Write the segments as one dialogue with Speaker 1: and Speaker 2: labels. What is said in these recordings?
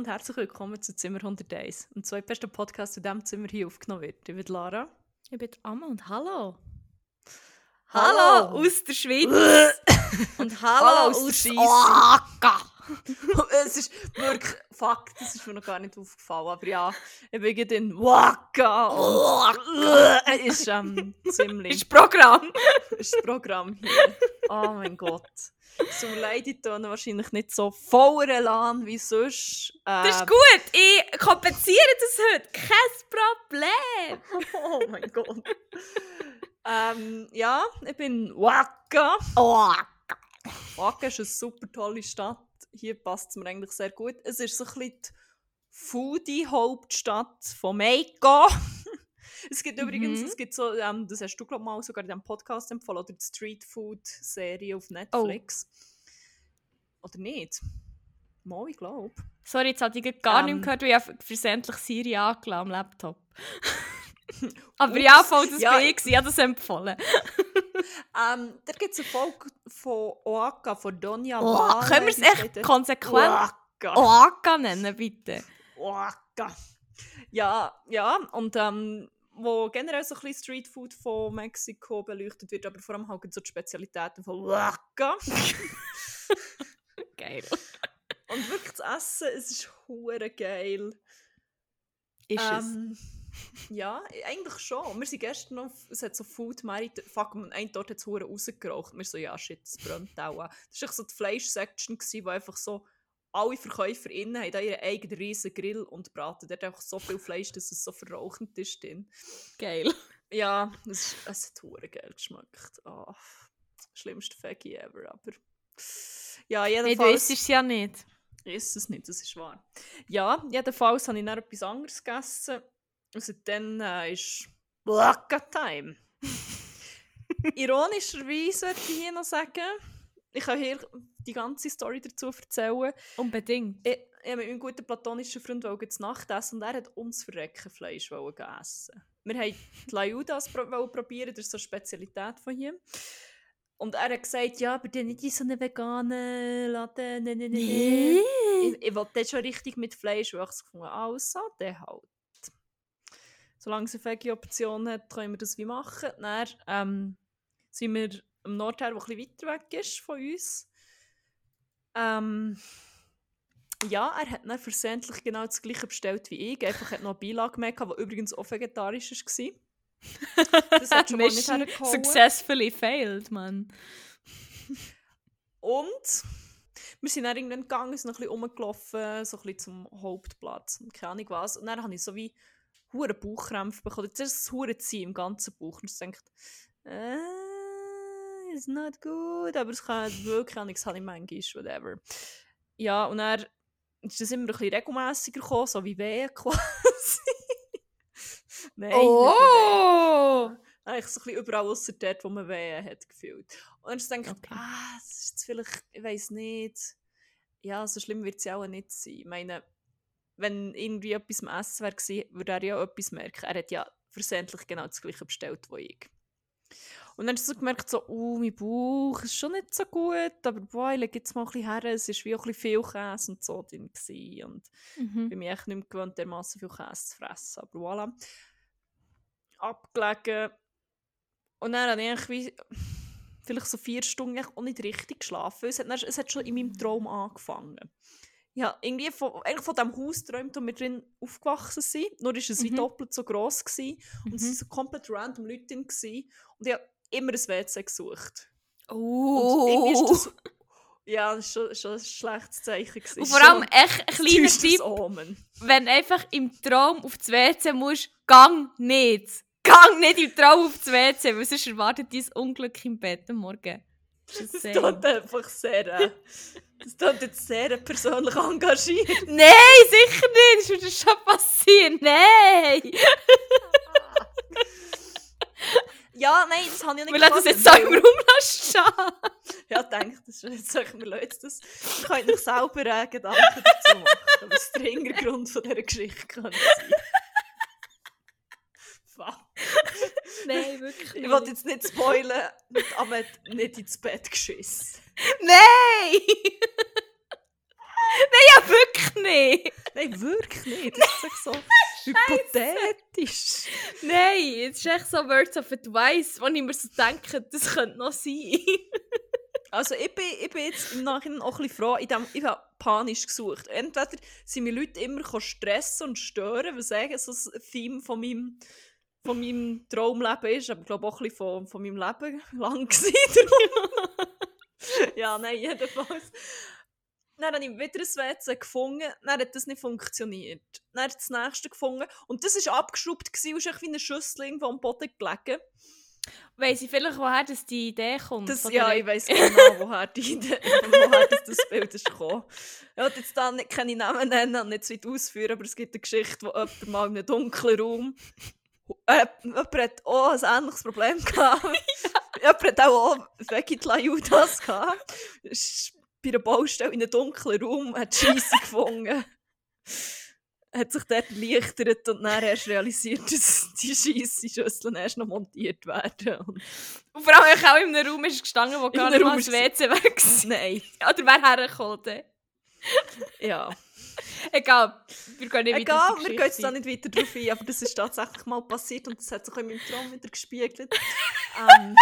Speaker 1: Hallo und herzlich willkommen zu Zimmer 101, dem zweitbesten Podcast, in diesem Zimmer hier aufgenommen wird. Ich bin Lara.
Speaker 2: Ich bin Amma und hallo.
Speaker 1: Hallo,
Speaker 2: aus der Schweiz. und hallo,
Speaker 1: Hallo
Speaker 2: aus,
Speaker 1: aus
Speaker 2: der Oaka.
Speaker 1: Es ist wirklich, fuck, das ist mir noch gar nicht aufgefallen, aber ja, ich bin gerade in Waka und ist ähm, ziemlich,
Speaker 2: Ist Programm.
Speaker 1: ist das Programm hier. Oh mein Gott. So leid, ich tue wahrscheinlich nicht so voller Elan wie sonst.
Speaker 2: Das ist
Speaker 1: Ähm,
Speaker 2: gut. Ich kompensiere das heute. Kein Problem.
Speaker 1: Oh mein Gott. ähm, ja, ich bin Waka.
Speaker 2: Oaka.
Speaker 1: Waka ist eine super tolle Stadt. Hier passt es mir eigentlich sehr gut. Es ist so ein bisschen die Foodie-Hauptstadt von Meiko. es gibt übrigens,
Speaker 2: Mhm.
Speaker 1: es gibt so, ähm, das hast du glaube mal sogar in diesem Podcast empfohlen, oder die Street Food-Serie auf Netflix. Oder nicht? Mal, ich glaube.
Speaker 2: Sorry, jetzt hatte ich gar
Speaker 1: Ähm.
Speaker 2: nicht mehr gehört, weil ich versehentlich Siri angelassen am Laptop. Aber
Speaker 1: Ups.
Speaker 2: ja, voll, das
Speaker 1: Ja.
Speaker 2: bin ich. Ich habe das empfohlen.
Speaker 1: Ähm, da gibt es eine Folge von Oaka, von Donja
Speaker 2: Oh,
Speaker 1: Vane,
Speaker 2: können wir es echt konsequent
Speaker 1: Oaka.
Speaker 2: Oaka nennen, bitte?
Speaker 1: Oaka. Ja, ja, und ähm, wo generell so ein bisschen Streetfood von Mexiko beleuchtet wird, aber vor allem halt so die Spezialitäten von Oaka.
Speaker 2: Geil.
Speaker 1: Und wirklich das Essen, es ist hure geil.
Speaker 2: Ist
Speaker 1: Ähm, ja, eigentlich schon. Wir sind gestern noch, es hat so Food Merit, fuck, ein dort hat es hure rausgeraucht. Wir so, ja shit, es brennt auch. Das war so die Fleisch-Section, wo einfach so alle VerkäuferInnen haben da ihren eigenen riesen Grill und braten dort einfach so viel Fleisch, dass es so verrauchend ist drin.
Speaker 2: geil.
Speaker 1: Ja, es, ist- es hat hure geil geschmeckt. Ah, schlimmste Faggy ever, aber... Ja,
Speaker 2: Nee, du
Speaker 1: jedenfalls...
Speaker 2: isst es ja nicht.
Speaker 1: Ich esse es nicht, das ist wahr. Ja, jedenfalls habe ich dann etwas anderes gegessen. Und seitdem äh, ist Blacka Time. Ironischerweise würde ich hier noch sagen, ich kann hier die ganze Story dazu erzählen.
Speaker 2: Unbedingt.
Speaker 1: Ich, ich habe mit meinem guten platonischen Freund wollte zu Nacht essen und er hat uns Verreckenfleisch wollen essen. Wir wollten die pro wollen probieren, das ist so eine Spezialität von hier. Und er hat gesagt, ja, aber die nicht in so einen veganen Laden, ne, ne, ne, ne. Ich, ich wollte das schon richtig mit Fleisch, weil ich es gefunden habe, also, der halt. Solange es eine Veggie-Option hat, können wir das wie machen. Dann ähm, sind wir am Nordteil, der ein bisschen weiter weg ist von uns. Ähm, ja, er hat dann versehentlich genau das gleiche bestellt wie ich. Einfach hat noch eine Beilage mehr gehabt, die übrigens auch vegetarisch war. Das hat schon mal nicht hergehauen.
Speaker 2: successfully failed, man.
Speaker 1: Und wir sind dann irgendwann gegangen, sind noch ein bisschen rumgelaufen, so ein bisschen zum Hauptplatz keine Ahnung was. Und dann habe ich so wie hure Bauchkrämpfe bekommen. Zuerst das hure Ziehen im ganzen Bauch. Und ich dachte, äh, ist not good, aber es kann wirklich auch nichts, habe ich manchmal, whatever. Ja, und dann ist das immer ein bisschen regelmäßiger gekommen, so wie Wehen quasi. Nein.
Speaker 2: Oh!
Speaker 1: Eigentlich so ein bisschen überall außer dort, wo man Wehen hat gefühlt. Und dann denke ich,
Speaker 2: Okay.
Speaker 1: ah, das ist jetzt vielleicht, ich weiß nicht. Ja, so schlimm wird es ja auch nicht sein. Ich meine, wenn irgendwie etwas im Essen wäre gewesen, würde er ja etwas merken. Er hat ja versehentlich genau das gleiche bestellt, wie ich. Und dann hast du so gemerkt, so, oh, mein Bauch ist schon nicht so gut, aber boah, ich lege jetzt mal ein bisschen her, es war wie auch ein bisschen viel Käse und so drin. Gewesen. Und
Speaker 2: Mhm.
Speaker 1: bin mich echt nicht mehr gewöhnt, dermassen viel Käse zu fressen. Aber voilà. Abgelegen. Und dann habe ich eigentlich wie, vielleicht so vier Stunden auch nicht richtig geschlafen. Es hat, dann, es hat schon in meinem Traum angefangen. Ja, irgendwie von, eigentlich von dem Haus geträumt, wo wir drin aufgewachsen sind. Nur war es wie
Speaker 2: Mhm.
Speaker 1: doppelt so gross. Gewesen. Und es
Speaker 2: Mhm.
Speaker 1: waren so komplett random Leute drin. Gewesen. Und ich habe immer ein WC gesucht. Und
Speaker 2: Oh!
Speaker 1: irgendwie ist das... Ja, das war schon, schon ein schlechtes Zeichen. gewesen.
Speaker 2: Und vor allem echt ein kleiner Tipp,
Speaker 1: Omen.
Speaker 2: wenn du einfach im Traum auf das WC musst, gang nicht. Gang nicht im Traum auf das WC, weil sonst erwartet dein Unglück im Bett am Morgen.
Speaker 1: Das tut einfach sehr. Äh, das tut jetzt sehr persönlich engagiert.
Speaker 2: Nein, sicher nicht. Das würde schon passieren. Nein!
Speaker 1: Ja, nein, das habe ich nicht
Speaker 2: Weil er das
Speaker 1: gehört,
Speaker 2: jetzt so im Raum stehen.
Speaker 1: Ja, denke, das ist jetzt sagen wir Leute, das ihr könnt euch selber äh, Gedanken dazu machen, was der Hintergrund von dieser Geschichte könnte sein.
Speaker 2: Nein, wirklich
Speaker 1: Ich wollte jetzt nicht spoilern, aber hat nicht ins Bett geschissen.
Speaker 2: Nein! Ja, wirklich nicht.
Speaker 1: Nein, wirklich nicht. Das ist echt so hypothetisch.
Speaker 2: Nein, es ist echt so Words of Advice, wo ich mir so denke, das könnte noch sein.
Speaker 1: Also ich bin, ich bin jetzt im Nachhinein auch ein bisschen froh, in dem, ich habe panisch gesucht. Entweder sind mir Leute immer stressen und stören, was sagen, so ein Theme von meinem, von meinem Traumleben ist, aber ich glaube auch ein bisschen von, von meinem Leben lang gewesen. darum. ja, nein, jedenfalls. Dann habe ich wieder ein WC gefunden, dann hat das nicht funktioniert. Dann ich das nächste gefunden und das war abgeschraubt gewesen, und ist wie eine Schüssel irgendwo am Boden gelegen.
Speaker 2: Weiss ich vielleicht, woher das die Idee kommt?
Speaker 1: Das, ja, ich weiß genau, woher, die, Idee- woher das, das Bild ist gekommen. Ich will jetzt da nicht, keine Namen nennen und nicht zu weit ausführen, aber es gibt eine Geschichte, wo jemand mal in einem dunklen Raum äh, jemand hat auch ein ähnliches Problem gehabt. jemand hat auch, auch Vegetla-Judas gehabt. Ist bei einer Baustelle in einem dunklen Raum, hat Scheisse gefunden. hat sich dort erleichtert und dann erst realisiert, dass die Scheisse-Schüsseln erst noch montiert werden. Und
Speaker 2: Und vor allem auch in einem Raum ist gestanden, wo gar nicht mal das WC weg war.
Speaker 1: Nein,
Speaker 2: Oder wer hergekommen
Speaker 1: ja.
Speaker 2: Egal, wir gehen nicht
Speaker 1: Egal,
Speaker 2: weiter
Speaker 1: wir gehen jetzt da nicht weiter drauf ein, aber das ist tatsächlich mal passiert und das hat sich auch in meinem Traum wieder gespiegelt. ähm,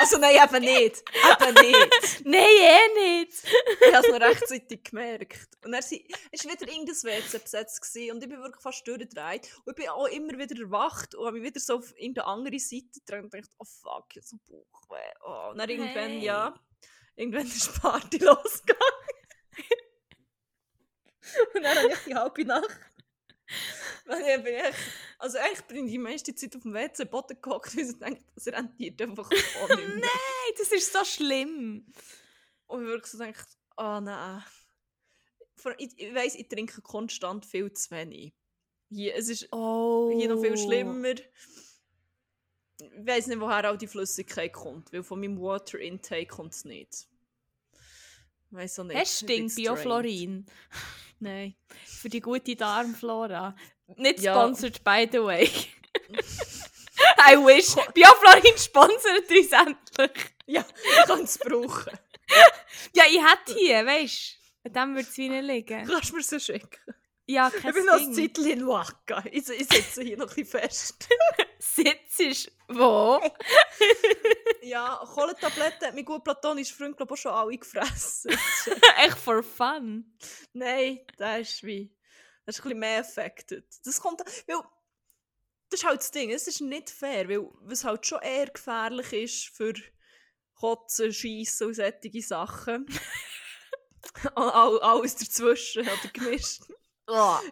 Speaker 1: also nein, eben nicht. Eben nicht.
Speaker 2: Nein, eh nicht!
Speaker 1: Ich habe es noch rechtzeitig gemerkt. Und dann war wieder irgendein WC besetzt und ich bin wirklich fast durchgedreht. Und ich bin auch immer wieder erwacht und habe mich wieder so auf irgendeine andere Seite gedreht und dachte, oh fuck, ich habe so Bauchweh. Oh. Und dann irgendwann,
Speaker 2: Hey.
Speaker 1: ja, irgendwann ist die Party losgegangen. und dann habe ich die halbe Nacht Weil ich bin also eigentlich bin ich die meiste Zeit auf dem WC-Boden gehockt, weil ich denke, das rentiert einfach auch nicht.
Speaker 2: Nein, das ist so schlimm.
Speaker 1: Und ich wirklich so denke, oh nein. Vor, ich ich weiss, ich trinke konstant viel zu wenig. Hier, es ist
Speaker 2: Oh.
Speaker 1: hier noch viel schlimmer. Ich weiss nicht, woher auch die Flüssigkeit kommt, weil von meinem Water Intake kommt es nicht. Ich weiss auch nicht.
Speaker 2: Hast du. Bioflorin
Speaker 1: Nein.
Speaker 2: für die gute Darmflora? Nicht
Speaker 1: Ja.
Speaker 2: sponsored, by the way. I wish. Bioflorin sponsert uns endlich.
Speaker 1: Ja, ich kann es brauchen.
Speaker 2: Ja, ich hätte hier, weißt du? An dem würde es wie nicht liegen.
Speaker 1: Kannst du mir so schicken?
Speaker 2: Ja,
Speaker 1: Ich bin noch ein. Zeitchen in Waka. Ich, ich sitze hier noch ein bisschen fest.
Speaker 2: Sitzt wo?
Speaker 1: Ja, Kohlentabletten hat mein gut platonischer Freund glaube ich, auch schon alle gefressen.
Speaker 2: Echt for fun.
Speaker 1: Nein, das ist wie. Das ist ein bisschen mehr affected. Das kommt. Weil, das ist halt das Ding, es ist nicht fair, weil was halt schon eher gefährlich ist für Kotzen, Schiessen und solche Sachen. All, alles dazwischen oder gemischt.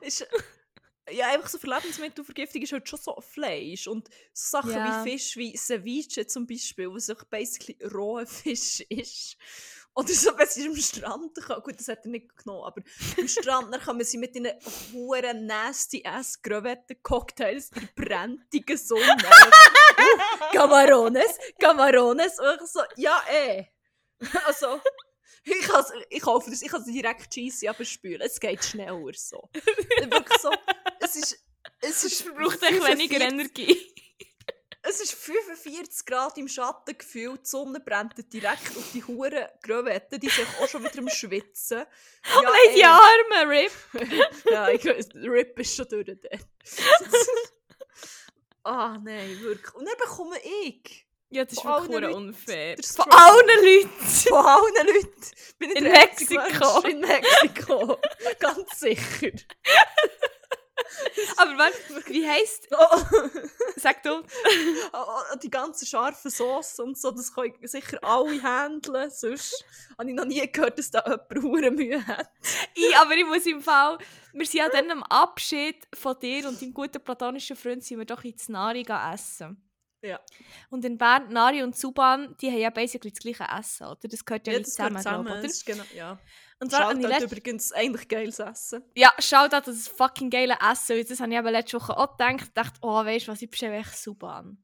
Speaker 1: Ist, ja, einfach so für Lebensmittelvergiftung ist halt schon so Fleisch. Und so Sachen
Speaker 2: Ja.
Speaker 1: wie Fisch, wie Ceviche zum Beispiel, was auch basically roher Fisch ist. Oder so, wenn sie am Strand kann. Gut, das hat er nicht genommen, aber am Strand dann kann man sie mit den hohen nasty ass Crevetten Cocktails in brenntigen Sonne. uh, Camarones, Camarones. Und ich so, ja, eh. Also, ich, kann's, ich das, ich kann es direkt cheesy abspülen. Es geht schneller so. Wirklich so. Es ist. Es
Speaker 2: Es
Speaker 1: ist
Speaker 2: verbraucht echt weniger
Speaker 1: 45
Speaker 2: Energie.
Speaker 1: es ist 45 Grad im Schatten gefühlt, die Sonne brennt direkt auf die Huren Gröwetten, die sind auch schon wieder am Schwitzen. Ja,
Speaker 2: Nein, die. Arme, Rip.
Speaker 1: ja, ich Rip ist schon durch den. ah, nein, wirklich. Und dann bekomme ich
Speaker 2: Ja, das ist
Speaker 1: Von allen
Speaker 2: wirklich verdammt
Speaker 1: Leuten
Speaker 2: unfair.
Speaker 1: der
Speaker 2: Von
Speaker 1: Struggle.
Speaker 2: allen Leuten.
Speaker 1: von allen Leuten bin ich
Speaker 2: In
Speaker 1: der einzige
Speaker 2: Mexiko.
Speaker 1: Mensch In Mexiko. Ganz sicher.
Speaker 2: Aber warte, wie heisst...
Speaker 1: Oh,
Speaker 2: Sag du.
Speaker 1: oh, die ganze scharfe Sauce und so, das können sicher alle handeln. Sonst habe ich noch nie gehört, dass da jemand hure Mühe hat.
Speaker 2: Ich, aber ich muss im Fall... Wir sind ja dann am Abschied von dir und deinem guten platonischen Freund sind wir doch ins Nari gegangen essen.
Speaker 1: Ja.
Speaker 2: Und in Bern, Nari und Suban, die haben ja basically das gleiche Essen, oder? Das gehört ja,
Speaker 1: Ja,
Speaker 2: nicht zusammen,
Speaker 1: zusammen.
Speaker 2: glaub,
Speaker 1: Das
Speaker 2: oder?
Speaker 1: ist genau, ja.
Speaker 2: Und zwar, habe ich
Speaker 1: Schaut
Speaker 2: letzt-
Speaker 1: übrigens eigentlich geiles Essen.
Speaker 2: Ja, schaut an das fucking geile Essen. Das habe ich eben letzte Woche auch gedacht. Ich dachte, oh, weißt du was, ich bestelle echt Suban.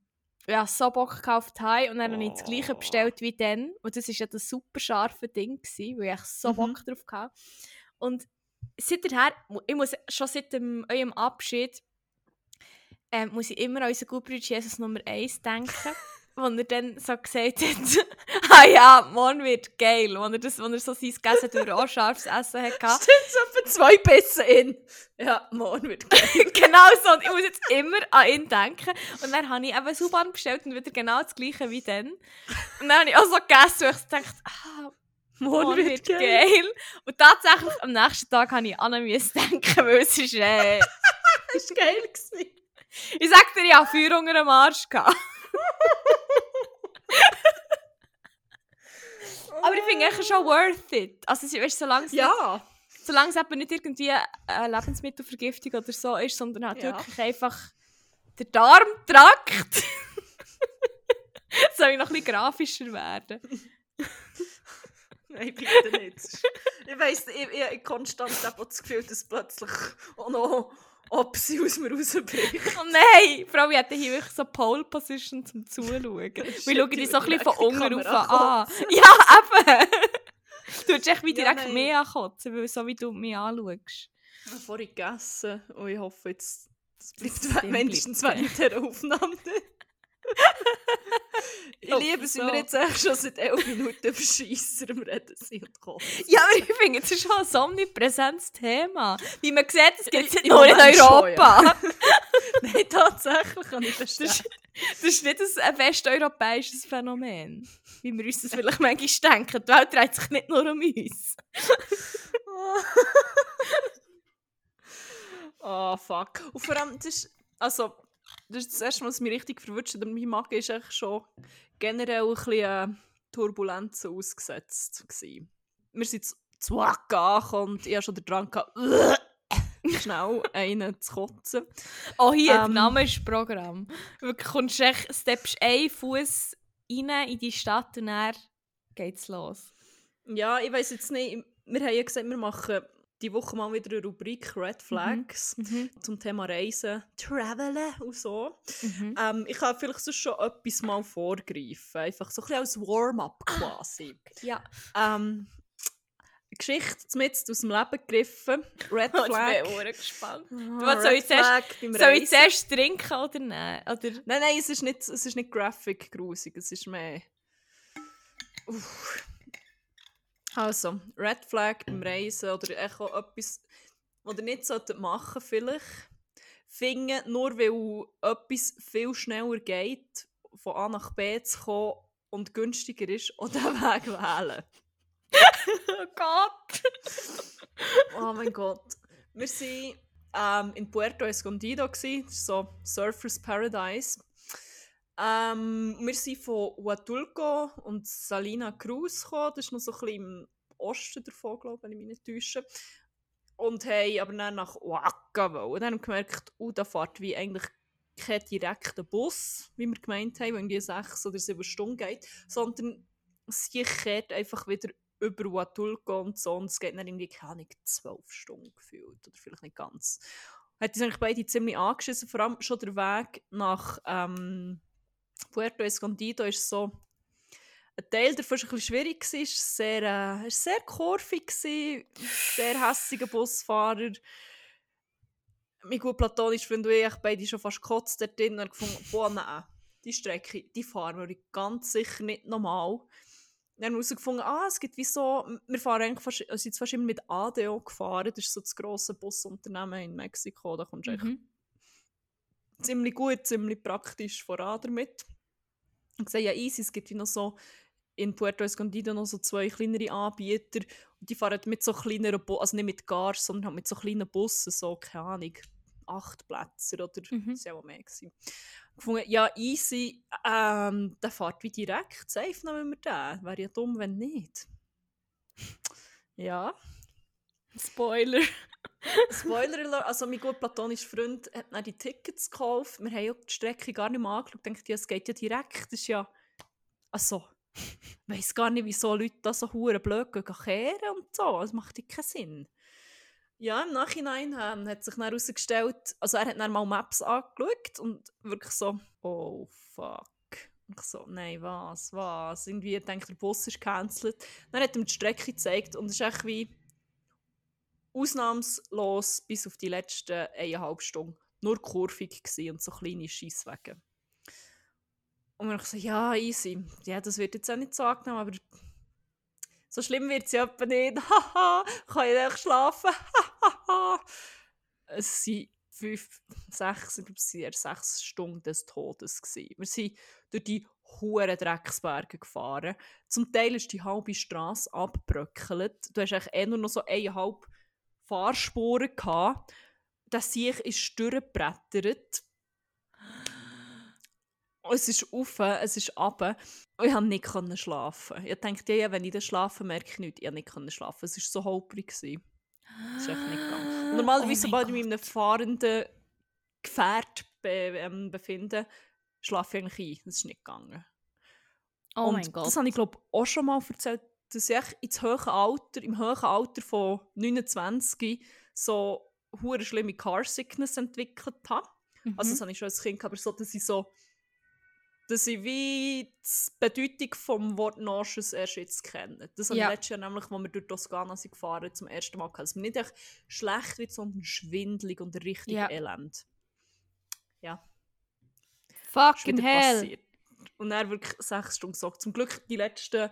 Speaker 2: Ja, so Bock gekauft Thai und dann habe ich das gleiche
Speaker 1: Oh.
Speaker 2: bestellt wie dann. Und das war ja das super scharfe Ding, gewesen, weil ich echt so
Speaker 1: Mhm.
Speaker 2: Bock drauf hatte. Und seither, ich muss schon seit dem, eurem Abschied, ähm, muss ich immer an unseren Gutbrüder Jesus Nummer 1 denken. wo er dann so gesagt hat, ah ja, morgen wird geil. Wenn er, das, wenn er so sein Gegessen durch auch scharfes Essen hatte.
Speaker 1: Stimmt, so etwa zwei Bissen in. Ja, morgen wird geil.
Speaker 2: genau so. Und ich muss jetzt immer an ihn denken. Und dann habe ich eben Suban bestellt und wieder genau das gleiche wie dann. Und dann habe ich auch so gegessen und ich dachte, ah,
Speaker 1: Morgen,
Speaker 2: morgen
Speaker 1: wird, geil.
Speaker 2: geil. Und tatsächlich am nächsten Tag habe ich an ihn müssen denken, weil es ist, äh,
Speaker 1: Das war geil. Gewesen.
Speaker 2: Ich sag dir, ich hatte Feuer unter dem Arsch. Gehabt. Aber ich finde es schon worth it. Also, ist, solange es, nicht,
Speaker 1: Ja.
Speaker 2: solange es eben nicht irgendwie eine Lebensmittelvergiftung oder so ist, sondern halt
Speaker 1: Ja.
Speaker 2: wirklich einfach der Darmtrakt. Soll ich noch ein bisschen grafischer werden?
Speaker 1: Nein, bitte nicht. ich weiss, ich, ich habe konstant eben das Gefühl, dass plötzlich auch noch Opsi aus mir rausbricht.
Speaker 2: Oh nein! Allem, ich hätte hier wirklich so Pole Position zum Zuschauen. Wir schauen die so ein bisschen von unten auf
Speaker 1: Kamera
Speaker 2: an. Ja, eben! Du hättest echt wie
Speaker 1: Ja,
Speaker 2: direkt
Speaker 1: nein.
Speaker 2: mehr ankotzen, weil so wie du mich anschaust.
Speaker 1: Ich habe vorhin gegessen und ich hoffe jetzt, das bleibt mindestens während dieser Aufnahme. Ich liebe es,
Speaker 2: so.
Speaker 1: wir jetzt echt schon seit 11 Minuten über am Reden sind und kochen.
Speaker 2: Ja, aber ich finde, es ist schon ein omnipräsentes Thema. Wie man sieht, es gibt es nicht
Speaker 1: Im
Speaker 2: nur in
Speaker 1: Moment schon,
Speaker 2: Europa.
Speaker 1: Nein, tatsächlich kann ich
Speaker 2: Das,
Speaker 1: verstehen.
Speaker 2: das ist nicht ein- ein westeuropäisches Phänomen. Wie wir uns das vielleicht manchmal denken. Die Welt dreht sich nicht nur um uns.
Speaker 1: oh, fuck. Und vor allem, das ist, also, das ist das erste Mal, was mich richtig verwünscht hat. Mein Magen ist echt schon generell ein bisschen äh, Turbulenzen ausgesetzt. Gewesen. Wir sind zu- zu angekommen und ich hatte schon den Drang, gehabt, schnell einen zu kotzen.
Speaker 2: Oh, hier, der
Speaker 1: Ähm.
Speaker 2: Name ist Programm. Wirklich, kommst du echt, steppst einen Fuß rein in die Stadt und dann geht's los.
Speaker 1: Ja, ich weiß jetzt nicht, wir haben ja gesagt, wir machen die Woche mal wieder eine Rubrik Red Flags zum Thema Reisen, Travelen und so.
Speaker 2: Mhm.
Speaker 1: Ähm, ich kann vielleicht sonst schon etwas mal vorgreifen, einfach so ein bisschen als Warm-up quasi.
Speaker 2: Ja.
Speaker 1: Ähm, Geschichte mit aus dem Leben gegriffen, Red
Speaker 2: Ich
Speaker 1: Flag.
Speaker 2: bin auch gespannt.
Speaker 1: Ah,
Speaker 2: was soll ich zuerst- Soll ich zuerst trinken oder nein? Oder?
Speaker 1: Nein, nein, es ist nicht, es ist nicht graphic grusig, es ist mehr... Uff. Also, Red Flag beim Reisen oder auch etwas, was ihr nicht solltet machen vielleicht. Finden, nur weil etwas viel schneller geht, von A nach B zu kommen und günstiger ist, oder den Weg wählen.
Speaker 2: Oh Gott!
Speaker 1: Oh mein Gott. Wir waren ähm, in Puerto Escondido, ist so Surfers Paradise. Ähm, wir sind von Huatulco und Salina Cruz gekommen. Das ist noch so ein bisschen im Osten davon, glaube ich, wenn ich mich nicht täusche. Und haben aber dann nach Oaxaca wollen. Und dann haben wir gemerkt, oh, da fährt wie eigentlich kein direkter Bus, wie wir gemeint haben, der irgendwie sechs oder sieben Stunden geht, sondern sie kehrt einfach wieder über Huatulco und so und es geht dann irgendwie, keine Ahnung, zwölf Stunden gefühlt oder vielleicht nicht ganz. Hat uns eigentlich beide ziemlich angeschissen, vor allem schon der Weg nach ähm, Puerto Escondido ist so ein Teil davon war ein bisschen schwierig, es war sehr, äh, sehr kurvig, sehr hässiger Busfahrer. Mein gut platonisch Freund und ich, beide schon fast gekotzt dort drin und gefunden, boah, nein, die Strecke, die fahren wir ganz sicher nicht normal. Dann haben wir herausgefunden, ah, es gibt wie so, wir fahren eigentlich fast, also sind fast immer mit ADO gefahren, das ist so das grosse Busunternehmen in Mexiko, da kommst du echt
Speaker 2: Mhm.
Speaker 1: Ziemlich gut, ziemlich praktisch voran damit. Und gesagt, ja, easy, es gibt wie noch so in Puerto Escondido noch so zwei kleinere Anbieter und die fahren mit so kleineren Bussen, also nicht mit Cars, sondern halt mit so kleinen Bussen, so, keine Ahnung, acht Plätze oder
Speaker 2: Mhm.
Speaker 1: das war ja mehr. Gewesen. Gefunden, ja, easy, ähm, der fährt wie direkt, safe nehmen wir den. Wäre ja dumm, wenn nicht. Ja.
Speaker 2: Spoiler.
Speaker 1: Spoiler alert, also mein gut platonischer Freund hat dann die Tickets gekauft. Wir haben ja die Strecke gar nicht mehr angeschaut. Ich dachte, es geht ja direkt. Das ist ja... Also, ich weiss gar nicht, wieso Leute da so hure blöd gehen kehren und so. Das macht ja keinen Sinn. Ja, im Nachhinein ähm, hat sich dann herausgestellt, also er hat dann mal Maps angeschaut und wirklich so, oh fuck. Und ich so, nein, was, was? Irgendwie denkt der Bus ist gecancelt. Dann hat er ihm die Strecke gezeigt und es ist echt wie ausnahmslos bis auf die letzten eineinhalb Stunden nur kurvig und so kleine Scheisswege. Und haben gesagt, ja, easy. Ja, das wird jetzt auch nicht so angenommen, aber so schlimm wird es ja etwa nicht. Haha, kann ich nicht schlafen? Es sind fünf, sechs, ich glaube, es waren sechs Stunden des Todes. Wir sind durch die hohen Drecksberge gefahren. Zum Teil ist die halbe Straße abgebröckelt. Du hast eigentlich eh nur noch so eineinhalb Fahrspuren gehabt. Das Sieg ist durchgebrettert. Es ist auf, es ist runter. Und ich konnte nicht schlafen. Ich dachte, ja, wenn ich dann schlafe, merke ich nichts. Ich konnte nicht schlafen. Es war so holprig. Das ist echt nicht gegangen. Und normalerweise,
Speaker 2: Oh
Speaker 1: sobald ich mich in einem fahrenden Gefährt be ähm, befinde, schlafe ich eigentlich ein. Das ist nicht gegangen.
Speaker 2: Oh
Speaker 1: Und
Speaker 2: mein Gott.
Speaker 1: Das habe ich glaube auch schon mal erzählt, dass ich ins hohe Alter, im hohen Alter von 29 so hure schlimme Car Sickness entwickelt habe. Also das
Speaker 2: Mhm.
Speaker 1: habe ich schon als Kind, gehabt, aber so, dass ich so dass ich wie die Bedeutung vom Wort Nauseous erst jetzt kenne. Das habe
Speaker 2: Ja.
Speaker 1: ich letztes Jahr nämlich, als wir durch Toskana sind gefahren zum ersten Mal gehabt. Dass mir nicht echt schlecht wird, sondern schwindelig und richtig
Speaker 2: Ja.
Speaker 1: elend. Ja,
Speaker 2: Fucking hell.
Speaker 1: passiert. Und dann wirklich sechs Stunden gesagt. Zum Glück die letzten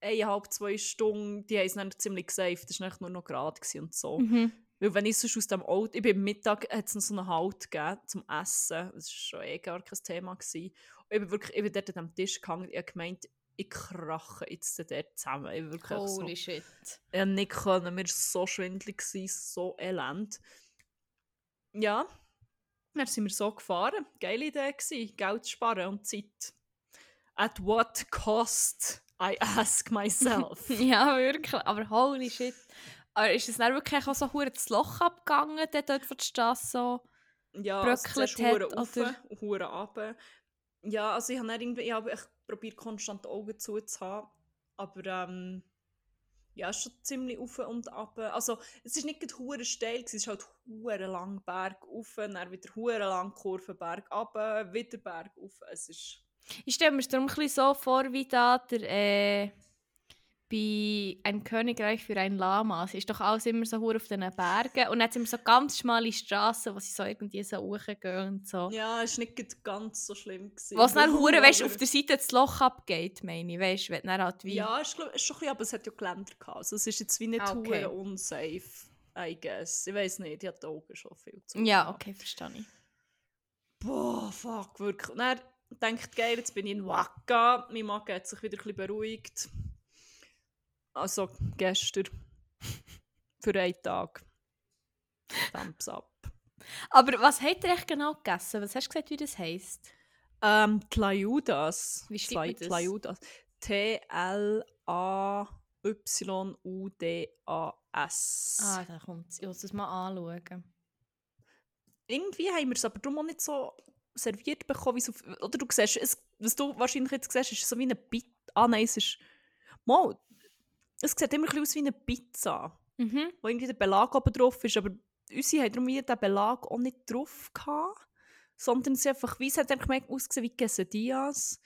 Speaker 1: eineinhalb, zwei Stunden, die haben es dann ziemlich gesaved. Das war nur noch gerade und so.
Speaker 2: Mhm.
Speaker 1: Weil wenn ich sonst aus dem Auto, ich bin am Mittag, hat es noch so einen Halt gegeben zum Essen. Das war schon eh gar kein Thema. Gewesen. Und ich bin wirklich, ich bin dort an dem Tisch gehangen, ich habe gemeint, ich krache jetzt dort zusammen. Ich wirklich so,
Speaker 2: Holy shit.
Speaker 1: ich konnte nicht können, mir war so schwindelig, so elend. Ja, dann sind wir so gefahren. Geile Idee gewesen, Geld sparen und Zeit. At what cost, I ask myself.
Speaker 2: Ja, wirklich. Aber holy shit. Aber ist es dann wirklich auch so das Loch abgegangen, der dort von der Straße so?
Speaker 1: Ja,
Speaker 2: bröckelt
Speaker 1: also
Speaker 2: hat,
Speaker 1: rauf
Speaker 2: oder?
Speaker 1: hure runter. Ja, also ich habe irgendwie, ich habe echt probiert, konstant die Augen zuzuhaben. Aber ähm, ja, es ist schon ziemlich auf und ab. Also es ist nicht hure steil, es ist halt hure lang Berg auf, dann wieder hure lang Kurve Berg ab, wieder Berg auf. Es ist
Speaker 2: Ich stelle mir es darum ein bisschen so vor, wie da der, äh, bei «Ein Königreich für ein Lama». Es ist doch alles immer so hure auf diesen Bergen. Und dann sind immer so ganz schmale Straßen, wo sie so irgendwie so hochgehen und so.
Speaker 1: ja, es ist nicht ganz so schlimm gewesen.
Speaker 2: Was dann hure, weißt auf der Seite das Loch abgeht, meine ich, weißt du, wenn dann halt wie...
Speaker 1: Ja, es ist, glaub, ist schon ein bisschen, aber es hat ja Geländer gehabt. Also es ist jetzt wie nicht
Speaker 2: Ah, okay.
Speaker 1: unsafe, I guess. Ich weiß nicht, ich habe die Augen schon viel zu.
Speaker 2: Ja, okay, verstehe ich.
Speaker 1: Boah, fuck, wirklich. Und dann denkt geil, jetzt bin ich in Waka. Mein Magen hat sich wieder ein bisschen beruhigt. Also gestern. Für einen Tag. Thumbs up.
Speaker 2: Aber was habt ihr echt genau gegessen? Was hast du gesagt, wie das heisst?
Speaker 1: Ähm, Tlayudas.
Speaker 2: Wie schreibt man das?
Speaker 1: Tlayudas. T-L-A-Y-U-D-A-S.
Speaker 2: Ah, da kommt es. Ich muss das mal anschauen.
Speaker 1: irgendwie haben wir es aber darum auch nicht so serviert bekommen, wie auf, oder du siehst, es, was du wahrscheinlich jetzt siehst, ist so wie eine Pizza. Ah nein, es ist, mal, es sieht immer ein aus wie eine Pizza,
Speaker 2: Mhm.
Speaker 1: wo irgendwie der Belag oben drauf ist, aber unsere haben darum wieder den Belag auch nicht drauf gehabt, sondern sie einfach, wie es hat einfach mehr ausgesehen wie Quesadillas.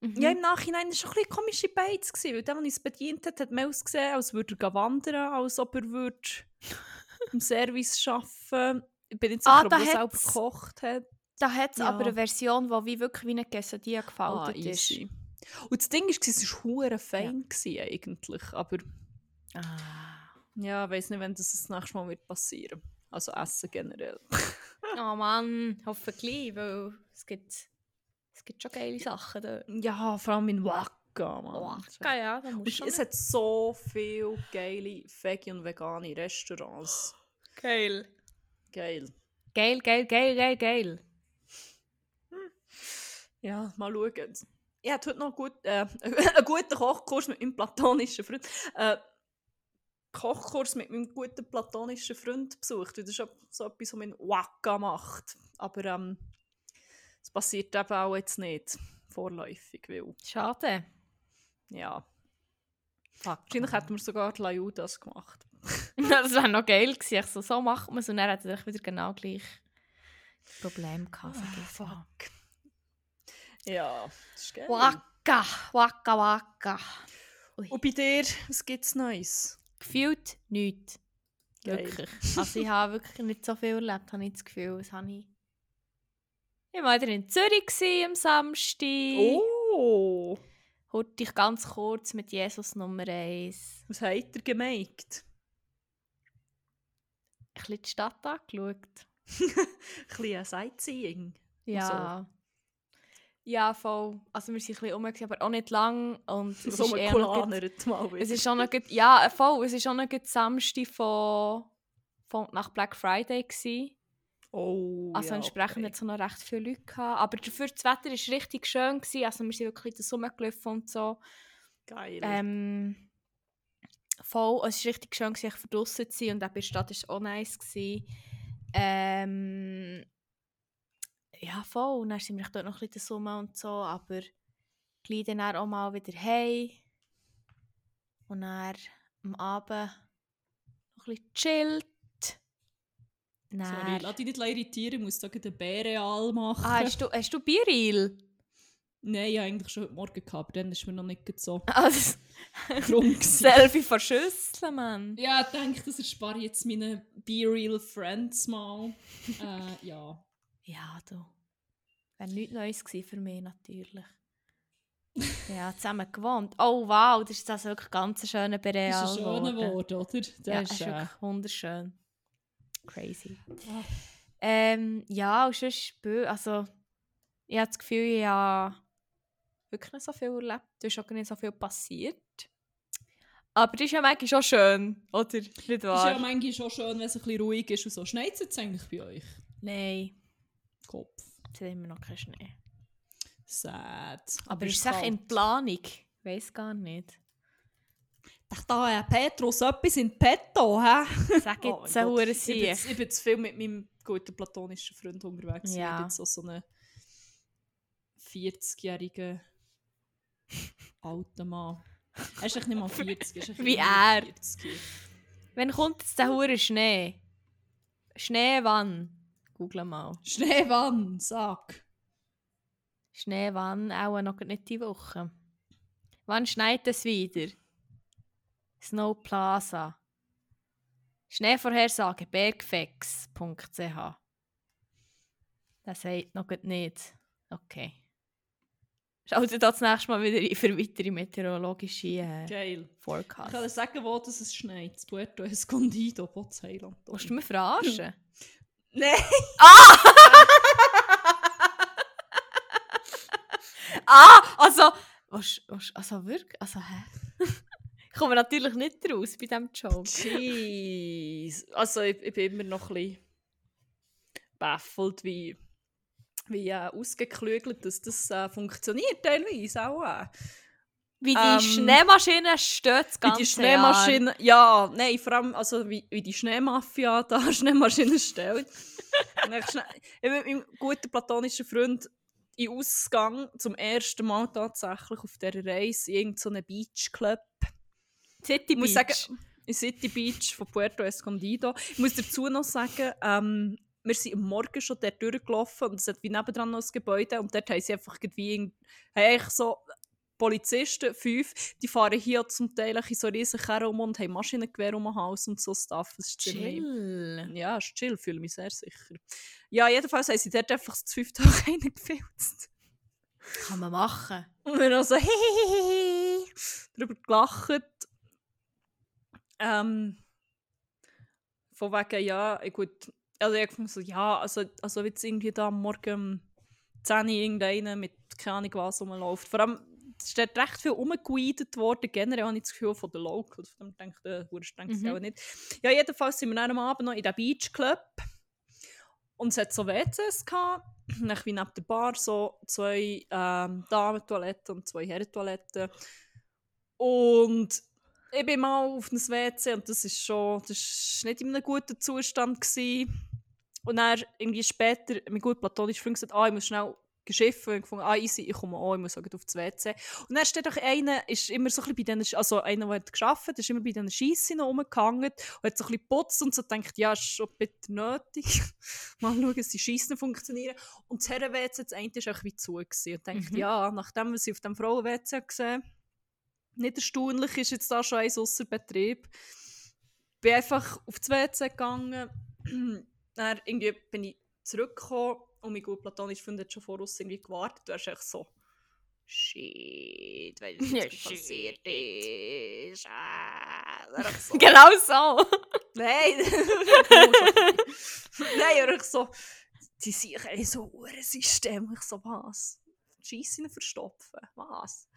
Speaker 2: Mhm.
Speaker 1: Ja, im Nachhinein war es schon ein bisschen komische Beiz, weil der, der uns bedient hat, hat mehr ausgesehen, als würde er wandern, als ob er würde im Service arbeiten Ich bin nicht sicher,
Speaker 2: Ah,
Speaker 1: ob er selber gekocht hat.
Speaker 2: Da hat es
Speaker 1: Ja.
Speaker 2: aber eine Version, die wie wirklich wie eine Quesadilla
Speaker 1: Ah,
Speaker 2: gefaltet ist.
Speaker 1: easy. Und das Ding war, es war hure fein gewesen, eigentlich, aber
Speaker 2: Ah.
Speaker 1: ja, ich weiß nicht, wenn das das nächste Mal wird passieren. Also Essen generell.
Speaker 2: Oh Mann, hoffentlich, weil es gibt, es gibt schon geile Sachen da.
Speaker 1: Ja, vor allem in Waka, Mann.
Speaker 2: Oh, ja, da musst du
Speaker 1: es hat so viele geile Veggie- und vegane Restaurants.
Speaker 2: Geil.
Speaker 1: Geil.
Speaker 2: Geil, geil, geil, geil, geil.
Speaker 1: Ja, mal schauen. Ich hatte heute noch gut, äh, einen guten Kochkurs mit meinem platonischen Freund. Äh, Kochkurs mit meinem guten platonischen Freund besucht. Das ist so- so etwas, was man in Waka macht. Aber ähm, es passiert eben auch jetzt nicht vorläufig, weil,
Speaker 2: Schade.
Speaker 1: ja,
Speaker 2: Fuck.
Speaker 1: wahrscheinlich hätten wir sogar die Lajudas gemacht.
Speaker 2: das wäre noch geil gewesen. Ich so, so macht man es und dann hat er wieder genau gleich Problem gehabt. ich so.
Speaker 1: Ja, das ist geil.
Speaker 2: Waka, waka, waka.
Speaker 1: Und bei dir, was gibt es Neues?
Speaker 2: Gefühlt nichts. Wirklich. Also ich habe wirklich nicht so viel erlebt, habe ich das Gefühl. Das habe ich... Ich war wieder in Zürich gewesen am Samstag.
Speaker 1: Oh!
Speaker 2: Heute ich ganz kurz mit Jesus Nummer 1.
Speaker 1: Was habt ihr gemeint?
Speaker 2: Ein bisschen die Stadt angeschaut.
Speaker 1: Ein bisschen ein Sightseeing.
Speaker 2: Ja. Ja, voll. Also wir sind ein bisschen rum, aber auch nicht lang. Und es
Speaker 1: So
Speaker 2: ist eher noch
Speaker 1: Kulanert mal wieder.
Speaker 2: Es ist auch noch gut, ja, voll. Es ist auch noch Samstag von, von nach Black Friday gewesen.
Speaker 1: oh,
Speaker 2: Also
Speaker 1: ja,
Speaker 2: entsprechend
Speaker 1: okay.
Speaker 2: hat es noch recht viele Leute gehabt. Aber dafür das Wetter war richtig schön. Gewesen. Also wir sind wirklich in der Sonne gelaufen und so.
Speaker 1: Geil.
Speaker 2: Ähm, voll, es war richtig schön, gewesen, draussen zu sein und auch bei der Stadt war es auch nice. Gewesen. Ähm, ja, voll. Und dann sind wir dort noch ein bisschen Sonne und so, aber gleich dann auch mal wieder heim. Und dann am Abend noch ein bisschen chillt.
Speaker 1: Sorry,
Speaker 2: Dann-
Speaker 1: lass dich nicht irritieren, ich muss da gerade einen Bärenal machen.
Speaker 2: Ah, hast du, hast du Bieril?
Speaker 1: Nein, ich hatte eigentlich schon heute Morgen, gehabt, aber dann ist mir noch nicht so
Speaker 2: Also. Selfie von Schüsseln, Mann.
Speaker 1: Ja, ich denke, das erspare ich jetzt meinen Be Real Friends mal. äh, ja.
Speaker 2: Ja, du. Wäre nichts Neues gewesen für mich, natürlich. ja, zusammen gewohnt. Oh, wow, das ist also wirklich ganz ein schöner Bereal
Speaker 1: Das ist ein schöner. Wort, oder? Der
Speaker 2: Ja,
Speaker 1: ist,
Speaker 2: ist
Speaker 1: äh,
Speaker 2: wirklich wunderschön. Crazy.
Speaker 1: ah,
Speaker 2: Ähm, ja, und sonst, also, ich habe das Gefühl, ich habe wirklich nicht so viel erlebt. Da ist auch nicht so viel passiert. Aber das ist ja manchmal schon schön, oder? Nicht
Speaker 1: ist
Speaker 2: wahr?
Speaker 1: ja manchmal schon schön, wenn es ein bisschen ruhig ist und so. Schneit es jetzt eigentlich bei euch?
Speaker 2: Nein,
Speaker 1: Kopf.
Speaker 2: jetzt haben wir noch keinen Schnee.
Speaker 1: Sad.
Speaker 2: Aber
Speaker 1: es
Speaker 2: ist es echt in Planung? Ich weiß gar nicht.
Speaker 1: Dachte da, äh, Petrus, etwas in petto, hä?
Speaker 2: Sag jetzt oh, eine
Speaker 1: Ich ich bin zu viel mit meinem guten platonischen Freund unterwegs.
Speaker 2: Ja.
Speaker 1: Ich bin jetzt so, so einen 40-jährigen alten Mann. Er ist echt nicht mal 40, er ist echt
Speaker 2: Wie
Speaker 1: immer
Speaker 2: er.
Speaker 1: 40.
Speaker 2: Wenn kommt jetzt der hure Schnee? Schnee wann? Google mal.
Speaker 1: Schneewann, sag.
Speaker 2: Schnee wann? Auch noch nicht die Woche. Wann schneit es wieder? Snow Plaza. Schneevorhersage bergfex.ch Das sagt noch nicht. Okay. Schaut ihr das nächste Mal wieder ein für weitere meteorologische äh,
Speaker 1: Geil. Ich
Speaker 2: Forecasts.
Speaker 1: kann dir sagen, wo das es schneit. Das Puerto Escondido, Botseiland.
Speaker 2: Willst du mich verarschen?
Speaker 1: Nein!
Speaker 2: ah, also, was, was, also wirklich, also hä? ich komme natürlich nicht raus bei diesem Joke.
Speaker 1: Jeez. Also ich, ich bin immer noch ein bisschen baffelt, wie, wie äh, ausgeklügelt dass das äh, funktioniert teilweise auch. Äh.
Speaker 2: Wie die
Speaker 1: Ähm,
Speaker 2: Schneemaschine steht das
Speaker 1: Wie
Speaker 2: ganze
Speaker 1: die Schneemaschine, ja, nein, vor allem also wie, wie die Schneemafia da Schneemaschine stellt. Ich, bin mit meinem guten platonischen Freund in Ausgang zum ersten Mal tatsächlich auf dieser Reise in irgendeinem Beachclub.
Speaker 2: Jahr. City
Speaker 1: muss
Speaker 2: Beach.
Speaker 1: sagen, in City Beach von Puerto Escondido. Ich muss dazu noch sagen, ähm, wir sind am Morgen schon dort durchgelaufen und es hat wie nebendran noch ein Gebäude und dort haben sie einfach irgendwie irgend- haben so Polizisten, fünf, die fahren hier zum Teil in so riesen Kerren um und haben Maschinengewehr um den Hals und so Stuff. Das ist ziemlich...
Speaker 2: Chill.
Speaker 1: Ja, ist chill, fühle mich sehr sicher. Ja, jedenfalls haben sie dort einfach zu fünf Tage reingefilzt.
Speaker 2: Kann man machen.
Speaker 1: Und wir haben so hehehehe darüber gelacht. Ähm, von wegen, ja, gut. Also ich fand so, ja, also, also jetzt irgendwie da am Morgen um 10 Uhr irgendeiner mit keine Ahnung was rumläuft. Vor allem, es ist recht viel rumgeweedet worden. Generell habe ich das Gefühl von den Locals. Von dem denke ich, der Hure denkt
Speaker 2: Mhm.
Speaker 1: auch nicht. Ja, jedenfalls sind wir dann am Abend noch in diesem Beachclub. Und es hat so WCs gehabt. Dann wie neben der Bar so zwei ähm, Damen-Toiletten und zwei Herren-Toiletten. Und ich bin mal auf ein WC und das ist schon, das ist nicht in einem guten Zustand gewesen. Und dann irgendwie später, mein gut platonischer Freund gesagt, ah, ich muss schnell geschiffen. Und gefunden, ah, easy, ich komme auch, ich muss gleich auf das WC. Und dann steht doch einer, ist immer so ein bisschen bei denen, also einer, der hat gearbeitet, ist immer bei diesen Scheissen rumgehangen und hat so ein bisschen geputzt und so denkt, ja, ist schon bitte nötig. Mal schauen, dass die Scheissen funktionieren. Und das Herren-WC, das eine ist auch wie zu gewesen. Und denkt,
Speaker 2: Mhm.
Speaker 1: ja, nachdem was ich auf dem Frauen-WC gesehen nicht erstaunlich ist jetzt da schon eins ausser Betrieb. Bin einfach auf das WC gegangen. dann irgendwie bin ich zurückgekommen Und mein gut platonischer Freund hat schon vor uns irgendwie gewartet. Du hast echt so, shit, weil
Speaker 2: Ja,
Speaker 1: jetzt passiert ist. Echt so,
Speaker 2: Genau so.
Speaker 1: Nein! Nein, aber ich so, die sind ein so ein System. Ich so, was? Scheissen verstopfen. Was?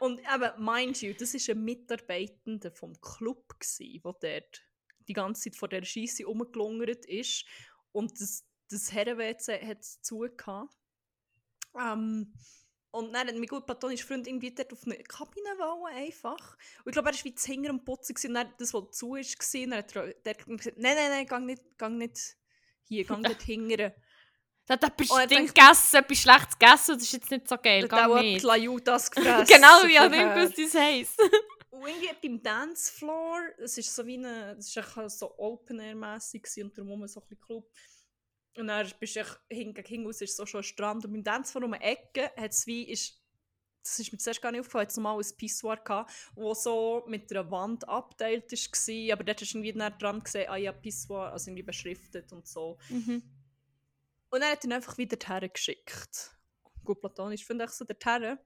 Speaker 1: Und eben, mind you, das war ein Mitarbeitender vom Club, der dort die ganze Zeit vor der Scheisse rumgelungert ist. Und das, das Herren-WC hat es zugehört. Ähm, und dann hat mein gut platonischer Freund irgendwie dort auf eine Kabine wollen, einfach. Und ich glaube, er war wie zu hinter am Putzen gewesen, und dann das, was zu war, war, dann hat er gesagt, nein, nein, nein, gang nicht, gang nicht hier, gang dort hinten.
Speaker 2: Da hat
Speaker 1: er
Speaker 2: Ding gegessen, etwas Schlechtes gegessen das ist jetzt nicht so geil. Gang
Speaker 1: hat
Speaker 2: nicht.
Speaker 1: auch Lajutas gefressen.
Speaker 2: Genau, wie nicht
Speaker 1: vorher.
Speaker 2: gewusst, wie es heisst.
Speaker 1: Und irgendwie beim Dancefloor, es ist so wie eine, es ist so Open-Air-mässig gewesen und darum so ein bisschen Club. Und dann bist du echt hin gegen hinten ist so schon ein Strand und beim Dancefloor um die Ecke hat es wie, ist, das ist mir zuerst gar nicht aufgefallen, hat es normal ein Pissoir gehabt, wo so mit einer Wand abgeteilt war, aber dort hast du irgendwie dran gesehen, ah ja, Pissoir, also irgendwie beschriftet und so.
Speaker 2: Mhm.
Speaker 1: Und dann hat er ihn einfach wieder dorthin geschickt. Gut platonisch finde ich so dorthin.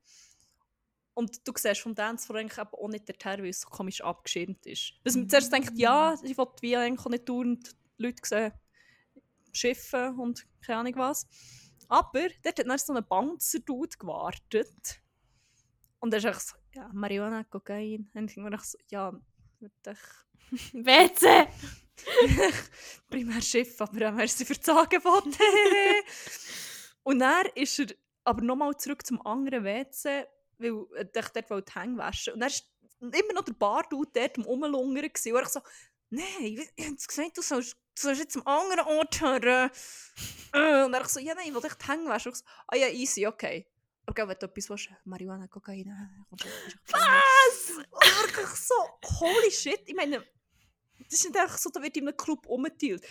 Speaker 1: Und du siehst vom Dancefloor eigentlich eben auch nicht dorthin, weil es so komisch abgeschirmt ist. Bis man zuerst denkt, ja, ich will wie eigentlich auch nicht dauernd Leute sehen, Schiffe und keine Ahnung was. Aber dort hat dann so ein Bouncer-Dude gewartet. Und er ist echt so, ja, Marihuana, Kokain. Und ich echt so, ja, wird ich
Speaker 2: WC!
Speaker 1: primär Schiff, aber äh, merci für das Angebot. und dann ist er aber nochmal zurück zum anderen WC, weil er dort dort wollte die Hänge waschen. Und dann war immer noch der Bardude dort am Rumlungern. Und ich so, nein, ich habe gesagt, du sollst, du sollst jetzt am anderen Ort hören. Äh, und er so, ja nein, ich will echt die Hänge waschen. Und ich so, ah ja, easy, okay. Gell, wenn du etwas willst, Marihuana, Kokain, äh, du-
Speaker 2: Was?
Speaker 1: Und wirklich so, holy shit, ich meine, das ist nicht einfach so, da wird in einem Club umgeteilt.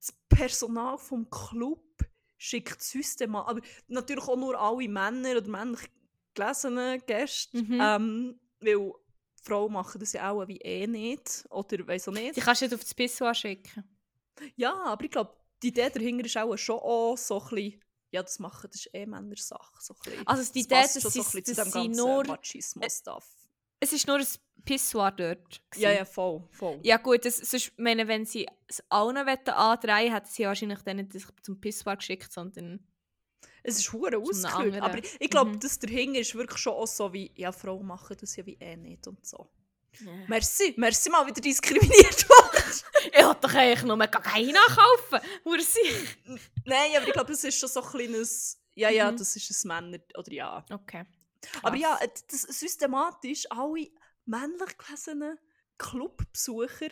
Speaker 1: Das Personal vom Club schickt systematisch, aber natürlich auch nur alle Männer oder männlich gelesene Gäste,
Speaker 2: Mhm.
Speaker 1: ähm, weil Frauen machen das ja auch wie eh nicht, oder weiss auch nicht.
Speaker 2: Die kannst du nicht auf das Pissoir schicken.
Speaker 1: Ja, aber ich glaube, die Idee dahinter ist auch schon auch so ein bisschen, ja, das machen, das ist eh Männersache. So.
Speaker 2: Also die
Speaker 1: Das
Speaker 2: Idee, dass
Speaker 1: schon so dem
Speaker 2: sie
Speaker 1: ganzen
Speaker 2: nur-
Speaker 1: Machismo-Stuff.
Speaker 2: Es ist nur ein Pissoir dort.
Speaker 1: Ja,
Speaker 2: gewesen.
Speaker 1: ja, voll, voll.
Speaker 2: Ja gut, das, sonst, meine, wenn sie es allen wollen andrehen hätten sie wahrscheinlich dann nicht zum Pissoir geschickt, sondern...
Speaker 1: Es ist hure
Speaker 2: anderen.
Speaker 1: Aber ich, ich glaube,
Speaker 2: Mhm.
Speaker 1: das dahinter ist wirklich schon auch so wie, ja, Frauen machen das ja wie eh nicht und so.
Speaker 2: Ja.
Speaker 1: Merci, merci mal wieder diskriminiert worden.
Speaker 2: Ich wollte doch eigentlich nur Kokain kaufen. Sich.
Speaker 1: Nein, aber ich glaube, das ist schon so ein kleines, ja, ja,
Speaker 2: Mhm.
Speaker 1: das ist ein Männer, oder ja.
Speaker 2: Okay.
Speaker 1: Aber ja, das systematisch alle männlich gelesenen Clubbesucher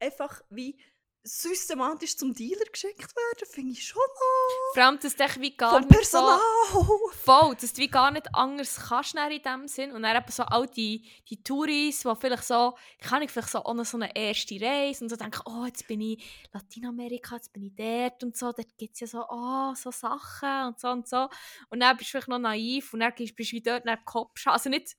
Speaker 1: einfach wie systematisch zum Dealer geschickt werden, finde ich schon noch.
Speaker 2: Vor allem, dass du wie gar
Speaker 1: Vom
Speaker 2: nicht
Speaker 1: Personal.
Speaker 2: so... Voll, dass du wie gar nicht anders kannst in dem Sinn. Und dann eben so all die, die Touris, die vielleicht so... Kann ich vielleicht so noch so eine erste Reise und so denken, oh, jetzt bin ich Lateinamerika, jetzt bin ich dort und so. Dort gibt es ja so, oh, so Sachen und so und so. Und dann bist du vielleicht noch naiv und dann bist du wie dort neben Kopf. Also nicht,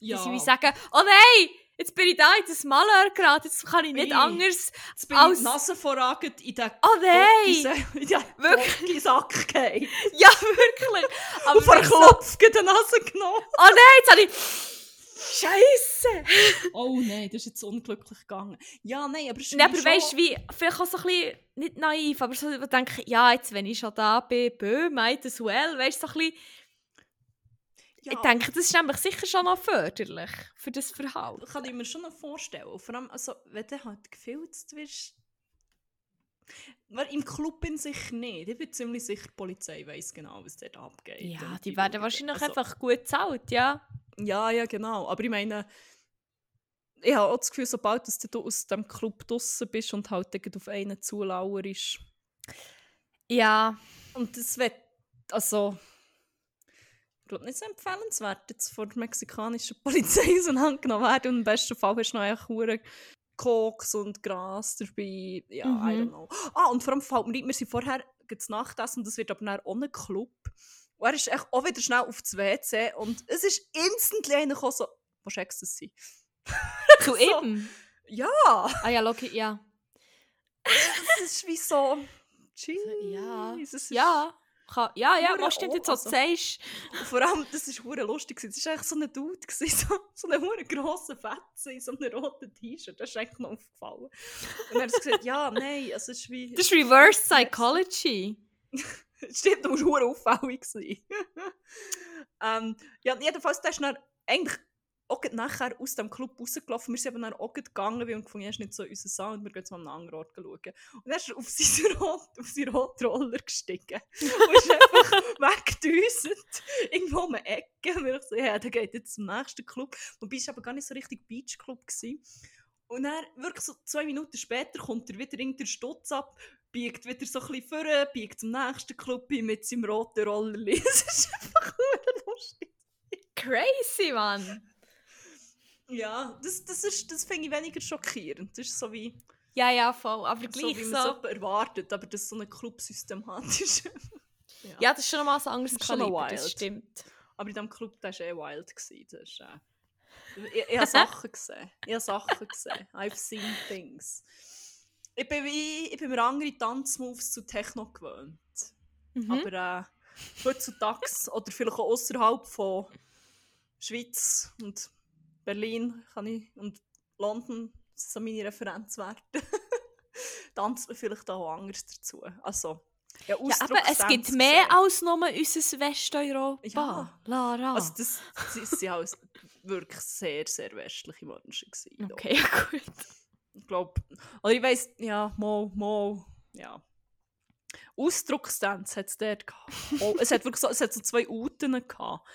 Speaker 2: dass sie wie sagen, oh nein, jetzt bin ich da in das Malheur gerade, jetzt kann ich nicht
Speaker 1: Ui.
Speaker 2: anders.
Speaker 1: Jetzt bin
Speaker 2: Als-
Speaker 1: ich Nase vorragend in den
Speaker 2: Oh nein!
Speaker 1: Gocki- in den
Speaker 2: Wirklich?
Speaker 1: Gocki-Sack gefallen.
Speaker 2: Ja, wirklich. Aber
Speaker 1: Und
Speaker 2: ich so-
Speaker 1: die Nase genommen.
Speaker 2: Oh nein, jetzt habe ich... Scheiße!
Speaker 1: Oh nein, das ist jetzt unglücklich gegangen. Ja, nein, aber es ist
Speaker 2: Nee, aber weißt du, wie, vielleicht auch so ein bisschen, nicht naiv, aber so, ich denke, ja, jetzt, wenn ich schon da bin, bö, might as well, weißt du, so ein bisschen,
Speaker 1: ja,
Speaker 2: ich denke, das ist nämlich sicher schon noch förderlich für das Verhalten.
Speaker 1: kann ich mir schon noch vorstellen. Vor allem, also, wenn du halt gefilzt wirst. Im Club bin ich nicht. Ich bin ziemlich sicher, die Polizei weiß genau, was dort abgeht.
Speaker 2: Ja,
Speaker 1: Und
Speaker 2: die werden wahrscheinlich
Speaker 1: also,
Speaker 2: einfach gut gezahlt, ja.
Speaker 1: Ja, ja, genau. Aber ich meine, ich habe auch das Gefühl, sobald du aus dem Club draußen bist und halt auf einen zulauerst.
Speaker 2: Ja,
Speaker 1: Und das wird, also, ich glaube nicht so empfehlenswert, jetzt von der mexikanischen Polizei auseinandergenommen werden. Und im besten Fall hast du noch hure Koks und Gras dabei. Ja, I
Speaker 2: Mhm.
Speaker 1: don't know. Ah, und vor allem fällt mir ein, wir sind vorher zu Nachtessen und das wird aber dann auch ein Club. Und er ist echt auch wieder schnell auf das WC und es ist instantly einer gekommen, so, was checkst du das sein?
Speaker 2: zu
Speaker 1: So.
Speaker 2: eben.
Speaker 1: Ja!
Speaker 2: Ah ja, Loki, ja.
Speaker 1: Es ist wie so, Jeez,
Speaker 2: Ja. Ja, kann, ja, ja, was stimmt jetzt, was
Speaker 1: also-
Speaker 2: du sagst.
Speaker 1: Und Vor allem, das war hure lustig. Das war eigentlich so ein Dude, gewesen, so, so ein hure grosser Fetzen in so einem roten T-Shirt. Das ist eigentlich noch aufgefallen. Und er hat gesagt, ja, nein, es ist wie...
Speaker 2: Das ist Reverse Psychology.
Speaker 1: Stimmt, du musst hure auffällig sein. ähm, ja, jedenfalls, der ist dann eigentlich auch nachher aus dem Club rausgelaufen. Wir sind eben dann auch gegangen, weil wir gefunden, er ist nicht so unser Sound, wir gehen jetzt mal an einen anderen Ort schauen. Und dann ist er auf seinen roten, auf seinen gestiegen und ist einfach weggedüset, irgendwo um eine Ecke. Und ich so, ja, der geht jetzt zum nächsten Club. Wobei es aber gar nicht so richtig Beachclub gewesen. Und dann, wirklich so zwei Minuten später, kommt er wieder in den Stutz ab, biegt wieder so ein bisschen vor, biegt zum nächsten Club mit seinem roten Roller. Es ist einfach lustig.
Speaker 2: Crazy, Mann.
Speaker 1: Ja, das, das, ist- das finde ich weniger schockierend. Das ist so wie,
Speaker 2: Ja, ja, voll. Aber
Speaker 1: so,
Speaker 2: gleich
Speaker 1: wie
Speaker 2: so.
Speaker 1: man es erwartet, aber das so ein Club systematisch.
Speaker 2: Ja, das ist schon nochmal ein anderes
Speaker 1: Das
Speaker 2: Kaliber, das
Speaker 1: wild.
Speaker 2: stimmt.
Speaker 1: Aber in diesem Club, war eh wild. Gewesen. Das ist, äh, ich, ich habe Sachen gesehen. Ich habe Sachen gesehen. I've seen things. Ich bin, wie, ich bin mir andere Tanzmoves zu Techno gewöhnt.
Speaker 2: Mhm.
Speaker 1: Aber äh, heutzutage oder vielleicht auch außerhalb von Schweiz und Berlin kann ich, und London sind so meine Referenzwerte. Tanzt man vielleicht auch anders dazu. Also, ja,
Speaker 2: ja, aber es gibt mehr
Speaker 1: gesehen.
Speaker 2: als nur unser Westeuropa.
Speaker 1: Ja.
Speaker 2: Lara.
Speaker 1: Also das, das sind auch wirklich sehr, sehr westliche Menschen gewesen.
Speaker 2: okay, ja, gut.
Speaker 1: Ich glaube, oder ich weiss, ja, mal, mal, ja. Ausdruckstanz hat es dort gehabt. Oh, es hat wirklich so, es hat so zwei Uten gehabt.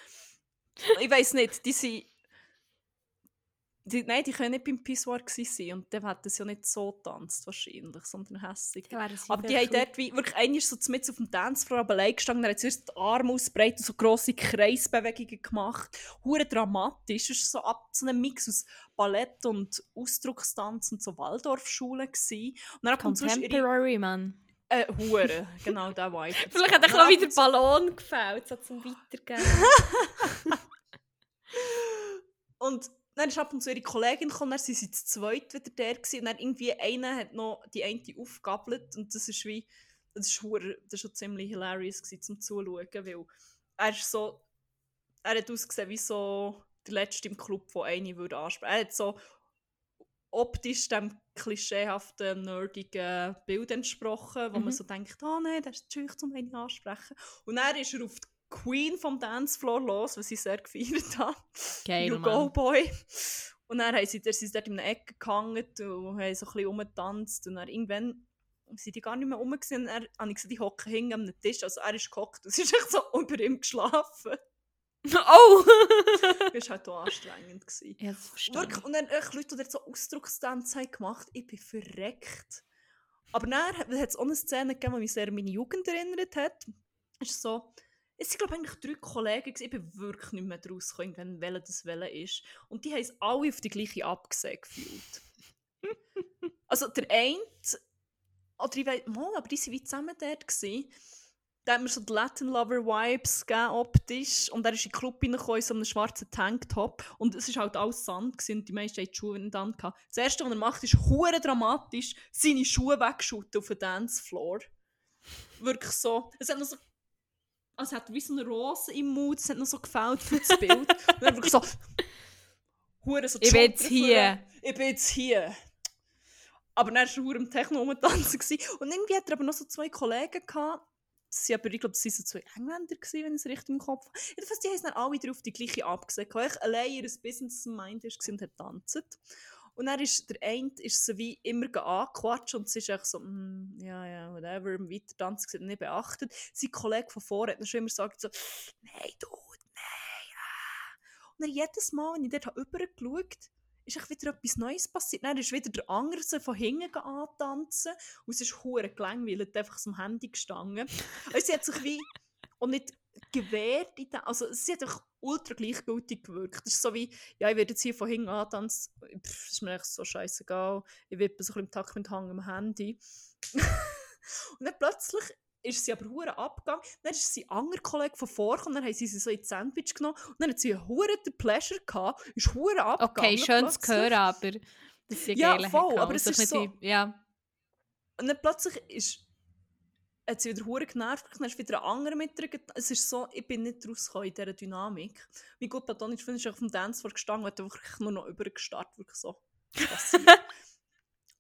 Speaker 1: Ich weiss nicht, die sind, die, nein, die können nicht beim Pissoir gewesen sein und dann hätten sie ja nicht so getanzt wahrscheinlich, sondern hässig. Aber die haben dort wie, wirklich, einer ist so mit auf dem Dancefloor aber allein gestanden, dann hat zuerst die Arme ausbreitet und so grosse Kreisbewegungen gemacht. Hure dramatisch. Es war so, ab, so ein Mix aus Ballett und Ausdruckstanz und so Waldorfschule gsi. Und dann.
Speaker 2: Contemporary, man.
Speaker 1: Äh, Hure, genau, der Vibe.
Speaker 2: Vielleicht hat er noch wieder Ballon gefällt, so zum Weitergehen.
Speaker 1: Und dann ist ab und zu ihre Kollegin gekommen, dann sind sie zu zweit wieder der gewesen, und dann irgendwie einer hat noch die eine aufgabelt und das ist wie, das ist, hure- das ist schon ziemlich hilarious gewesen, zum Zuschauen, weil er ist so, er hat ausgesehen wie so der Letzte im Club, der eine würde ansprechen. Er hat so optisch dem klischeehaften, nerdigen Bild entsprochen, wo
Speaker 2: Mhm.
Speaker 1: man so denkt, ah nein, der ist schüch, um einen ansprechen. Und dann ist er auf die Queen vom Dancefloor los, was ich sehr gefeiert habe.
Speaker 2: Geil,
Speaker 1: you go, boy. Und dann haben sie, dann sind sie dort in einer Ecke gehangen und haben so ein bisschen rumgetanzt. Und dann irgendwann sind die gar nicht mehr rum. gewesen. Und dann habe ich gesehen, die hocken hinten am Tisch. Also er ist gehockt und sie ist echt so über ihm geschlafen.
Speaker 2: Oh!
Speaker 1: Das war halt auch anstrengend. Gewesen.
Speaker 2: ja, verstehe
Speaker 1: Wirklich,
Speaker 2: ich.
Speaker 1: und dann echt Leute, die so Ausdruckstanz haben gemacht ich bin verreckt. Aber dann hat es auch eine Szene gegeben, die mich sehr an meine Jugend erinnert hat. Es ist so, es sind glaube ich eigentlich drei Kollegen, ich bin wirklich nicht mehr daraus gekommen, irgendwann, welcher das welcher ist. Und die haben es alle auf die gleiche abgesehen gefühlt. also der eine, oder ich weiß, mal, aber die waren wie zusammen dort. Gewesen. Da hat mir so die Latin Lover Vibes gegeben, optisch. Und er ist in den Club reingekommen, in so einem schwarzen Tanktop. Und es war halt alles Sand gewesen, und die meisten hatten die Schuhe nicht an. Das erste, was er macht, ist hure dramatisch seine Schuhe wegschütten auf den Dancefloor. Wirklich so. Es hat noch so. Also es hat wie so eine Rose im Mund, es hat noch so gefällt für das Bild. und dann wirklich so. Hure so
Speaker 2: Ich bin jetzt hier.
Speaker 1: Ich bin jetzt hier. Aber dann war er im Techno rumtanzen. Und irgendwie hat er aber noch so zwei Kollegen gehabt. Sind aber, ich glaube, das waren so zwei Engländer, gewesen, wenn ich es richtig im Kopf habe. Jedenfalls, die haben es dann alle wieder auf die gleiche abgesehen. Weil ich allein ihr Business Mind war und hat getanzt. Und dann ist der eine ist so wie immer angequatscht und sie ist echt so, mm, ja, ja, whatever, im Weitertanzen gewesen, nicht beachtet. Sein Kollege von vorne hat dann schon immer gesagt so, nein, du, nein, ah. Und dann jedes Mal, wenn ich dort rübergeschaut habe, ist wieder etwas Neues passiert. Dann ist wieder der andere so von hinten antanzen und es ist hure gelangweilt, einfach am Handy gestanden. Und sie hat sich wie auch nicht gewehrt, in der, also sie hat einfach ultra gleichgültig gewirkt. Das ist so wie, ja, ich werde jetzt hier von hinten antanzen, pff, ist mir echt so scheißegal, ich wippe so ein bisschen im Takt mit Hang am Handy. und dann plötzlich ist sie aber hure abgegangen. Dann ist sie andere Kollege von vorgekommen, dann haben sie sie so ins Sandwich genommen und dann hat sie hure den Pleasure gehabt, ist hure abgegangen.
Speaker 2: Okay, schön zu hören, aber das ist
Speaker 1: Ja,
Speaker 2: geil.
Speaker 1: voll, aber es ist
Speaker 2: nicht
Speaker 1: so-
Speaker 2: die- Ja.
Speaker 1: Und dann plötzlich ist hat sie wieder hure genervt, dann ist wieder ein anderer mit ihr get- Es ist so, ich bin nicht rausgekommen in dieser Dynamik. Mein gut platonisch Freund ist auf dem Dancefloor gestanden hat einfach nur noch übergestartet, wirklich so.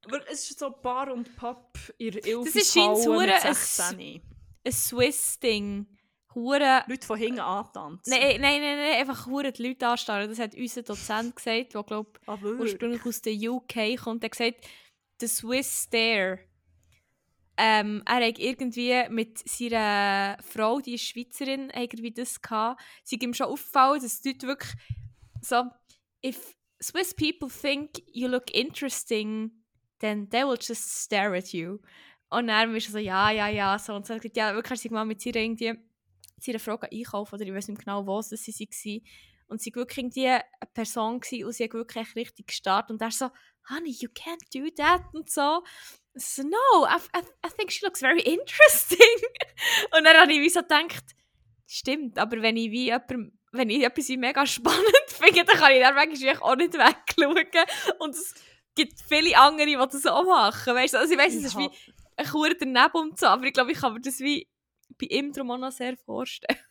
Speaker 1: Aber es ist so Bar und Pub in der
Speaker 2: ist scheint ein
Speaker 1: 16.
Speaker 2: Ein Swiss-Ding. Hure.
Speaker 1: Leute von hinten antanzen.
Speaker 2: Nein, nein, nein, nein, einfach hure die Leute anstarren. Das hat unser Dozent gesagt, der, glaube
Speaker 1: Ah,
Speaker 2: ich,
Speaker 1: wirklich?
Speaker 2: ursprünglich aus der UK kommt. Er hat gesagt, der Swiss Stare. Ähm, er hat irgendwie mit seiner Frau, die ist Schweizerin, irgendwie das gehabt. Sie ihm schon aufgefallen, dass die Leute wirklich so, if Swiss people think you look interesting, then they will just stare at you. Und dann ist er so, ja, ja, ja, so. Und so, ja, wirklich, du mal mit ihrer irgendwie, seiner Frau einkaufen oder ich weiß nicht genau, wo sie war. Und sie war wirklich irgendwie eine Person gewesen, und sie hat wirklich richtig gestartet. Und er so, honey, you can't do that und so. So, no, I, I, I think she looks very interesting. und dann habe ich wie so gedacht, stimmt, aber wenn ich wie jemand, wenn ich etwas mega spannend finde, dann kann ich dann manchmal auch nicht wegschauen. Und es gibt viele andere, die das auch machen. Weißt du? Also ich weiss, es ist wie ein Kur daneben und so, aber ich glaube, ich kann mir das wie bei ihm darum auch noch sehr vorstellen.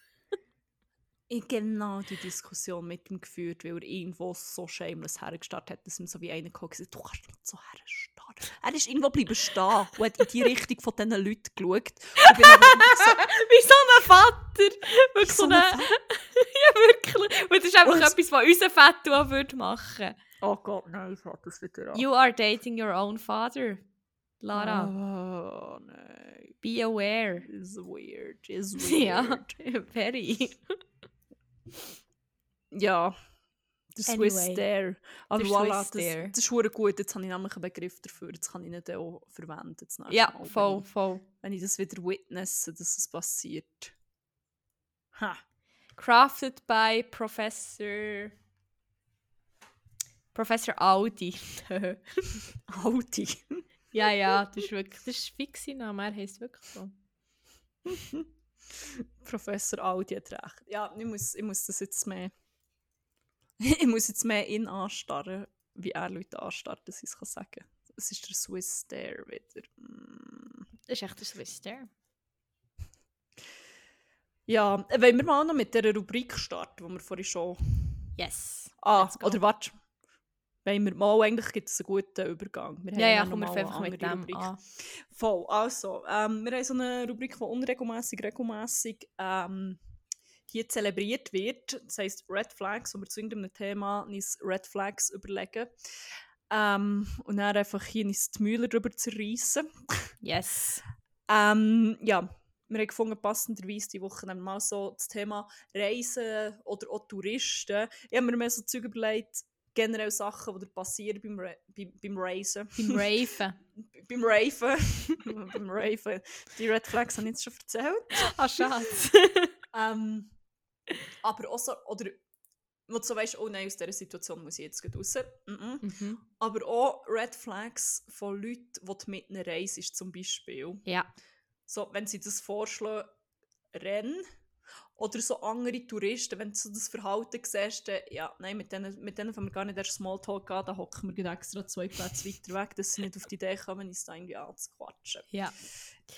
Speaker 1: Ich genau die Diskussion mit ihm geführt, weil er irgendwo so shameless hergestartet hat, dass ihm so wie einer gekommen ist, du kannst nicht so herstarren. Er ist irgendwo bleiben stehen und hat in die Richtung von diesen Leuten geschaut. Und bin so,
Speaker 2: Wie so ein Vater! Wirklich so eine...
Speaker 1: ein
Speaker 2: ja, wirklich. Und das ist einfach
Speaker 1: Und-
Speaker 2: etwas, was unser Vater auch würde machen
Speaker 1: oh Gott, nein, ich hatte das wieder an.
Speaker 2: You are dating your own father. Lara,
Speaker 1: Oh nein.
Speaker 2: be aware.
Speaker 1: Is weird,
Speaker 2: Ja,
Speaker 1: weird.
Speaker 2: very.
Speaker 1: Ja. Der Swiss
Speaker 2: Anyway,
Speaker 1: Dare. Aber
Speaker 2: der
Speaker 1: voilà,
Speaker 2: Swiss
Speaker 1: das, das ist gut. Jetzt habe ich nämlich einen Begriff dafür. Jetzt kann ich ihn auch verwenden.
Speaker 2: Ja,
Speaker 1: Mal,
Speaker 2: voll,
Speaker 1: Wenn ich,
Speaker 2: voll.
Speaker 1: wenn ich das wieder witnesse, dass es passiert. Ha.
Speaker 2: Crafted by Professor... Professor Audi.
Speaker 1: Audi.
Speaker 2: ja, ja, das ist wirklich... Das ist fix Name, er heisst wirklich so.
Speaker 1: Professor Audi hat recht. Ja, ich muss, ich muss das jetzt mehr. ich muss jetzt mehr ihn anstarren, wie er Leute anstarrt, dass ich es kann sagen Es ist der Swiss Dare wieder. Mm.
Speaker 2: Das ist echt der Swiss Dare.
Speaker 1: Ja, wollen wir mal noch mit dieser Rubrik starten, die wir vorhin schon.
Speaker 2: Yes.
Speaker 1: Ah, oder warte. Wollen wir mal, eigentlich gibt es einen guten Übergang. Wir
Speaker 2: Ja, ja,
Speaker 1: noch
Speaker 2: komm, wir einfach mit dem
Speaker 1: Rubrik.
Speaker 2: an.
Speaker 1: Voll, also, ähm, wir haben so eine Rubrik, die unregelmäßig, regelmäßig ähm, hier zelebriert wird. Das heisst Red Flags, wo wir zu irgendeinem Thema uns Red Flags überlegen. Ähm, und dann einfach hier uns die Mühle darüber zerreißen.
Speaker 2: Yes.
Speaker 1: Ähm, ja, wir haben gefunden, passenderweise die Woche wir mal so das Thema Reisen oder auch Touristen. Ich habe mir mehr so Zeug überlegt, generell Sachen, die passieren beim, Re beim, beim Reisen.
Speaker 2: Beim Raven.
Speaker 1: beim Raven. beim Raven. Die Red Flags habe ich jetzt schon erzählt.
Speaker 2: ah, Schatz.
Speaker 1: Ähm, aber auch so, oder wo du so weißt, oh nein, aus dieser Situation muss ich jetzt raus. Mhm.
Speaker 2: mhm.
Speaker 1: Aber auch Red Flags von Leuten, die du mit einer Reise ist, zum Beispiel.
Speaker 2: Ja.
Speaker 1: So, wenn sie das vorschlagen, rennen. Oder so andere Touristen, wenn du so das Verhalten siehst, dann, ja, nein, mit denen, mit denen fangen wir gar nicht erst Smalltalk an, da hocken wir extra zwei Plätze weiter weg, dass sie nicht auf die Idee kommen, uns da irgendwie anzuquatschen.
Speaker 2: Ja.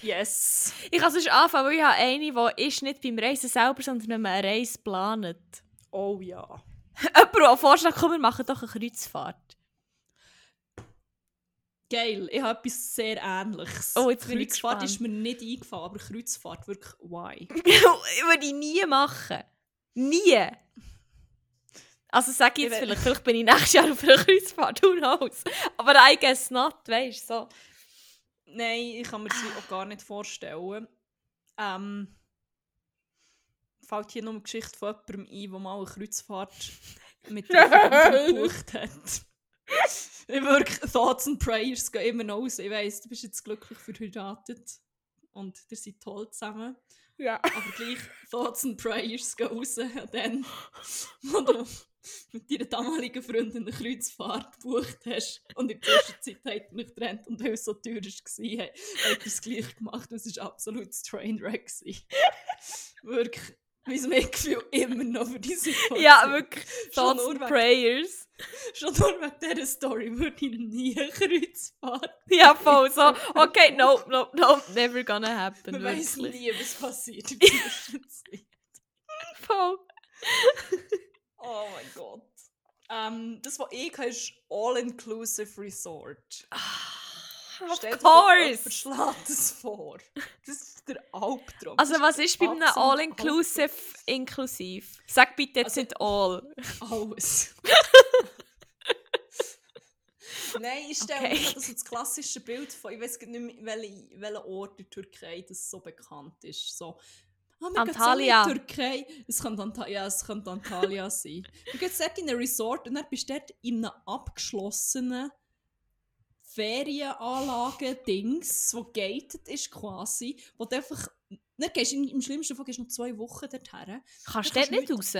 Speaker 1: Yes!
Speaker 2: Ich kann sonst anfangen, weil ich habe eine, die ist nicht beim Reisen selber, sondern wenn eine Reise planet.
Speaker 1: Oh ja.
Speaker 2: Jemand, der einen Vorschlag kommt, wir machen doch eine Kreuzfahrt.
Speaker 1: Geil, ich habe etwas sehr Ähnliches.
Speaker 2: Oh, jetzt ich
Speaker 1: Kreuzfahrt ist mir nicht eingefallen, aber Kreuzfahrt wirklich, why?
Speaker 2: Würde ich nie machen. Nie. Also sag ich
Speaker 1: Ich
Speaker 2: jetzt
Speaker 1: we-
Speaker 2: vielleicht, vielleicht bin ich nächstes Jahr auf einer Kreuzfahrt, who knows. Aber I guess not, weißt du, so.
Speaker 1: Nein, ich kann mir das auch gar nicht vorstellen. Ähm, fällt hier noch eine Geschichte von jemandem ein, der mal eine Kreuzfahrt mit Freundin gebucht hat. Ich wirklich, Thoughts and Prayers gehen immer noch raus. Ich weiss, du bist jetzt glücklich verheiratet und ihr seid toll zusammen.
Speaker 2: Ja.
Speaker 1: Aber gleich Thoughts and Prayers gehen raus an dann, wo du mit deiner damaligen Freundin eine Kreuzfahrt gebucht hast und in der Zwischenzeit ihr mich getrennt und weil es so teuer war, hat er es gleich gemacht und es war absolut Trainwreck. gewesen. Wirklich, mein Mitgefühl immer noch für die Situation.
Speaker 2: Ja, wirklich. Thoughts and Prayers.
Speaker 1: Schon nur wegen dieser Story würde ich nie Kreuz fahren.
Speaker 2: Ja, voll so. Okay, nope, nope, nope, never gonna happen.
Speaker 1: Man weiß nie, was passiert.
Speaker 2: Voll.
Speaker 1: Oh mein Gott. Ähm, das, was ich habe, ist All-Inclusive Resort.
Speaker 2: Of
Speaker 1: Stell
Speaker 2: course.
Speaker 1: schlägt das vor. Das ist der Albtraum.
Speaker 2: Also was ist bei einem All-Inclusive inklusiv? Sag bitte jetzt
Speaker 1: Also-
Speaker 2: nicht All.
Speaker 1: Alles. Nein, ich stelle
Speaker 2: Okay.
Speaker 1: mir das, das klassische Bild von, ich weiß nicht mehr, welche, welcher Ort in der Türkei das so bekannt ist. So, zusammen
Speaker 2: Antalya.
Speaker 1: Türkei. Es könnte, Anta ja, es könnte Antalya sein. Du gehst dort in ein Resort und dann bist du dort in einem abgeschlossenen Ferienanlagen-Dings, wo gated ist quasi, wo du einfach, dann gehst im, im schlimmsten Fall gehst du noch zwei Wochen dorthin.
Speaker 2: Kannst du dort nicht raus?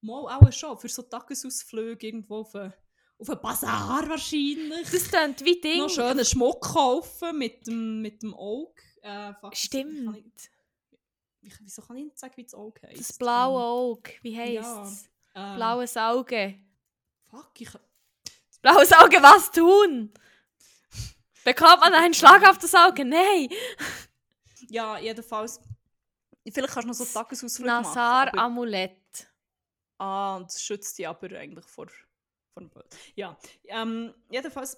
Speaker 1: Mal auch schon, für so Tagesausflüge irgendwo auf einen, auf einen Bazar wahrscheinlich.
Speaker 2: Das klingt wie Ding.
Speaker 1: Noch schönen Schmuck kaufen mit dem, mit dem Auge. Äh,
Speaker 2: Stimmt.
Speaker 1: Ich, wie, wieso kann ich nicht sagen, wie das Auge heisst?
Speaker 2: Das blaue Auge. Wie heisst
Speaker 1: ja,
Speaker 2: es?
Speaker 1: Ähm,
Speaker 2: Blaues Auge.
Speaker 1: Fuck, ich...
Speaker 2: Blaues Auge, was tun? Bekommt man einen Schlag auf das Auge? Nein.
Speaker 1: Ja, jedenfalls... Vielleicht kannst du noch so Tagesausflüge machen.
Speaker 2: Nazar
Speaker 1: aber-
Speaker 2: Amulett.
Speaker 1: Ah, und das schützt dich aber eigentlich vor, vor dem Böse. Ja, ähm, jedenfalls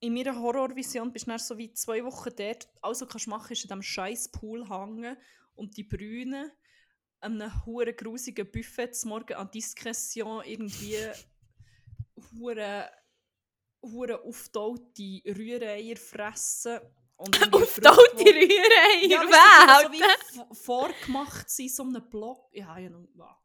Speaker 1: in meiner Horrorvision bist du so wie zwei Wochen dort. Alles, was du kannst machen ist in diesem scheiß Pool hängen und die Brünen an einem huren grusigen Buffet zum Morgen an Diskretion irgendwie hure hure auftaute Rühreier fressen und irgendwie
Speaker 2: Auf die
Speaker 1: Früchte, die-
Speaker 2: Rührei
Speaker 1: ja, weißt so wie vorgemacht sind, so einem Block. Ja, ja, ja.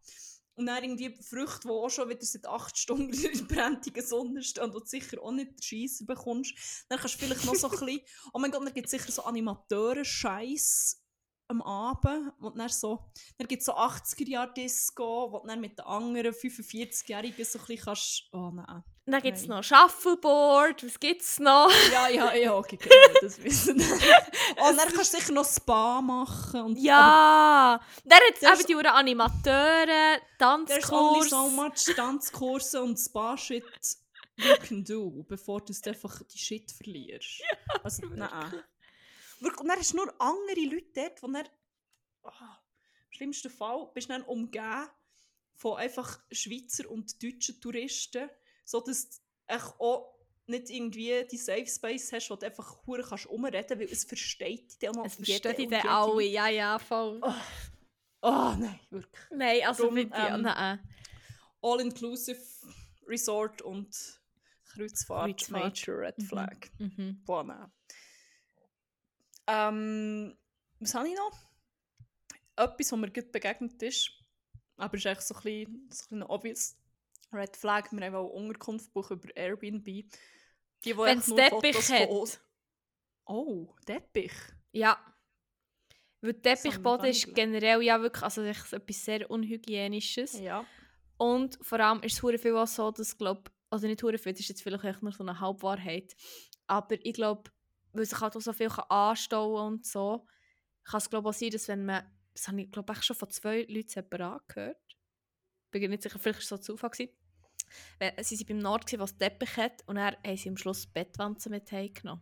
Speaker 1: Und dann irgendwie Früchte, die auch schon wieder seit acht Stunden in brennenden Sonne stehen, und du sicher auch nicht Scheiße bekommst. Dann kannst du vielleicht noch so ein bisschen, oh mein Gott, dann gibt es sicher so Animateuren-Scheiß am Abend, wo dann so, dann gibt es so 80er-Jahre-Disco, wo du dann mit den anderen 45-Jährigen so ein bisschen kannst, oh nein.
Speaker 2: Dann gibt es noch Shuffleboard. Was gibt es noch?
Speaker 1: Ja, ja, ja, okay, genau, das wissen wir. Oh, und dann kannst du sicher noch Spa machen. Und,
Speaker 2: Ja. Dann hat es eben die Animateure,
Speaker 1: There's only
Speaker 2: Tanzkurs.
Speaker 1: so much Tanzkurse und Spa-Shit you can do, bevor du einfach die Shit verlierst. also, nein. Und dann hast du nur andere Leute dort, die dann... Oh, Im schlimmsten Fall bist du dann umgeben von einfach Schweizer und deutschen Touristen, so dass du auch nicht irgendwie die Safe Space hast, wo du einfach hure kannst umreden, weil es versteht dich dann noch
Speaker 2: Es versteht die
Speaker 1: jede.
Speaker 2: alle. Ja, ja, voll.
Speaker 1: Oh, oh nein, wirklich.
Speaker 2: Nein, also
Speaker 1: Drum,
Speaker 2: bitte.
Speaker 1: ähm,
Speaker 2: nein.
Speaker 1: All-inclusive Resort und Kreuzfahrt,
Speaker 2: Kreuzfahrt.
Speaker 1: Major Red
Speaker 2: Mhm.
Speaker 1: Flag.
Speaker 2: Mhm.
Speaker 1: Boah, nein. Ähm, was habe ich noch? Etwas, was mir gut begegnet ist, aber ist echt so ein bisschen, so ein bisschen obvious. Red Flag, wir haben auch Unterkunft buchen über Airbnb. Die, die
Speaker 2: Wenn es Teppich
Speaker 1: Fotos
Speaker 2: hat.
Speaker 1: uns- Oh, Teppich?
Speaker 2: Ja. Weil Teppichboden ist generell ja wirklich also etwas sehr Unhygienisches.
Speaker 1: Ja.
Speaker 2: Und vor allem ist es viel auch so, dass glaub, also nicht viel, das ist jetzt vielleicht nur so eine Halbwahrheit, aber ich glaube, weil sich halt auch so viel kann anstauen und so, kann es glaube auch sein, dass wenn man, das habe ich glaube ich schon von zwei Leuten separat gehört, bin ich nicht sicher, vielleicht war es so Zufall gewesen, sie waren beim Nord, gewesen, was Teppich hat und dann haben sie am Schluss Bettwanzen mit heimgenommen.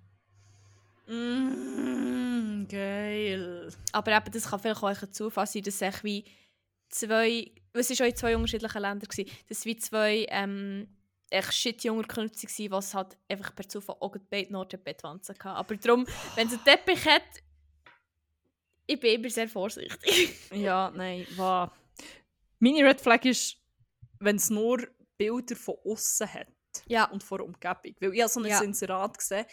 Speaker 1: Mm, geil.
Speaker 2: Aber eben, das kann vielleicht auch ein Zufall sein, dass es wie zwei, es war auch in zwei unterschiedlichen Ländern, gewesen, dass wie zwei ähm, echt shitty Unterkünfte waren, was halt einfach per Zufall auch beide Norden Bettwanzen hatten. Aber darum, wenn es einen Teppich hat, ich bin immer sehr vorsichtig.
Speaker 1: Ja, nein, war. Meine Red Flag ist, wenn es nur Bilder von außen hat
Speaker 2: ja,
Speaker 1: und von der Umgebung. Weil ich habe so ein
Speaker 2: Ja.
Speaker 1: Inserat gesehen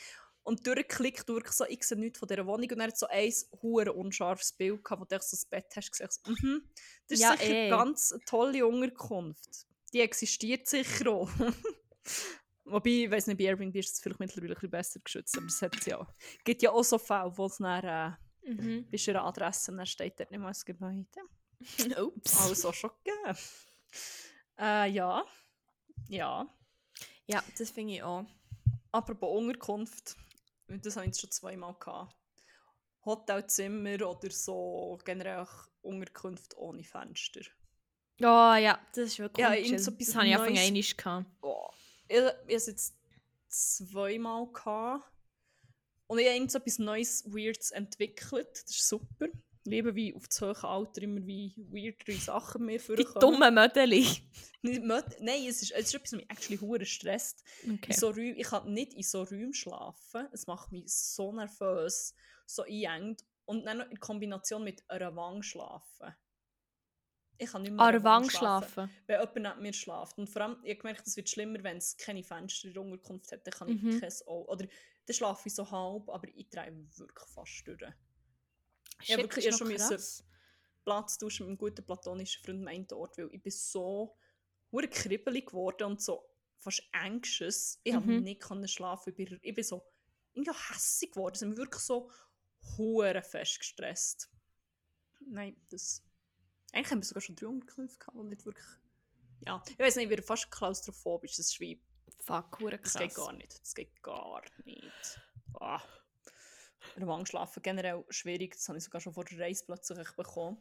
Speaker 1: und durchgeklickt durch so, ich sehe nichts von dieser Wohnung und dann hat so ein hure unscharfes Bild gehabt, wo du so das Bett hast gesehen. Ich so, mhm, das ist
Speaker 2: Ja,
Speaker 1: sicher
Speaker 2: eh.
Speaker 1: ganz eine tolle Unterkunft. Die existiert sicher auch. Wobei, ich weiß nicht, bei Airbnb ist es vielleicht mittlerweile ein bisschen besser geschützt, aber es hat ja, gibt ja auch so Fälle, wo es dann äh,
Speaker 2: mhm.
Speaker 1: bist du eine Adresse und dann steht dort nicht mal das Gebäude.
Speaker 2: Ups.
Speaker 1: Also schon gegeben. Äh, ja. Ja.
Speaker 2: Ja, das finde ich auch.
Speaker 1: Apropos Unterkunft, das habe ich jetzt schon zweimal gehabt. Hotelzimmer oder so generell Unterkünfte ohne Fenster.
Speaker 2: Oh ja, das ist wirklich
Speaker 1: Ja,
Speaker 2: chill.
Speaker 1: so
Speaker 2: Das habe ich
Speaker 1: Neues.
Speaker 2: einmal gehabt.
Speaker 1: Oh. Ich, ich hatte es jetzt zweimal. Gehabt. Und ich habe irgend so etwas Neues, Weirds entwickelt. Das ist super. Ich liebe, wie auf das hohe Alter immer wie weirdere Sachen mehr
Speaker 2: Die
Speaker 1: vorkommen.
Speaker 2: dummen Mödeli.
Speaker 1: Nicht Möd- Nein, es ist, es ist etwas, was mich actually hure stresst.
Speaker 2: Okay.
Speaker 1: So Räumen, ich kann nicht in so Räumen schlafen. Es macht mich so nervös, so eingeengt. Und dann noch in Kombination mit einer Wange schlafen. Ich kann nicht mehr
Speaker 2: An
Speaker 1: Wange
Speaker 2: schlafen.
Speaker 1: wenn jemand neben mir schläft. Und vor allem, ich habe gemerkt, es wird schlimmer, wenn es keine Fenster in der Unterkunft hat. Dann kann ich
Speaker 2: Mhm.
Speaker 1: kein Auge. Oder dann schlafe ich so halb, aber ich drehe wirklich fast durch. Wirklich
Speaker 2: das ist
Speaker 1: erst
Speaker 2: noch
Speaker 1: schon müssen-. Platz tauschen mit einem guten platonischen Freund am einen Ort, weil ich bin so hure kribbelig geworden und so fast anxious. Ich
Speaker 2: Mhm.
Speaker 1: konnte nicht können schlafen. Ich bin, ich bin so irgendwie hässig geworden. Es hat mich wirklich so hure fest gestresst. Nein, das... Eigentlich haben wir sogar schon drei Unterkünfte gehabt, und nicht wirklich... Ja, ich weiß nicht, ich werde fast klaustrophobisch. Das ist wie...
Speaker 2: Fuck, hure
Speaker 1: Das
Speaker 2: krass.
Speaker 1: geht gar nicht. Das geht gar nicht. Ah. Wange schlafen generell schwierig. Das habe ich sogar schon vor der Reise plötzlich bekommen.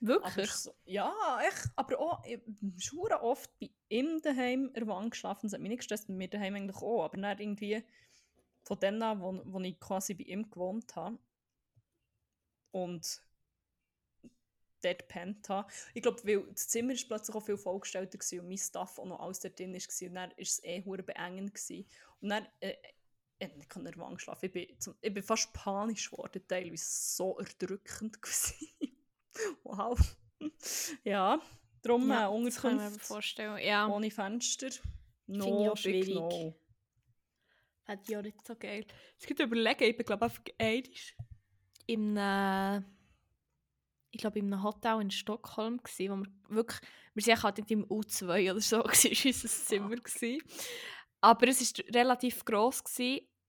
Speaker 2: Wirklich?
Speaker 1: so, ja, echt. Aber auch, ich habe oft bei ihm daheim Wange geschlafen. Das hat mich nicht gestresst, bei mir daheim eigentlich auch. Aber dann irgendwie von dann an, wo, wo ich quasi bei ihm gewohnt habe und dort gepennt habe. Ich glaube, weil das Zimmer ist plötzlich auch viel vollgestellter gewesen und mein Stuff auch noch alles dort drin war. Und dann war es eh hure beengend. Gewesen. Und dann äh, ich konnte nicht Wange schlafen. Ich bin, zum, ich bin fast panisch geworden, teilweise so erdrückend. gewesen. wow. ja, darum
Speaker 2: Ja,
Speaker 1: äh,
Speaker 2: ich mir
Speaker 1: Unterkunft
Speaker 2: vorstellen. Ja,
Speaker 1: ohne Fenster. No,
Speaker 2: Finde ich auch schwierig.
Speaker 1: no.
Speaker 2: hätte ich auch nicht so geil. Es gibt überlegen, ich bin glaube einfach einig. In einem, ich glaube in einem Hotel in Stockholm gsi, wo wir wirklich, wir sind halt im U2 oder so, ist unser Zimmer gsi. Aber es ist relativ gross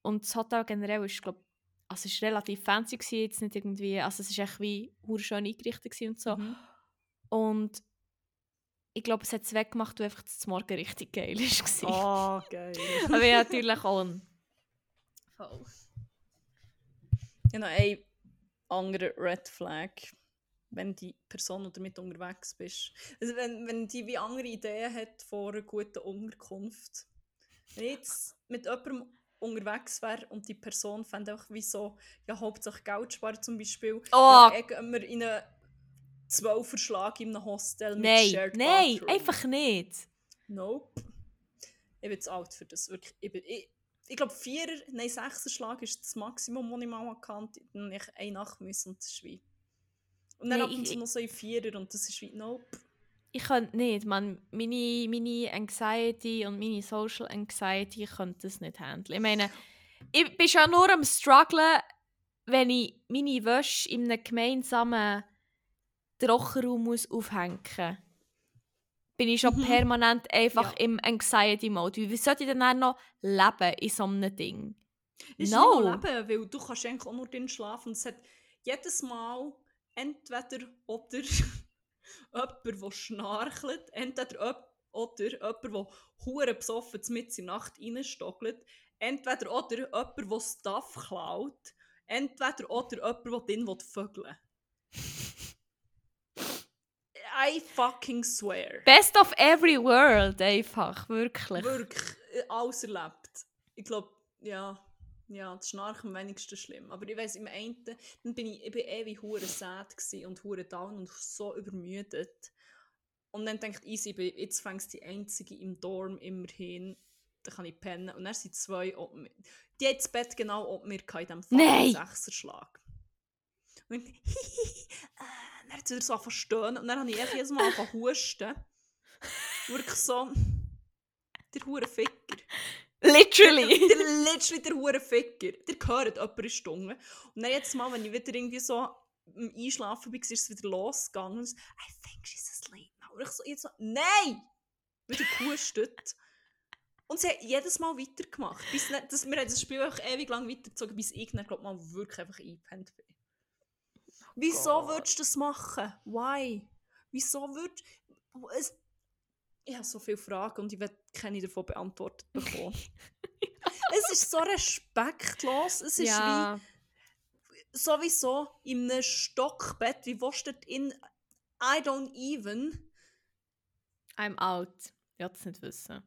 Speaker 2: und das Hotel generell ist glaube also es ist relativ fancy gsi, jetzt nicht irgendwie, also es ist echt wie schön eingerichtet gsi und so.
Speaker 1: Mhm.
Speaker 2: Und ich glaube, es hat es weggemacht, weil einfach das Morgen richtig geil war.
Speaker 1: Ah, geil.
Speaker 2: Aber ja, natürlich auch ein
Speaker 1: Voll. Ja, noch ein anderer Red Flag, wenn die Person, die damit unterwegs bist. Also wenn, wenn die wie andere Ideen hat vor einer guten Unterkunft. Wenn ich jetzt mit jemandem unterwegs wäre und die Person fände auch wie so, ja, hauptsächlich Geld sparen zum Beispiel.
Speaker 2: Oh,
Speaker 1: eh, gehen wir in einen Zwölferschlag in einem Hostel mit
Speaker 2: nein,
Speaker 1: Shared
Speaker 2: nein,
Speaker 1: Bathroom.
Speaker 2: einfach nicht.
Speaker 1: Nope. Ich bin zu alt für das. Wirklich. Ich, bin- ich, ich glaube, Vierer, nein, Sechser Schlag ist das Maximum, das ich mal erkannt habe. Dann ich eine Nacht müssen und das ist wie. Und dann
Speaker 2: Nee,
Speaker 1: ab und zu noch so ein Vierer und das ist wie, nope.
Speaker 2: Ich könnte nicht, man, meine, meine Anxiety und meine Social Anxiety ich könnte das nicht handeln. Ich meine, ich bin schon nur am strugglen, wenn ich meine Wäsche in einem gemeinsamen Trockenraum muss aufhängen muss. Bin ich schon
Speaker 1: Mhm.
Speaker 2: permanent einfach
Speaker 1: Ja.
Speaker 2: im Anxiety-Mode. Wie sollte ich denn dann noch leben in so einem Ding?
Speaker 1: Ist
Speaker 2: No.
Speaker 1: no. Leben, weil du kannst eigentlich auch nur drin schlafen. Und es hat jedes Mal entweder oder jemand, der schnarchelt, entweder jemand- oder jemand, der hure besoffen mit in Nacht reinstockelt, entweder oder jemand, der Stuff klaut, entweder oder jemand, der drin vögeln I fucking swear.
Speaker 2: Best of every world, einfach, wirklich.
Speaker 1: Wirklich, äh, alles erlebt. Ich glaube, ja, ja, das Schnarchen am wenigsten schlimm. Aber ich weiss, im einen, dann bin ich, ich bin ewig hure sad und hure down und so übermüdet. Und dann denkt easy, jetzt fängst die einzige im Dorm immerhin, dann kann ich pennen. Und dann sind zwei, ob mir, die hat das Bett genau ob mir in diesem
Speaker 2: Nein!
Speaker 1: Sechserschlag. Und dann, äh, dann hat sie wieder so verstehen und dann habe ich jedes Mal angefangen husten. Wirklich so, der hure Ficker.
Speaker 2: Literally.
Speaker 1: der literally der hure Ficker. Der gehört jemand in Stunden. Und dann jetzt mal, wenn ich wieder irgendwie so am Einschlafen war, ist es wieder losgegangen. Und I think she's asleep now. Und ich so, jetzt so, nein! Wieder gehustet. Und sie hat jedes Mal weitergemacht. Bis nicht, das, wir haben das Spiel auch ewig lang weitergezogen, bis ich dann, glaub mal wirklich einfach eingepennt bin. Wieso
Speaker 2: Gott.
Speaker 1: würdest du das machen? Why? Wieso würdest es Ich habe so viele Fragen und ich will keine davon beantwortet bekommen. es ist so respektlos. Es ist
Speaker 2: ja.
Speaker 1: wie sowieso in einem Stockbett, wie willst du in I don't even?
Speaker 2: I'm out. Ich das nicht wissen.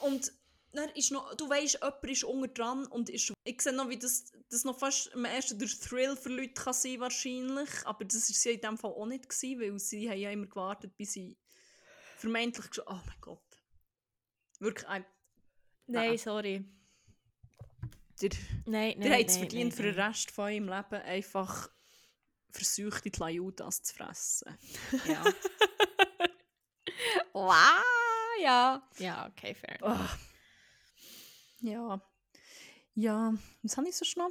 Speaker 1: Und dann ist noch, du weißt, jemand ist unter dran und ist, ich sehe noch, wie das, das noch fast am ersten der Thrill für Leute kann sein wahrscheinlich, aber das war sie in dem Fall auch nicht, gewesen, weil sie haben ja immer gewartet, bis sie vermeintlich gesch- oh mein Gott. Wirklich, ein,
Speaker 2: Nein,
Speaker 1: Ah.
Speaker 2: sorry.
Speaker 1: der,
Speaker 2: Nein, nein,
Speaker 1: der hat es
Speaker 2: nein,
Speaker 1: verdient,
Speaker 2: nein,
Speaker 1: für den
Speaker 2: nein.
Speaker 1: Rest von ihrem Leben einfach versuchte Tlajudas zu fressen. Ja.
Speaker 2: Wow, ja. Ja, okay, fair.
Speaker 1: Ah. Ja. Ja, was habe ich so schnell?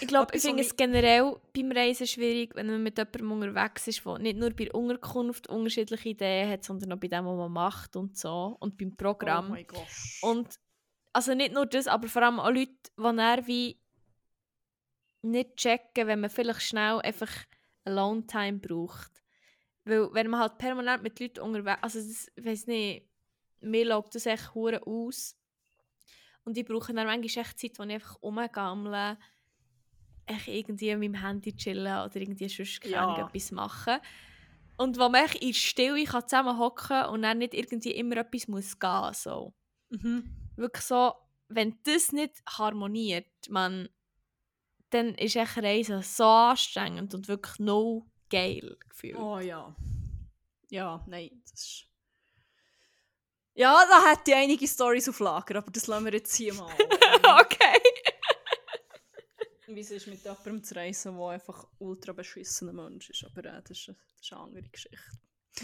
Speaker 2: Ich glaube, ich finde es generell beim Reisen schwierig, wenn man mit jemandem unterwegs ist, der nicht nur bei der Unterkunft unterschiedliche Ideen hat, sondern auch bei dem, was man macht und so. Und beim
Speaker 1: Oh
Speaker 2: Programm.
Speaker 1: Gott.
Speaker 2: und also nicht nur das, aber vor allem auch Leute, die dann wie nicht checken, wenn man vielleicht schnell einfach Alone Time braucht. Weil wenn man halt permanent mit Leuten unterwegs also das, ich weiss nicht, mir schaut das echt hure aus. Und ich brauche dann manchmal echt Zeit, wo ich einfach rumgammle, echt irgendwie mit meinem Handy chillen oder irgendwie sonst
Speaker 1: Ja.
Speaker 2: Etwas machen. Und wo man echt in Stille kann zusammen hocken und dann nicht irgendwie immer etwas muss gehen so.
Speaker 1: Mhm.
Speaker 2: Wirklich so, wenn das nicht harmoniert, man, dann ist echt Reisen so anstrengend und wirklich no geil gefühlt.
Speaker 1: Oh ja. Ja, nein, das ist... Ja, da hätte ich einige Stories auf Lager, aber das lassen wir jetzt hier mal.
Speaker 2: okay.
Speaker 1: Wie es ist mit jemandem zu reisen, der einfach ultra beschissener Mensch ist. Aber äh, das, ist, das ist eine andere Geschichte.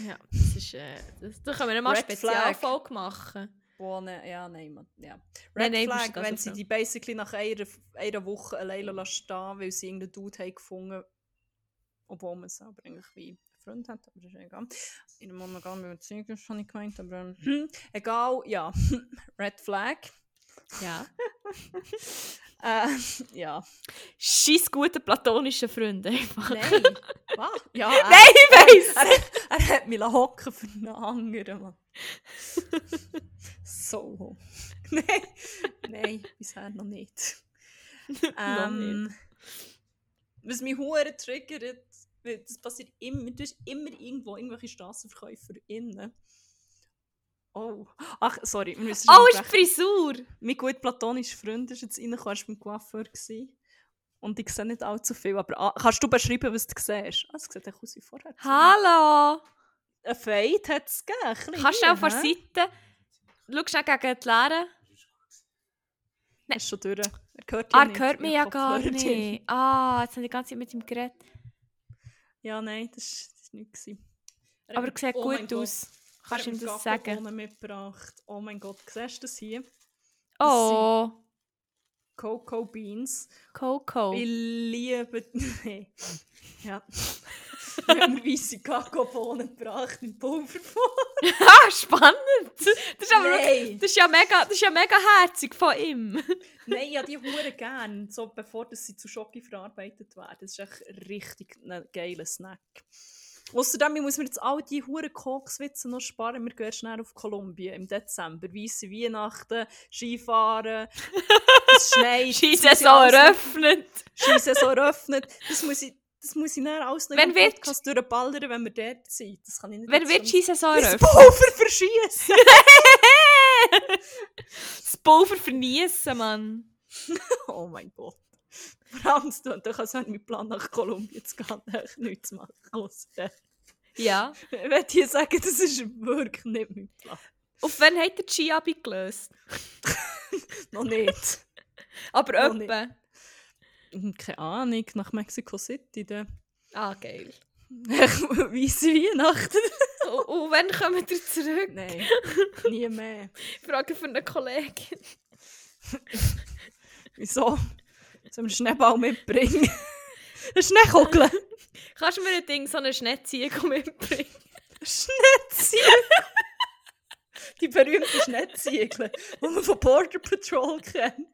Speaker 2: Ja, das ist, äh, das, da können wir mal eine Spezialfolge machen.
Speaker 1: Wo ne, ja, nein, man, ja.
Speaker 2: Nein,
Speaker 1: Red
Speaker 2: nein,
Speaker 1: Flag,
Speaker 2: du
Speaker 1: wenn sie die basically nach einer, einer Woche alleine stehen, weil sie irgendeinen Dude haben gefunden obwohl man es selber eigentlich wie einen Freund hat, aber das ist egal. In einem monogamen Beziehung ist schon nicht gemeint, aber hm, egal, ja. Red Flag.
Speaker 2: Ja.
Speaker 1: Äh, ja.
Speaker 2: Scheiß gute platonische Freunde einfach.
Speaker 1: Nein. Was? Ja, er,
Speaker 2: Nein, ich weiss!
Speaker 1: er, er hat mich hocken für einen anderen, Mann. so. Nein, nein, bisher noch nicht.
Speaker 2: Noch
Speaker 1: Ähm, Was mich hure triggert, weil das passiert immer, du hast immer irgendwo irgendwelche StrassenverkäuferInnen. Oh, ach, sorry, wir müssen
Speaker 2: Oh, ist die. Frisur!
Speaker 1: Mein gut platonischer Freund ist jetzt reingekommen, er war beim Coiffeur. Und ich sehe nicht allzu viel, aber ah, kannst du beschreiben, was du siehst? Ah, es sieht echt aus wie vorher.
Speaker 2: Hallo!
Speaker 1: Ein Fade hat es gegeben.
Speaker 2: Kannst du auch von der? Seite... Schau schnell gegen die Leere.
Speaker 1: Er ist schon durch. Er hört
Speaker 2: Ah, er
Speaker 1: nicht.
Speaker 2: hört mich ja gar
Speaker 1: hört ihn.
Speaker 2: nicht. Ah, jetzt habe ich die ganze Zeit mit ihm geredet.
Speaker 1: Ja, nein, das war nichts. Er
Speaker 2: Aber er sieht
Speaker 1: oh
Speaker 2: gut
Speaker 1: Gott,
Speaker 2: aus.
Speaker 1: er
Speaker 2: Kannst du ihm das sagen?
Speaker 1: Gabelbohnen mitgebracht. Oh mein Gott, siehst du das hier?
Speaker 2: Oh,
Speaker 1: Cocoa Beans.
Speaker 2: Coco.
Speaker 1: Ich liebe... Nee. ja. Wir haben mir weisse Kakaobohnen gebracht im Pulverform.
Speaker 2: Ah, spannend! Das ist, aber wirklich, das ist, ja mega, das ist ja mega herzig von ihm.
Speaker 1: Nein, ja, die hure gern, so bevor dass sie zu Schoki verarbeitet werden. Das ist echt richtig ein geiler Snack. Außerdem ich muss mir jetzt all die hure Kokswitze noch sparen. Wir gehen schnell auf Kolumbien im Dezember. Weisse Weihnachten, Skifahren, es schneit. das
Speaker 2: Skisaison eröffnet.
Speaker 1: Skisaison eröffnet. Das muss ich, das muss ich dann alles noch
Speaker 2: Wenn
Speaker 1: im
Speaker 2: wird-
Speaker 1: Podcast durchballern, wenn wir dort sind. Das kann ich nicht
Speaker 2: Wer
Speaker 1: jetzt
Speaker 2: wird Skisaison
Speaker 1: Das
Speaker 2: eröffnet?
Speaker 1: Pulver verschießen!
Speaker 2: das Pulver verniessen, Mann.
Speaker 1: Oh mein Gott. Vor allem, es tut doch, als wenn mein Plan nach Kolumbien zu gehen, echt nichts machen. Ausser-
Speaker 2: Ja.
Speaker 1: Ich würde hier sagen, das ist wirklich nicht mein Plan.
Speaker 2: Auf wen hat der Ski abgelöst?
Speaker 1: Noch nicht.
Speaker 2: Aber
Speaker 1: Noch
Speaker 2: öppe.
Speaker 1: Hm, Keine Ahnung, nach Mexico City. Dann.
Speaker 2: Ah, geil.
Speaker 1: Weisse Weihnachten.
Speaker 2: Und, und wann kommen wir zurück?
Speaker 1: Nein, nie mehr.
Speaker 2: Frage für eine Kollegin.
Speaker 1: Wieso? Einen Schneeball mitbringen? Eine Schneekugel?
Speaker 2: Kannst du mir ein Ding, so eine Schneeziege mitbringen?
Speaker 1: Schneeziegel? Die berühmten Schneeziegel, die man von Border Patrol kennt.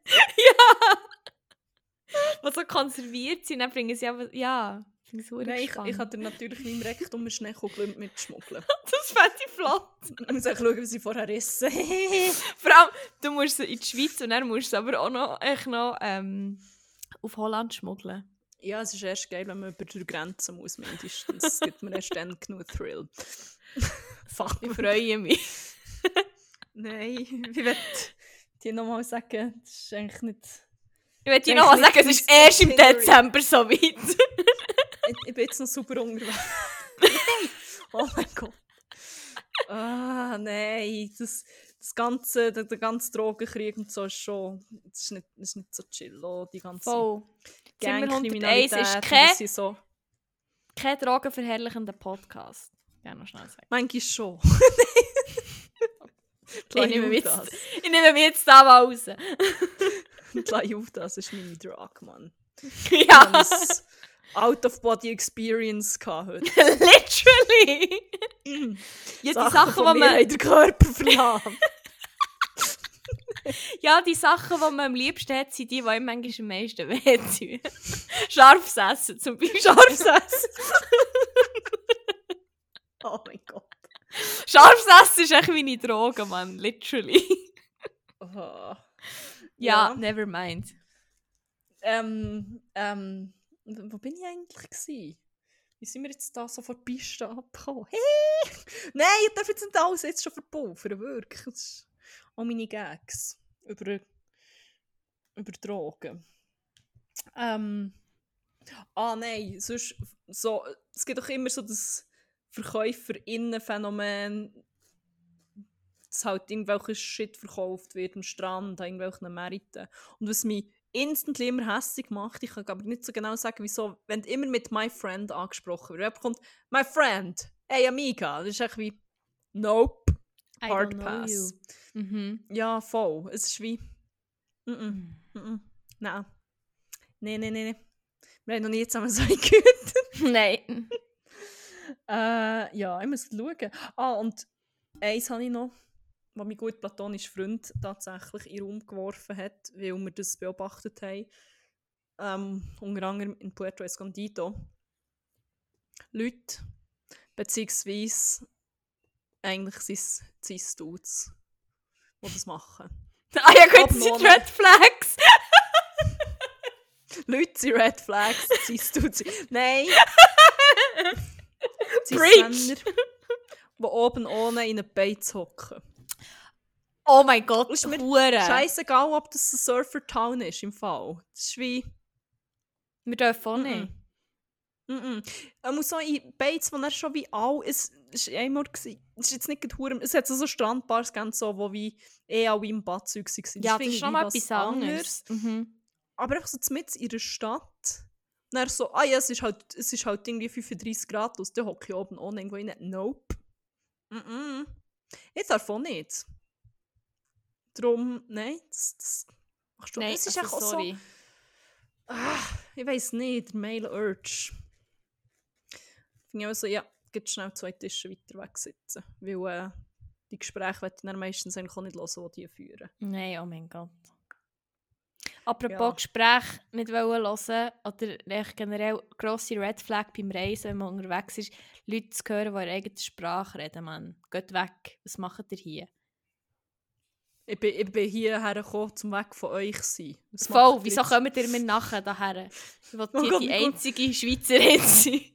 Speaker 2: Die so konserviert sind, dann bringen sie aber... Ja, finde ich
Speaker 1: Nein, ich, ich hatte natürlich in meinem Rektum eine Schneekugel mitschmuggeln.
Speaker 2: Das fände ich flott.
Speaker 1: Ich muss auch schauen, wie sie vorher rissen.
Speaker 2: Vor allem, du musst sie in die Schweiz und dann musst du sie aber auch noch, echt noch ähm, auf Holland schmuggeln.
Speaker 1: Ja, es ist erst geil, wenn man über die Grenzen muss, mindestens. Es gibt mir erst dann genug Thrill.
Speaker 2: Fuck, ich freue mich.
Speaker 1: Nein, ich will dir nochmal sagen, das ist eigentlich nicht...
Speaker 2: Ich will dir
Speaker 1: Denk
Speaker 2: noch mal
Speaker 1: nicht
Speaker 2: sagen, es ist erst im. Dezember so weit.
Speaker 1: Ich, ich bin jetzt noch super unterwegs. oh mein Gott. Ah, nein, das, das ganze, der, der ganze Drogenkrieg und so ist schon, das ist nicht, das ist nicht so chill, oh, die ganze
Speaker 2: Voll. Zimmer 101
Speaker 1: Gangkriminalität.
Speaker 2: ist kein,
Speaker 1: das so,
Speaker 2: kein drogenverherrlichender Podcast. Ja, noch schnell sagen.
Speaker 1: manchmal schon.
Speaker 2: Ich nehme, mich jetzt, ich nehme mich jetzt da mal raus.
Speaker 1: Die Judas ist meine Drug, Mann.
Speaker 2: ja,
Speaker 1: Ich habe ein Out-of-Body-Experience gehabt heute.
Speaker 2: literally.
Speaker 1: Mm.
Speaker 2: Ja, die
Speaker 1: Sachen,
Speaker 2: die man,
Speaker 1: haben den Körper verlassen.
Speaker 2: ja, die Sachen, die man am liebsten hat, sind die, die einem manchmal am meisten wehtun. Scharfes Essen zum Beispiel.
Speaker 1: Scharfes Essen. oh mein Gott.
Speaker 2: Scharfes Essen ist echt meine Droge, Mann. Literally.
Speaker 1: Oh.
Speaker 2: ja, never mind.
Speaker 1: Ähm, ähm, wo bin ich eigentlich gsi? Wie sind wir jetzt da so von der Piste abgekommen? Hey! Nein, ich darf jetzt nicht alles jetzt schon verpulvern, wirklich. Das ist auch meine Gags über, über Drogen. Ähm, ah nein, sonst so, es gibt doch immer so das Verkäuferinnenphänomen, dass halt irgendwelcher Shit verkauft wird am Strand, an irgendwelchen Märkten. Und was mich instantly immer hässlich macht, ich kann aber nicht so genau sagen, wieso, wenn immer mit «my friend» angesprochen wird, kommt «my friend», «hey amiga», das ist echt wie «nope»,
Speaker 2: I
Speaker 1: «hard pass».
Speaker 2: Mhm.
Speaker 1: Ja, voll. Es ist wie «mm-mm, mm-mm, nein, nein, nein, nein, wir haben noch nie zusammen so gehört.
Speaker 2: Nein.
Speaker 1: Äh, ja, ich muss schauen. Ah, und eins habe ich noch, was mein gut platonischer Freund tatsächlich in den Raum geworfen hat, weil wir das beobachtet haben. Ähm, unter anderem in Puerto Escondido. Leute, beziehungsweise eigentlich sind es Cis-Dudes, die das machen.
Speaker 2: Ah ja, gut, das sind. Red Flags.
Speaker 1: Leute sind Red Flags, Cis-Dudes. Nein!
Speaker 2: Preach.
Speaker 1: Die oben ohne in einen Beiz hocken.
Speaker 2: Oh mein Gott,
Speaker 1: Ist mir
Speaker 2: Hure.
Speaker 1: Scheißegal, ob das ein Surfer-Town ist im Fall. Das ist wie.
Speaker 2: Wir dürfen auch nicht.
Speaker 1: Mhm. Er muss so in Beiz, wo er schon wie all. Es war einmal. Es ist jetzt nicht hure- Es hat so, so Strandbars gegeben, so, wo wie eh alle im Badzug waren.
Speaker 2: Ja, das
Speaker 1: finde
Speaker 2: ist
Speaker 1: ich
Speaker 2: schon mal
Speaker 1: was
Speaker 2: etwas anderes. Mhm.
Speaker 1: Aber einfach so mitten in der Stadt. Und dann so, ah ja, es ist halt, es ist halt irgendwie 35 Grad aus, dann hocke ich oben ohne irgendwo rein. Nope. Mhm. Ich darf auch nicht. Darum, nein, das, das machst du
Speaker 2: Nein,
Speaker 1: Es ist
Speaker 2: also,
Speaker 1: auch
Speaker 2: sorry.
Speaker 1: so, ah, ich weiß nicht, der Male Urge. Finde ich auch so, ja, geht schnell zwei Tische weiter weg sitzen. Weil äh, die Gespräche werden dann meistens eigentlich auch nicht hören, die die führen.
Speaker 2: Nein, oh mein Gott. Apropos
Speaker 1: Ja.
Speaker 2: Gespräch nicht wollen hören oder generell grosse Red Flag beim Reisen, wenn man unterwegs ist, Leute zu hören, die in ihrer eigenen Sprache reden, Mann. Geht weg. Was macht ihr hier?
Speaker 1: Ich bin, ich bin hierher gekommen, zum weg von euch zu sein. Was
Speaker 2: Voll, wieso kommt ihr mir nachher daher? Ich will
Speaker 1: Oh
Speaker 2: hier
Speaker 1: Gott,
Speaker 2: die einzige Schweizerin sein.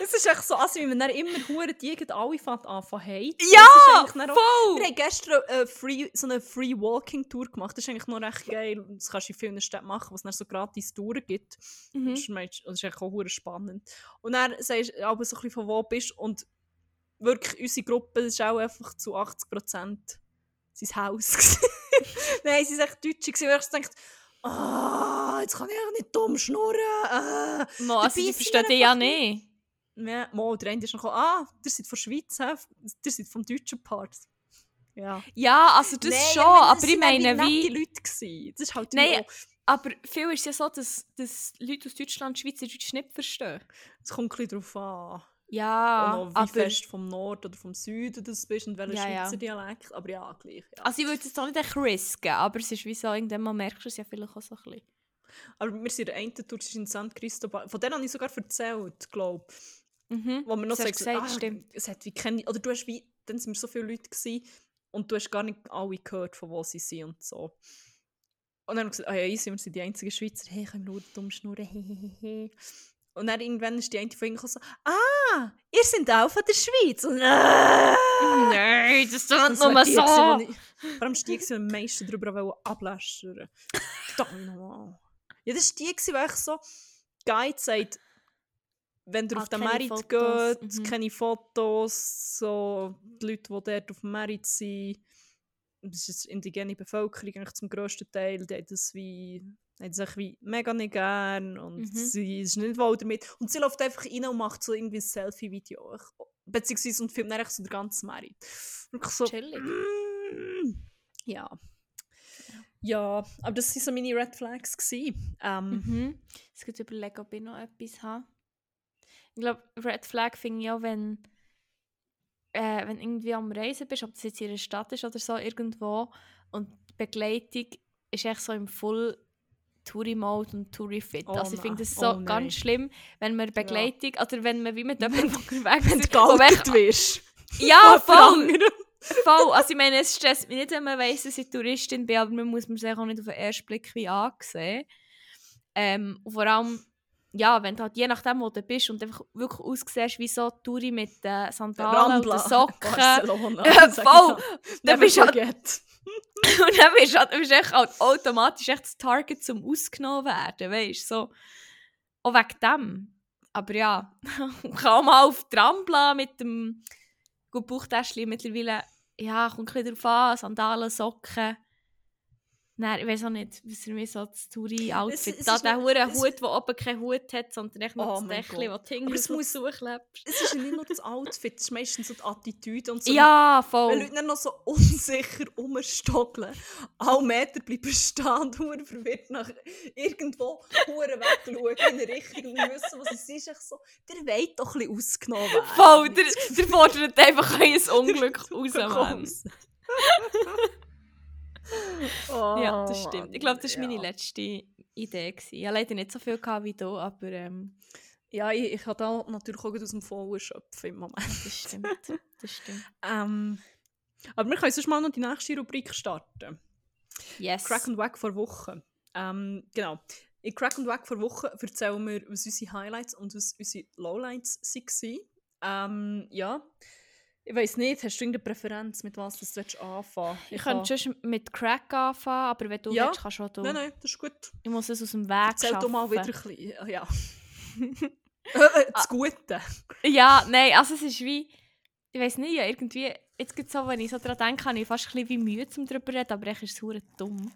Speaker 1: Es ist echt so, als wenn dann immer hure die alle fängt an zu haten.
Speaker 2: Ja,
Speaker 1: Das auch-
Speaker 2: voll!
Speaker 1: Wir haben gestern äh, free, so eine Free Walking Tour gemacht. Das ist eigentlich noch recht geil. Das kannst du in vielen Städten machen, wo es so gratis Touren gibt.
Speaker 2: Mhm.
Speaker 1: Das, ist, das ist eigentlich auch hure spannend. Und dann sagst du aber so ein bisschen, von wo bist. Und wirklich, unsere Gruppe das ist auch einfach zu 80% sein Haus. Nein, sie sind echt Deutsche. wo ich dachte, ah, jetzt kann ich auch nicht dumm schnurren. Ah.
Speaker 2: Mo, also, die verstehen dich ja nicht.
Speaker 1: Ja, mal, der eine ist noch ah, der seid von der Schweiz, hä? der seid vom deutschen Part. Ja.
Speaker 2: Ja, also das
Speaker 1: Nein,
Speaker 2: schon,
Speaker 1: meine,
Speaker 2: aber ich meine, wie...
Speaker 1: nette Leute gewesen. Das ist halt
Speaker 2: Nein,
Speaker 1: auch-
Speaker 2: Aber viel ist ja so, dass, dass Leute aus Deutschland Schweizerdeutsch nicht verstehen.
Speaker 1: es kommt ein bisschen darauf an.
Speaker 2: Ja,
Speaker 1: und wie
Speaker 2: aber...
Speaker 1: fest vom Nord oder vom Süden du bist und welcher
Speaker 2: Ja, ja.
Speaker 1: Schweizer Dialekt. Aber ja, gleich. Ja.
Speaker 2: Also ich würde es auch nicht echt risken, aber es ist wie so, irgendwann mal merkst du es ja vielleicht auch so ein bisschen.
Speaker 1: Aber wir sind in der einen Tour das in St. Cristobal. Von denen habe ich sogar erzählt, glaube ich.
Speaker 2: Mhm.
Speaker 1: Wo wir noch
Speaker 2: Das du gesagt,
Speaker 1: ah,
Speaker 2: stimmt.
Speaker 1: es hat wie keine, oder du hast wie, dann sind wir so viele Leute gewesen, und du hast gar nicht alle gehört, von wo sie sind und so. Und dann haben wir gesagt, ah ja, easy, wir sind die einzigen Schweizer, hey, können wir nur dumm schnurren, hehehe. Und dann irgendwann ist die eine von ihnen so, ah, ihr seid auch von der Schweiz. Und, äh,
Speaker 2: Nein, das
Speaker 1: war
Speaker 2: nur
Speaker 1: die,
Speaker 2: so.
Speaker 1: gewesen, die ich- Vor allem war die, die am meisten darüber ablästern nochmal. Ja, das war die, wo ich so, Guide sagt, wenn ihr
Speaker 2: Ah,
Speaker 1: auf den Merit
Speaker 2: Fotos,
Speaker 1: geht,
Speaker 2: mhm.
Speaker 1: keine Fotos, so die Leute, die dort auf dem Merit sind, das ist die indigene Bevölkerung eigentlich zum grössten Teil, die das wie, haben sich wie mega nicht gern und
Speaker 2: Mhm.
Speaker 1: sie ist nicht wohl damit. Und sie läuft einfach rein und macht so irgendwie ein Selfie-Video. Beziehungsweise und filmt dann so den ganzen Merit. Und ich so,
Speaker 2: Chillig.
Speaker 1: mm, ja. Ja, aber das waren so meine Red Flags. Gewesen. Ähm,
Speaker 2: Mhm. Es gibt überlegen, ob ich noch etwas habe. Ich glaube, Red Flag finde ich auch, wenn, äh, wenn irgendwie am Reisen bist, ob das jetzt in einer Stadt ist oder so, irgendwo, und die Begleitung ist echt so im Full Touri-Mode und Touri-Fit.
Speaker 1: Oh
Speaker 2: also ich finde das so
Speaker 1: oh
Speaker 2: ganz schlimm, wenn man Begleitung, oder wenn man wie mit jemandem unterwegs
Speaker 1: wenn du
Speaker 2: ist,
Speaker 1: gealtert
Speaker 2: echt-
Speaker 1: wirst.
Speaker 2: Ja, voll! Voll, also ich meine, es stresst mich nicht, wenn man weiss, dass ich Touristin bin, aber man muss mir sich auch nicht auf den ersten Blick wie ansehen. Ähm, und vor allem, ja, wenn du halt je nachdem, wo du bist und einfach wirklich aussiehst wie so Touri mit den Sandalen und den Socken.
Speaker 1: Barcelona.
Speaker 2: Ja, voll!
Speaker 1: da.
Speaker 2: Dann bist du halt. und dann bist du halt, bist du echt halt automatisch echt das Target zum ausgenommen werden, weißt du, so. Auch wegen dem. Aber ja, ich kann auch mal auf Tram bleiben mit dem gut Bauchtäschchen mittlerweile, ja, kommt ein bisschen drauf an, Sandalen, Socken. Nein, ich weiß auch nicht, was er mir so das Touri-Outfit... Da
Speaker 1: ist
Speaker 2: der hure
Speaker 1: es-
Speaker 2: Hut, der oben keinen Hut hat, sondern echt nur
Speaker 1: Oh
Speaker 2: das Dächli, das du hinten so
Speaker 1: muss-
Speaker 2: zuklebst.
Speaker 1: Es ist ja nicht nur das Outfit, es ist meistens so die Attitüde und so.
Speaker 2: Ja,
Speaker 1: Wenn
Speaker 2: voll.
Speaker 1: Leute dann noch so unsicher rumstockeln, alle Meter bleiben stehen und hure verwirrt nach irgendwo hure wegschauen in eine Richtung und wissen, was es ist. Ich so, der wollt doch ein bisschen ausgenommen werden.
Speaker 2: Voll, der, der fordert einfach ein Unglück raus, Mann.
Speaker 1: Oh,
Speaker 2: Ja, das stimmt. Ich glaube, das war meine
Speaker 1: ja.
Speaker 2: letzte Idee. Gewesen. Ich hatte leider nicht so viel wie du, aber ähm,
Speaker 1: Ja, ich, ich habe da natürlich auch aus dem Vollen schöpfen im Moment.
Speaker 2: das stimmt. Das stimmt.
Speaker 1: Ähm, aber wir können sonst mal noch die nächste Rubrik starten.
Speaker 2: Yes.
Speaker 1: Crack und Wack vor Wochen. Ähm, genau. In Crack und Wack vor Wochen erzählen wir, was unsere Highlights und was unsere Lowlights waren. Ähm, ja. Ich weiß nicht, hast du irgendeine Präferenz, mit was du willst anfangen
Speaker 2: ich könnte schon mit Crack anfangen, aber wenn du
Speaker 1: Ja.
Speaker 2: willst, kannst du auch du.
Speaker 1: Nein, nein, das ist gut.
Speaker 2: Ich muss es aus dem Weg
Speaker 1: Erzähl doch mal wieder
Speaker 2: schaffen.
Speaker 1: ein bisschen. Ja. Äh, äh, das Gute.
Speaker 2: Ja, nein, also es ist wie... Ich weiß nicht, ja, irgendwie... Jetzt gibt's so, wenn ich so daran denke, habe ich fast ein bisschen wie Mühe, um darüber zu reden, aber echt ist es dumm.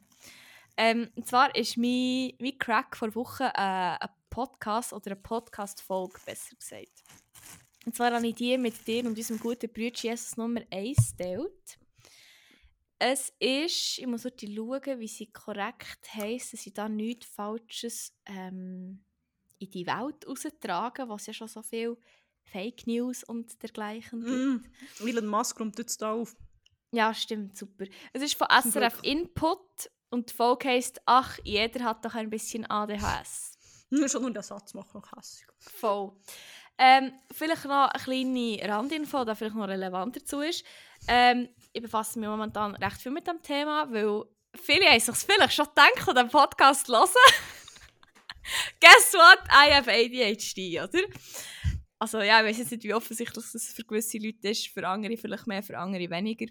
Speaker 2: Ähm, und zwar ist mein, mein Crack vor Wochen äh, ein Podcast oder eine Podcast-Folge, besser gesagt. Und zwar habe ich die mit dir und unserem guten Bruder Jesus Nummer 1 geteilt. Es ist, ich muss heute schauen, wie sie korrekt heisst, dass ich da nichts Falsches ähm, in die Welt raustragen, was ja schon so viel Fake News und dergleichen gibt.
Speaker 1: Mm. Elon Musk räumt jetzt da auf.
Speaker 2: Ja, stimmt, super. Es ist von SRF. Input und die Folge heisst «Ach, jeder hat doch ein bisschen ADHS».
Speaker 1: Nur schon nur den Satz macht noch hässlich.
Speaker 2: Voll. Ähm, vielleicht noch eine kleine Randinfo, die vielleicht noch relevant dazu ist. Ähm, ich befasse mich momentan recht viel mit dem Thema, weil viele haben sich vielleicht schon gedacht, und den Podcast hören. Guess what? I have ADHD, oder? Also ja, ich weiß jetzt nicht, wie offensichtlich das für gewisse Leute ist, für andere vielleicht mehr, für andere weniger.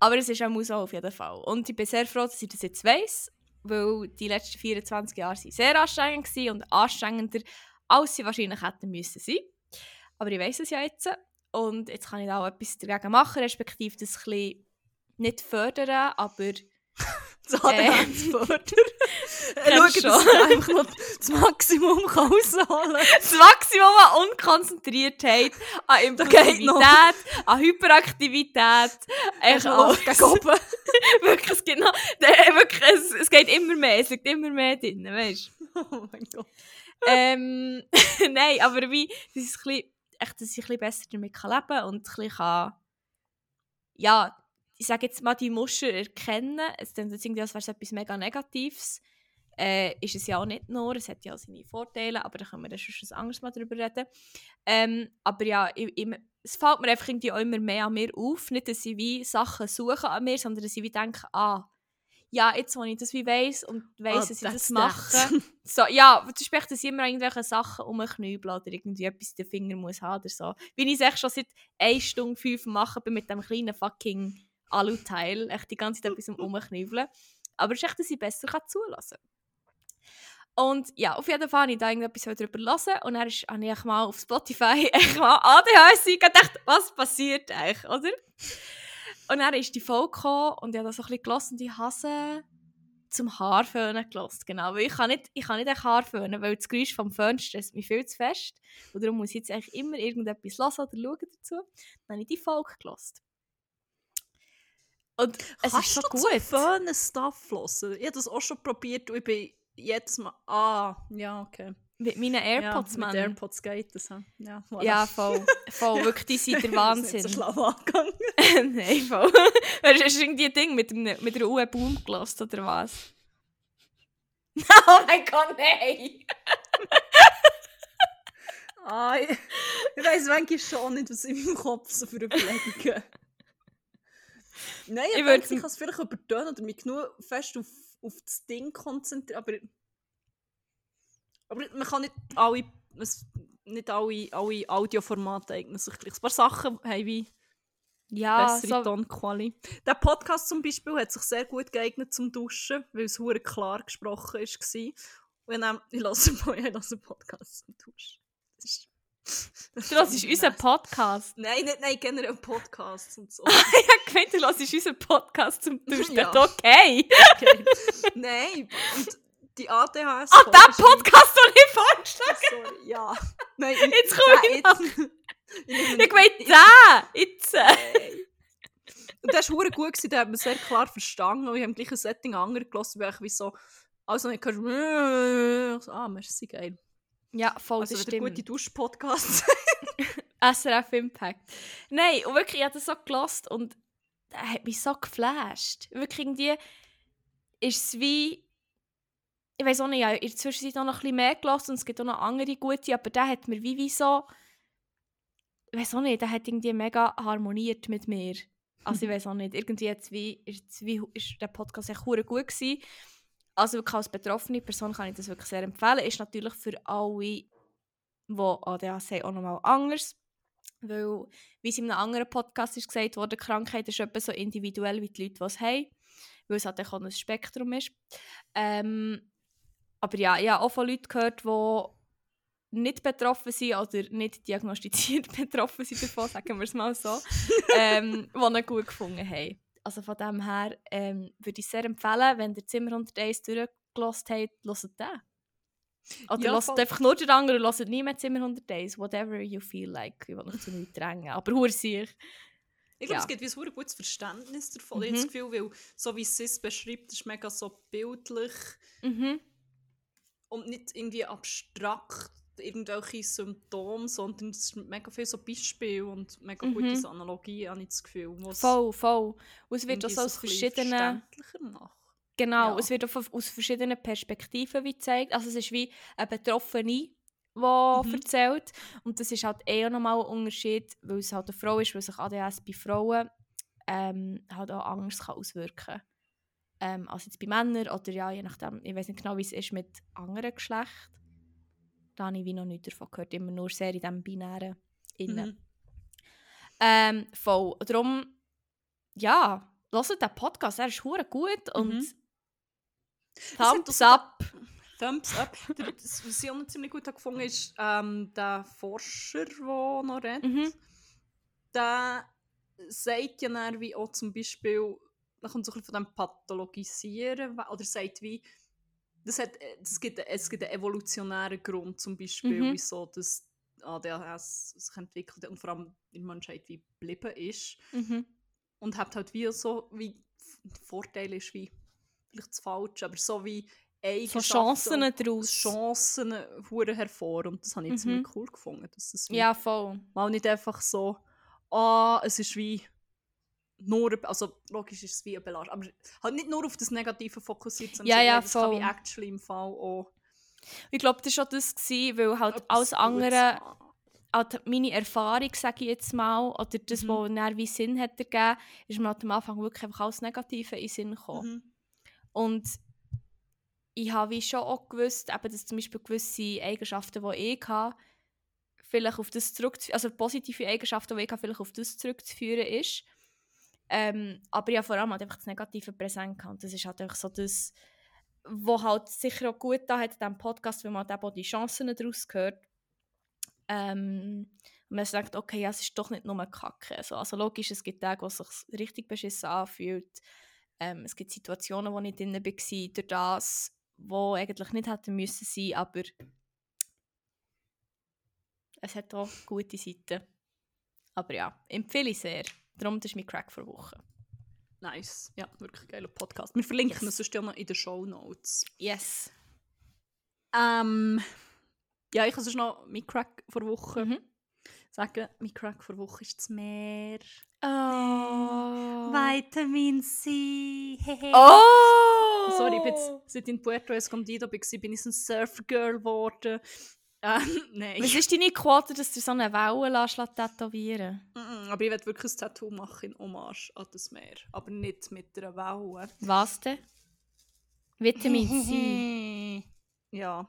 Speaker 2: Aber es ist auch so auf jeden Fall. Und ich bin sehr froh, dass ich das jetzt weiss, weil die letzten 24 Jahre waren sehr anstrengend und anstrengender, als sie wahrscheinlich hätten müssen sein. Aber ich weiss es ja jetzt. Und jetzt kann ich da auch etwas dagegen machen, respektive das ein bisschen nicht fördern, aber
Speaker 1: Das
Speaker 2: Äh.
Speaker 1: Fördern. Schauen,
Speaker 2: schon.
Speaker 1: dass er einfach noch das Maximum kann rausholen
Speaker 2: das Maximum an Unkonzentriertheit, an. Impulsivität, an Hyperaktivität, echt alles.
Speaker 1: gegen oben.
Speaker 2: wirklich, es, geht noch, wirklich es, es geht immer mehr, es liegt immer mehr drin, weißt du?
Speaker 1: Oh mein Gott.
Speaker 2: Ähm, nein, aber wie, ich, ein bisschen, echt, dass ich ein besser damit leben kann und ein bisschen ja, ich sage jetzt mal, die Muster erkennen. Es klingt jetzt irgendwie, als wäre es etwas mega Negatives. Äh, ist es ja auch nicht nur, es hat ja auch seine Vorteile, aber da können wir schon ein anderes Mal drüber reden. Ähm, aber ja, ich, ich, es fällt mir einfach irgendwie auch immer mehr an mir auf. Nicht, dass ich wie Sachen suche an mir, sondern dass ich wie denke, ah, ja, jetzt, wo ich das wie weiss und weiss,
Speaker 1: Oh,
Speaker 2: dass ich das mache, so, ja, zum Beispiel, dass ich immer irgendwelche Sachen umknübel oder irgendwie etwas in den Finger muss haben oder so. Wie ich es echt schon seit 1 Stunde 5 mache bin mit dem kleinen fucking Aluteil, echt die ganze Zeit etwas umknübeln. Aber es ist echt, dass ich besser kann zulassen Und ja, auf jeden Fall habe ich da irgendetwas darüber hören und dann ist, habe ich mal auf Spotify echt mal ADHS gedacht, was passiert eigentlich, oder? Und dann ist die Folge gekommen und ich habe das so ein bisschen gelassen und ich habe zum Haarföhnen gelassen, genau. Weil ich kann nicht, ich kann nicht echt Haarföhnen, weil das Geräusch vom Föhn stresst mich viel zu fest. Und darum muss ich jetzt eigentlich immer irgendetwas hören oder schauen dazu. Dann habe ich die Folge gelassen. Und es
Speaker 1: Kannst
Speaker 2: ist so
Speaker 1: du
Speaker 2: gut.
Speaker 1: zum Föhnen Stuff hören? Ich habe das auch schon probiert und ich bin jedes Mal... Ah, ja, okay.
Speaker 2: Mit meinen AirPods,
Speaker 1: ja,
Speaker 2: Mann.
Speaker 1: Mit AirPods geht das. Ja, voilà.
Speaker 2: Ja, voll. voll. Wirklich, die sind der
Speaker 1: Das ist
Speaker 2: Wahnsinn.
Speaker 1: so schlau angegangen.
Speaker 2: Nein, voll. Hast du irgendwie ein Ding mit, einem, mit einer Uhr Boom gelassen, oder was? oh mein Gott, nein!
Speaker 1: Ah, ich, ich weiss manchmal schon nicht, was in meinem Kopf so für Überlegungen. Nein, ich,
Speaker 2: Ich
Speaker 1: denke, ich kann es vielleicht übertönen oder mich genug fest auf, auf das Ding konzentrieren, aber, aber man kann nicht alle, nicht alle, alle Audioformate eignen sich gleich. Ein paar Sachen haben wie
Speaker 2: Ja,
Speaker 1: bessere
Speaker 2: so,
Speaker 1: Tonqualität. Der Podcast zum Beispiel hat sich sehr gut geeignet zum Duschen, weil es hure klar gesprochen war. Und dann, ich lasse einen Podcast zum Duschen. Das ist,
Speaker 2: du hörst unseren Podcast.
Speaker 1: Nein, nicht, nein, generell Podcasts und so.
Speaker 2: ich habe gemeint, du hörst unseren Podcast zum Duschen.
Speaker 1: Ja.
Speaker 2: Okay.
Speaker 1: Okay. nein, und die ADHS.
Speaker 2: Ah, den Podcast noch nicht vorgeschlagen.
Speaker 1: Sorry, ja. Nein,
Speaker 2: Jetzt komme ich
Speaker 1: jetzt. ich
Speaker 2: Ich meine, den! Jetzt!
Speaker 1: Und das war gut, gewesen, den hat man sehr klar verstanden. Und ich habe im gleichen Setting andere gelassen, weil ich wie so. Also, ich so, Ah, merci, geil.
Speaker 2: Ja, voll,
Speaker 1: Also,
Speaker 2: das
Speaker 1: wieder
Speaker 2: stimmt.
Speaker 1: gute Dusch-Podcasts.
Speaker 2: SRF Impact. Nein, und wirklich, ich habe das so gelost und er hat mich so geflasht. Wirklich irgendwie ist es wie. Ich weiß auch nicht, ich habe in der Zwischenzeit noch ein bisschen mehr gelost und es gibt auch noch andere gute, aber der hat mir wie, wie so. Ich weiß auch nicht, der hat irgendwie mega harmoniert mit mir. Also ich weiß auch nicht, irgendwie jetzt wie, jetzt wie, ist der Podcast echt gut gewesen. Also wirklich als betroffene Person kann ich das wirklich sehr empfehlen. Ist natürlich für alle, die ADHS haben, auch nochmal anders. Weil, wie es in einem anderen Podcast ist gesagt wurde, Krankheit ist etwa so individuell wie die Leute, die es haben. Weil es halt auch ein Spektrum ist. Ähm, aber ja, ich habe auch von Leuten gehört, die nicht betroffen sind oder nicht diagnostiziert betroffen sind davon, sagen wir es mal so, ähm, die ihn gut gefunden haben. Also von dem her ähm, würde ich sehr empfehlen, wenn ihr Zimmer 101 durchgelost habt, hört den. Oder
Speaker 1: Ja, voll.
Speaker 2: einfach nur den anderen, hört nie mehr Zimmer 101, whatever you feel like. Ich will nicht zu nichts drängen, aber hur sich.
Speaker 1: Ich glaube,
Speaker 2: Ja.
Speaker 1: es gibt wie ein gutes Verständnis davon. Ich habe
Speaker 2: Mhm.
Speaker 1: das Gefühl, weil, so wie es es beschreibt, ist mega so bildlich
Speaker 2: Mhm.
Speaker 1: Und nicht irgendwie abstrakt irgendwelche Symptome, sondern es ist mega viel so Beispiele und mega
Speaker 2: Mhm.
Speaker 1: gute so Analogien, habe ich das Gefühl.
Speaker 2: Voll, voll. Und es wird auch so aus verschiedenen... Genau,
Speaker 1: Ja.
Speaker 2: es wird auch aus verschiedenen Perspektiven wie gezeigt. Also es ist wie eine Betroffene, die
Speaker 1: Mhm.
Speaker 2: erzählt. Und das ist halt eher nochmal ein Unterschied, weil es halt eine Frau ist, weil sich ADHS bei Frauen ähm, halt auch kann auswirken kann. Ähm, als jetzt bei Männern oder ja, je nachdem, ich weiß nicht genau, wie es ist mit anderen Geschlecht. Da habe ich wie noch nichts davon gehört, immer nur sehr in diesem Binären. Innen.
Speaker 1: Mhm.
Speaker 2: Ähm, voll. Darum, ja, hört den Podcast, er ist hure gut und
Speaker 1: Mhm.
Speaker 2: Thumbs up.
Speaker 1: Thumbs up. Das, Was ich auch noch ziemlich gut habe gefunden ist ähm, der Forscher, der noch redet.
Speaker 2: Mhm.
Speaker 1: Der sagt ja dann wie auch zum Beispiel, da kommt so ein bisschen von dem Pathologisieren, oder sagt wie, das hat, äh, das gibt, es gibt einen evolutionären Grund zum Beispiel,
Speaker 2: Mhm.
Speaker 1: wieso das ADHS sich entwickelt hat und vor allem in der Menschheit wie geblieben ist.
Speaker 2: Mhm.
Speaker 1: und hat halt wie so, wie Vorteil ist wie, vielleicht zu falsch, aber so wie
Speaker 2: So
Speaker 1: Eigenschaften
Speaker 2: Chancen
Speaker 1: und
Speaker 2: daraus.
Speaker 1: Chancen hervor und das habe ich
Speaker 2: Mhm.
Speaker 1: ziemlich cool gefunden, dass wie
Speaker 2: Ja, voll.
Speaker 1: mal nicht einfach so, ah, es ist wie nur, also logisch ist es wie eine Belastung, aber halt nicht nur auf das Negative fokussiert, sondern
Speaker 2: Ja, ja,
Speaker 1: das kann wie
Speaker 2: voll.
Speaker 1: actually im Fall auch
Speaker 2: Ich glaube, das war auch das, gewesen, weil halt alles andere, halt meine Erfahrung, sage ich jetzt mal, oder das,
Speaker 1: Mhm.
Speaker 2: was dann wie Sinn hat ergeben, ist mir halt am Anfang wirklich einfach alles Negative in den Sinn gekommen.
Speaker 1: Mhm.
Speaker 2: Und ich habe wie schon auch gewusst, eben, dass zum Beispiel gewisse Eigenschaften, die ich habe, vielleicht auf das zurückzuführen, also positive Eigenschaften, die ich habe, vielleicht auf das zurückzuführen ist. Ähm, aber ja, vor allem halt einfach das negative Präsent gehabt. Das ist halt einfach so das, was halt sicher auch gut da hat diesem Podcast, weil man halt auch die Chancen daraus hört. Ähm, man sagt, okay, ja, es ist doch nicht nur Kacke. Also, also logisch, es gibt Tage, wo es sich richtig beschissen anfühlt. Ähm, es gibt Situationen, wo ich drin war, durch das, wo eigentlich nicht hätten müssen sein, aber es hat auch gute Seiten. Aber ja, empfehle ich sehr. Darum, das ist mein Crack vor Woche.
Speaker 1: Nice. Ja, wirklich geiler Podcast. Wir verlinken
Speaker 2: Yes.
Speaker 1: es sonst ja noch in den Show Notes.
Speaker 2: Yes.
Speaker 1: Ähm, ja, ich kann sonst noch mein Crack vor Woche
Speaker 2: Mhm.
Speaker 1: sagen. Mein Crack vor Woche ist das Meer.
Speaker 2: Oh.
Speaker 1: Vitamin C. Hehe.
Speaker 2: Oh!
Speaker 1: Sorry, ich bin jetzt, seit ich in Puerto Escondido war, bin ich so ein Surfer-Girl geworden. Ähm, nein.
Speaker 2: Was ist deine Quote, dass du so eine Welle lässt, tätowieren
Speaker 1: Mm, Aber ich werde wirklich ein Tattoo machen in Hommage an das Meer. Aber nicht mit einer Welle.
Speaker 2: Was denn? Vitamin C.
Speaker 1: ja.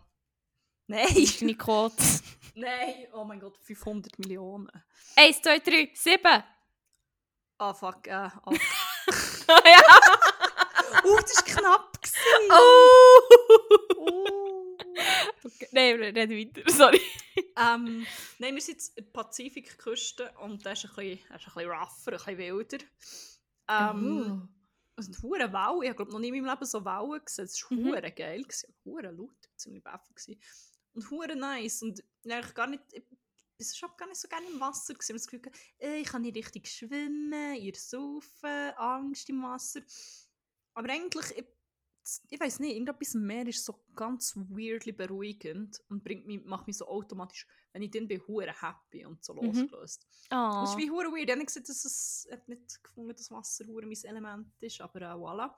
Speaker 1: Nein.
Speaker 2: ist deine Quote?
Speaker 1: Nein. Oh mein Gott, 500 Millionen.
Speaker 2: Eins, zwei, drei, sieben!
Speaker 1: Ah, fuck. Äh, ah.
Speaker 2: ja!
Speaker 1: uh, das war knapp. gewesen.
Speaker 2: Oh!
Speaker 1: Uh.
Speaker 2: Okay. Nein, red weiter, sorry.
Speaker 1: Ähm, nein, wir sind jetzt in der Pazifikküste und das ist ein bisschen, das ist ein bisschen rougher, ein bisschen wilder. Ähm, Es sind hure Wellen. Ich habe noch nie in meinem Leben so Wellen gesehen. Es war
Speaker 2: Mhm.
Speaker 1: hure geil. gewesen. Hure laut. Ziemlich. Und hure nice. Und ich eigentlich gar nicht... Ich war schon gar nicht so gerne im Wasser. Ich habe das Gefühl, äh, ich kann nicht richtig schwimmen, ihr saufen, Angst im Wasser. Aber eigentlich... Ich, ich weiß nicht, irgendetwas im Meer ist so ganz weirdly beruhigend und bringt mich, macht mich so automatisch, wenn ich dann bin, hure happy und so
Speaker 2: Mhm.
Speaker 1: losgelöst.
Speaker 2: Oh.
Speaker 1: Das ist wie hure weird. Ich habe gesagt, dass es hab nicht gefunden, dass Wasser hure mein Element ist, aber äh, voilà.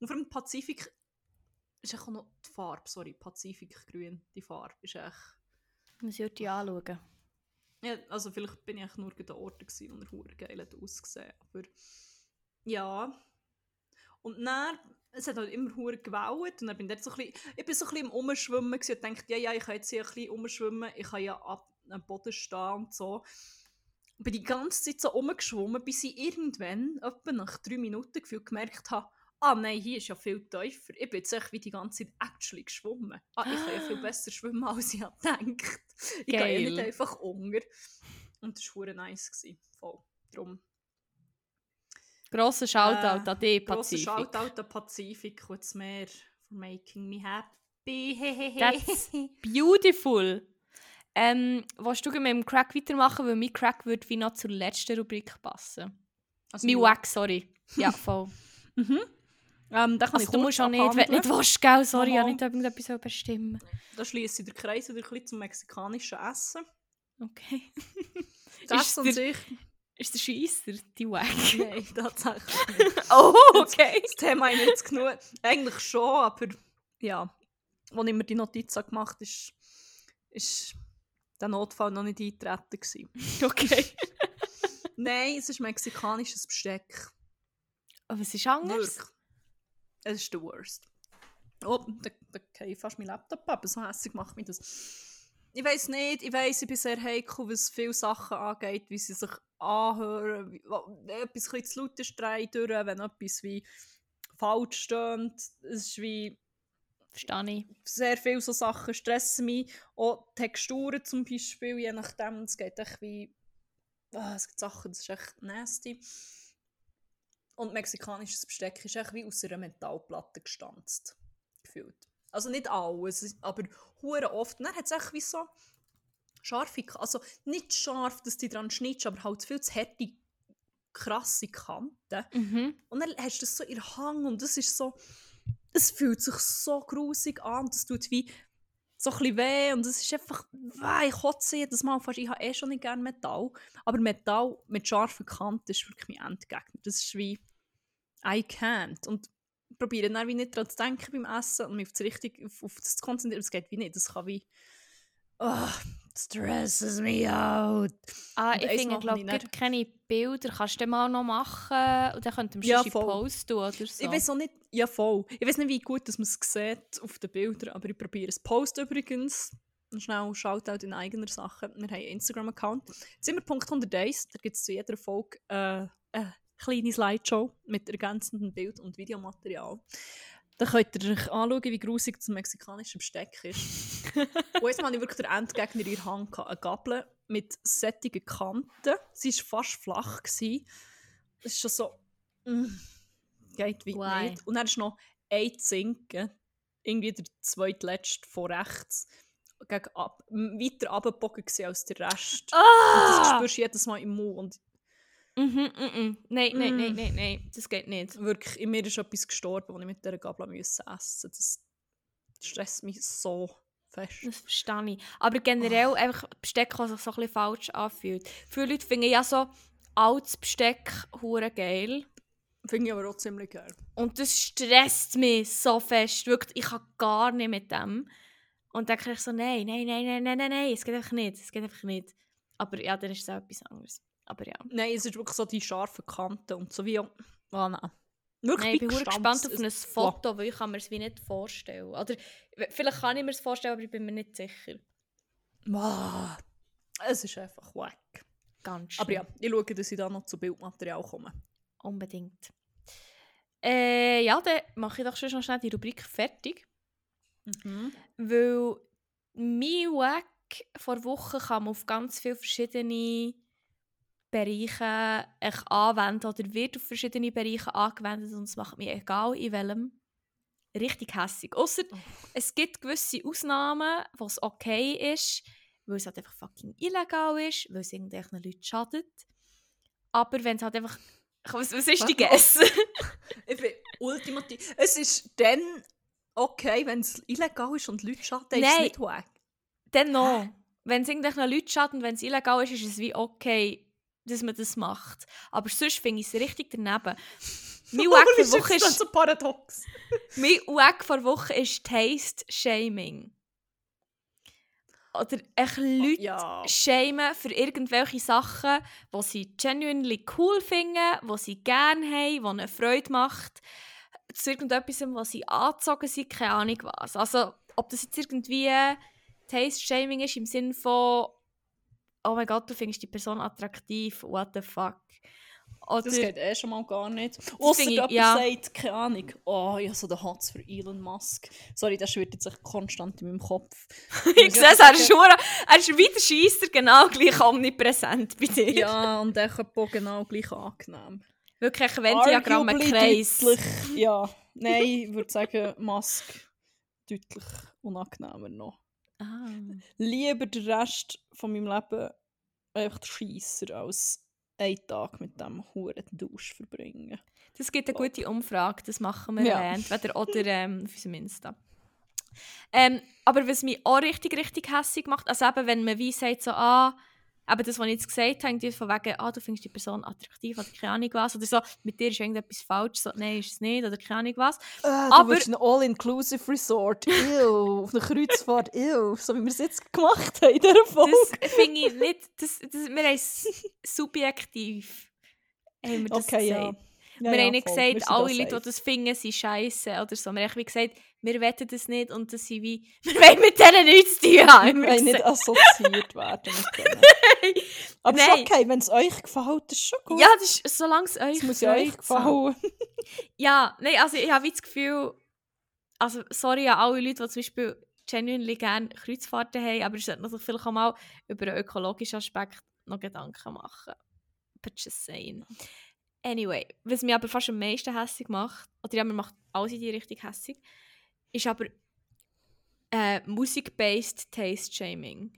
Speaker 1: Und vor allem Pazifik ist auch noch die Farbe, sorry, Pazifikgrün, die Farbe ist echt...
Speaker 2: Muss ich die anschauen.
Speaker 1: Ja, also vielleicht bin ich echt nur an den Orten gewesen, wo er hure geil hat ausgesehen, aber ja. Und dann, es hat halt immer hure gewellt und dann bin ich so ein bisschen, ich bin so ein bisschen im Umschwimmen und dachte, ja, ja, ich kann jetzt hier ein bisschen umschwimmen, ich kann ja ab am Boden stehen und so. Und bin die ganze Zeit so umgeschwommen, bis ich irgendwann, etwa nach drei Minuten, gefühlt gemerkt habe, ah nein, hier ist ja viel tiefer. Ich bin jetzt echt wie die ganze Zeit actually geschwommen. Ah, ich kann ja viel besser schwimmen, als ich gedacht Ich gehe ja nicht einfach unter. Und das war nice. Gewesen. Voll. Darum.
Speaker 2: Grosser Shoutout
Speaker 1: Äh,
Speaker 2: an
Speaker 1: Grosser
Speaker 2: Pazifik.
Speaker 1: Shoutout an Pazifik und das Meer for making me happy.
Speaker 2: That's beautiful. Ähm, willst du mit dem Crack weitermachen, weil mein Crack würde wie noch zur letzten Rubrik passen.
Speaker 1: also,
Speaker 2: mein Wack, sorry. Ja, voll.
Speaker 1: Mhm. Ähm,
Speaker 2: Also,
Speaker 1: ich
Speaker 2: du musst auch nicht, wenn du nicht willst, gell? Sorry, ich nicht irgendetwas bestimmen.
Speaker 1: Da schließe ich den Kreis wieder ein bisschen zum mexikanischen Essen.
Speaker 2: Okay.
Speaker 1: Das
Speaker 2: Ist
Speaker 1: an sich...
Speaker 2: Ist der Scheisser die Wack?
Speaker 1: Nein, tatsächlich nicht.
Speaker 2: oh, okay.
Speaker 1: Das Thema ist jetzt genug. Eigentlich schon, aber ja. Als ich mir die Notiz gemacht habe, ist, ist der Notfall noch nicht eingetreten. Gewesen.
Speaker 2: Okay.
Speaker 1: Nein, es ist mexikanisches Besteck.
Speaker 2: Aber es ist anders.
Speaker 1: Wirklich. Es ist der Worst. Oh, da, da fast mein Laptop ab. So hässlich macht mich das. Ich weiß nicht, ich weiß, ich bin sehr heikel, was viele Sachen angeht, wie sie sich anhören, wie, etwas ein zu laut ist durch, wenn etwas wie falsch steht. Es ist wie
Speaker 2: Verstehe ich.
Speaker 1: sehr viele so Sachen stressen mich. Auch Texturen zum Beispiel, je nachdem, es geht echt wie... Ah, es gibt Sachen, das ist echt nasty. Und mexikanisches Besteck ist echt wie aus einer Metallplatte gestanzt. Gefühlt. Also nicht alles, aber hure oft. Und dann hat es echt wie so scharfe... Also nicht scharf, dass du dran schneidest, aber halt viel zu harte, krasse Kanten.
Speaker 2: Mhm.
Speaker 1: Und dann hast du das so in Hang und das ist so. Es fühlt sich so grusig an. Das tut wie so ein weh und es ist einfach. Weh, ich kotze jedes Mal fast. Ich habe eh schon nicht gerne Metall. Aber Metall mit scharfen Kanten ist wirklich mein Endgegner. Das ist wie. I can't. Und probiere dann wie nicht daran zu denken beim Essen und mich auf das, richtig, auf, auf das zu konzentrieren. Das geht wie nicht. Das kann wie. Ah, stresses me out.
Speaker 2: Ah,
Speaker 1: Und
Speaker 2: ich finde, glaube
Speaker 1: ich dann-
Speaker 2: ich, keine Bilder. Kannst du mal noch machen und dann könnten wir
Speaker 1: Ja, voll.
Speaker 2: Post tun oder so.
Speaker 1: Ich weiß auch nicht, ja voll. Ich weiß nicht, wie gut man es sieht auf den Bildern, aber ich probiere es. Post übrigens, und schnell Shoutout in eigener Sache. Wir haben einen Instagram-Account. Zimmer.101, da gibt es zu jeder Folge äh, eine kleine Slideshow mit ergänzendem Bild- und Videomaterial. Da könnt ihr euch anschauen, wie grusig das mexikanische Besteck ist. und jetzt habe ich wirklich den Endgegner in der Hand, gehabt, eine Gabel mit sättigen Kanten. Sie war fast flach. gewesen. Es ist schon so... Mm, geht weit
Speaker 2: Why?
Speaker 1: nicht. Und dann ist noch ein Zinken, irgendwie der zweitletzte von rechts, gegen ab, weiter abgebogen als der Rest. Und das
Speaker 2: Ah!
Speaker 1: spürst du jedes Mal im Mund.
Speaker 2: Mhm, mhm. Nein, nein,
Speaker 1: Mm.
Speaker 2: nein, nein, nein. Das geht nicht.
Speaker 1: Wirklich, in mir ist etwas gestorben, das ich mit dieser Gabel essen musste. Das stresst mich so fest.
Speaker 2: Das verstehe ich. Aber generell einfach Besteck, das sich so ein bisschen falsch anfühlt. Viele Leute finden ja so altes Besteck hure geil.
Speaker 1: Finde ich aber auch ziemlich geil.
Speaker 2: Und das stresst mich so fest. Wirklich, ich kann gar nicht mit dem. Und dann kriege ich so, nein, nein, nein, nein, nein, nein, nein, es geht einfach nicht. Es geht einfach nicht. Aber ja, dann ist es auch etwas anderes. Aber ja.
Speaker 1: Nein, es ist wirklich so die scharfen Kanten und so wie... Ah, nein. Wirklich
Speaker 2: Nein, ich bin gespannt auf ein Foto, weil ich kann mir es wie nicht vorstellen. Oder vielleicht kann ich mir es vorstellen, aber ich bin mir nicht sicher.
Speaker 1: Wow. Es ist einfach wack.
Speaker 2: Ganz schön.
Speaker 1: Aber ja, ich schaue, dass ich da noch zu Bildmaterial komme.
Speaker 2: Unbedingt. Äh, ja, dann mache ich doch schon schnell die Rubrik fertig.
Speaker 1: Mhm.
Speaker 2: Weil mein Wack vor Wochen man auf ganz viele verschiedene Bereiche echt anwenden oder wird auf verschiedene Bereiche angewendet und es macht mir egal in welchem richtig hässig. Außer
Speaker 1: Oh.
Speaker 2: es gibt gewisse Ausnahmen, wo es okay ist, weil es halt einfach fucking illegal ist, weil es irgendwelchen Leuten schadet. Aber wenn es halt einfach... Was, was ist die? Guess?
Speaker 1: Ich bin ultimativ. Es ist dann okay, wenn es illegal ist und Leute schaden, ist es
Speaker 2: Nein.
Speaker 1: nicht wack.
Speaker 2: Dann noch. Wenn es irgendwelchen Leuten schadet und wenn es illegal ist, ist es wie okay, dass man das macht. Aber sonst finde ich es richtig daneben. Mein Wack
Speaker 1: ist
Speaker 2: vor Woche
Speaker 1: jetzt das
Speaker 2: ist,
Speaker 1: so paradox?
Speaker 2: mein Wack vor Woche ist Taste Shaming. Oder echt Leute
Speaker 1: ja.
Speaker 2: shamen für irgendwelche Sachen, die sie genuinely cool finden, die sie gerne haben, die ihnen Freude macht. Zu irgendetwas, was sie angezogen sind, keine Ahnung was. Also, ob das jetzt irgendwie Taste-Shaming ist im Sinne von «Oh mein Gott, du findest die Person attraktiv, what the fuck?» Oder
Speaker 1: Das geht eh schon mal gar nicht.
Speaker 2: Ich-
Speaker 1: jemand
Speaker 2: ja.
Speaker 1: sagt, keine Ahnung, oh, ich habe so den Hotz für Elon Musk. Sorry, das schwirrt sich konstant in meinem Kopf.
Speaker 2: ich sehe es, er ist, hure- er ist wie der Scheisser genau gleich omnipräsent bei dir.
Speaker 1: Ja, und der Köppo genau gleich angenehm.
Speaker 2: Wirklich ein Venn-Diagramm, ein
Speaker 1: Arguably
Speaker 2: Kreis.
Speaker 1: Deutlich, ja. Nein, ich würde sagen, Musk deutlich unangenehmer noch.
Speaker 2: Ah.
Speaker 1: Lieber den Rest von meinem Leben einfach Scheisser als einen Tag mit dem huren Dusch verbringen.
Speaker 2: Das gibt eine gute Umfrage, das machen wir
Speaker 1: Ja.
Speaker 2: entweder oder ähm, auf unserem Insta. Ähm, aber was mich auch richtig, richtig hässlich macht, also eben, wenn man wie sagt, so, ah, eben das, was ich jetzt gesagt habe, von wegen, ah, du findest die Person attraktiv oder keine Ahnung was, oder so, mit dir ist irgendetwas falsch, so, nein, ist es nicht, oder keine Ahnung was.
Speaker 1: Ah,
Speaker 2: Aber-
Speaker 1: du ein All-Inclusive Resort, ew, auf eine Kreuzfahrt, ew, so wie wir es jetzt gemacht haben in dieser Folge.
Speaker 2: Das finde ich nicht, das, das, wir haben es subjektiv, haben wir das
Speaker 1: okay, ja.
Speaker 2: gesagt.
Speaker 1: ja.
Speaker 2: wir
Speaker 1: ja,
Speaker 2: haben nicht
Speaker 1: voll.
Speaker 2: Gesagt, alle Leute, die das finden, sind scheiße oder so. Wir haben gesagt, wir wollen das nicht und das sind wie, wir wollen mit denen nichts zu tun haben.
Speaker 1: Wir wollen nicht assoziiert werden mit denen. Aber ist
Speaker 2: Nein.
Speaker 1: okay, wenn es euch gefällt, ist schon gut.
Speaker 2: Ja, das ist, solange es euch
Speaker 1: es muss ja euch
Speaker 2: gefällt, so.
Speaker 1: gefallen.
Speaker 2: Ja, nein, also ich habe das Gefühl, also sorry an alle Leute, die zum Beispiel genuinely gerne Kreuzfahrten haben, aber ich sollte natürlich vielleicht auch mal über einen ökologischen Aspekt noch Gedanken machen. But just saying. Anyway, was mich aber fast am meisten hässlich macht, oder ja, mir macht alles in die Richtung hässlich, ist aber äh, Musik-based Taste-Shaming.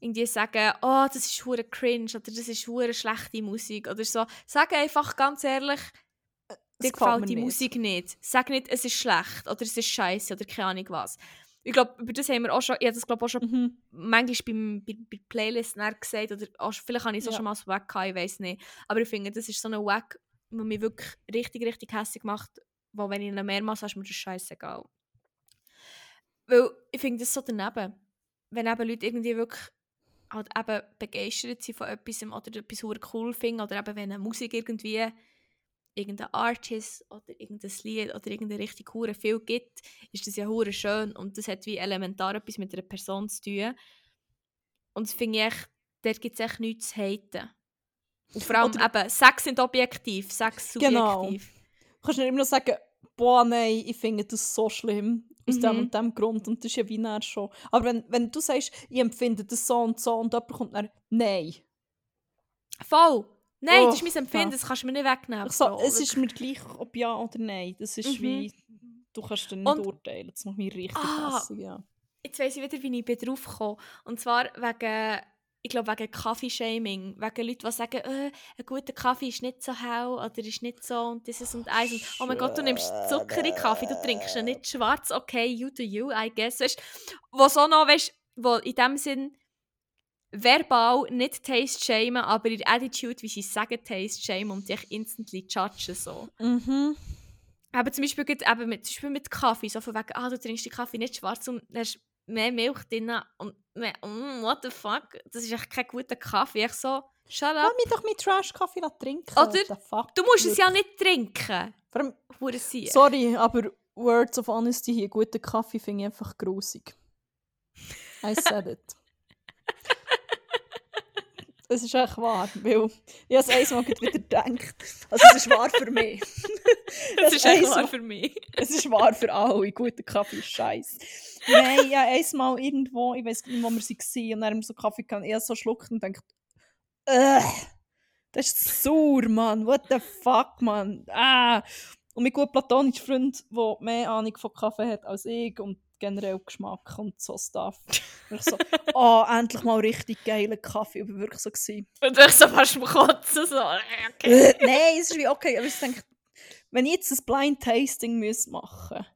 Speaker 2: Irgendwie sagen, oh, das ist hure cringe oder das ist hure schlechte Musik oder so. Sag einfach ganz ehrlich, dir gefällt die
Speaker 1: nicht.
Speaker 2: Musik nicht. Sag nicht, es ist schlecht oder es ist scheiße oder keine Ahnung was. Ich glaube, über das haben wir auch schon, ich habe das glaube auch schon
Speaker 1: Mhm.
Speaker 2: manchmal beim, bei, bei Playlists nachher gesagt oder auch, vielleicht habe ich es auch
Speaker 1: Ja.
Speaker 2: schon mal so Wack gehabt, ich weiß nicht. Aber ich finde, das ist so ein Wack, der mich wirklich richtig, richtig hässlich macht, wo wenn ich ihn mehrmals habe, ist mir das scheißegal. Weil ich finde das so daneben. wenn eben Leute irgendwie wirklich halt eben begeistert sind von etwas oder etwas cool finden oder eben wenn eine Musik irgendwie irgendein Artist oder irgendein Lied oder irgendeine richtig hure viel gibt, ist das ja hure schön und das hat wie elementar etwas mit einer Person zu tun. Und das finde ich, dort gibt es echt nichts zu haten. Und vor allem
Speaker 1: Oder-
Speaker 2: eben, Sex sind objektiv, Sex subjektiv.
Speaker 1: Genau. Du kannst nicht immer noch sagen, boah, nein, ich finde das so schlimm. Aus dem
Speaker 2: Mhm.
Speaker 1: und dem Grund. Und das ist ja wie näher schon. Aber wenn, wenn du sagst, ich empfinde das so und so und jemand kommt dann, nein.
Speaker 2: Voll! Nein,
Speaker 1: Oh,
Speaker 2: das ist mein Empfinden,
Speaker 1: ja.
Speaker 2: das kannst du mir nicht wegnehmen.
Speaker 1: Ich so, es ist mir gleich, ob ja oder nein. Das ist
Speaker 2: Mhm.
Speaker 1: wie, du kannst dann nicht
Speaker 2: Und-
Speaker 1: urteilen. Das macht mich richtig
Speaker 2: Ah.
Speaker 1: hässig, ja.
Speaker 2: Jetzt weiss ich wieder, wie ich bin drauf gekommen Und zwar wegen, ich glaube wegen Kaffeeshaming. Wegen Leuten, die sagen, äh, ein guter Kaffee ist nicht so hell oder ist nicht so und dieses und eins. Und, oh mein Gott, du nimmst Zucker in Kaffee, du trinkst ihn nicht schwarz. Okay, you do you, I guess. Weißt, was auch noch, weißt, wo in dem Sinn verbal nicht taste shamen, aber in der Attitude, wie sie sagen, taste shame und dich instantly judgen so.
Speaker 1: Mhm.
Speaker 2: Aber zum Beispiel, eben mit, zum Beispiel mit Kaffee, so von wegen, ah, du trinkst den Kaffee nicht schwarz und hast mehr Milch drin und mehr, mm, what the fuck, das ist echt kein guter Kaffee. Ich so, shut
Speaker 1: Lass
Speaker 2: up.
Speaker 1: mich doch mit Trash-Kaffee trinken.
Speaker 2: Oder-
Speaker 1: fuck,
Speaker 2: Du musst es ja nicht trinken.
Speaker 1: Allem, sorry, aber Words of Honesty hier, guten Kaffee finde ich einfach grusig. I said it. Es ist echt wahr, weil ich habe es einmal wieder gedacht. Also es ist wahr für mich.
Speaker 2: das ist echt wahr für mich.
Speaker 1: Es ist wahr für alle. Guter Kaffee ist scheiße. Nein, ja, einmal irgendwo, ich weiß nicht, wo wir waren, und dann haben wir so Kaffee gehabt, ich so schluckt und äh, das ist sauer, Mann. What the fuck, Mann. Ah. Und mein gut platonischer Freund, der mehr Ahnung von Kaffee hat als ich und generell Geschmack und so Stuff. Und ich so, oh, endlich mal richtig geiler Kaffee. Ich war wirklich so. Gewesen.
Speaker 2: Und ich so fast am Kotzen. So. Okay.
Speaker 1: Äh, Nein, es ist wie okay. Aber ich denke, wenn ich jetzt ein Blind Tasting müsste machen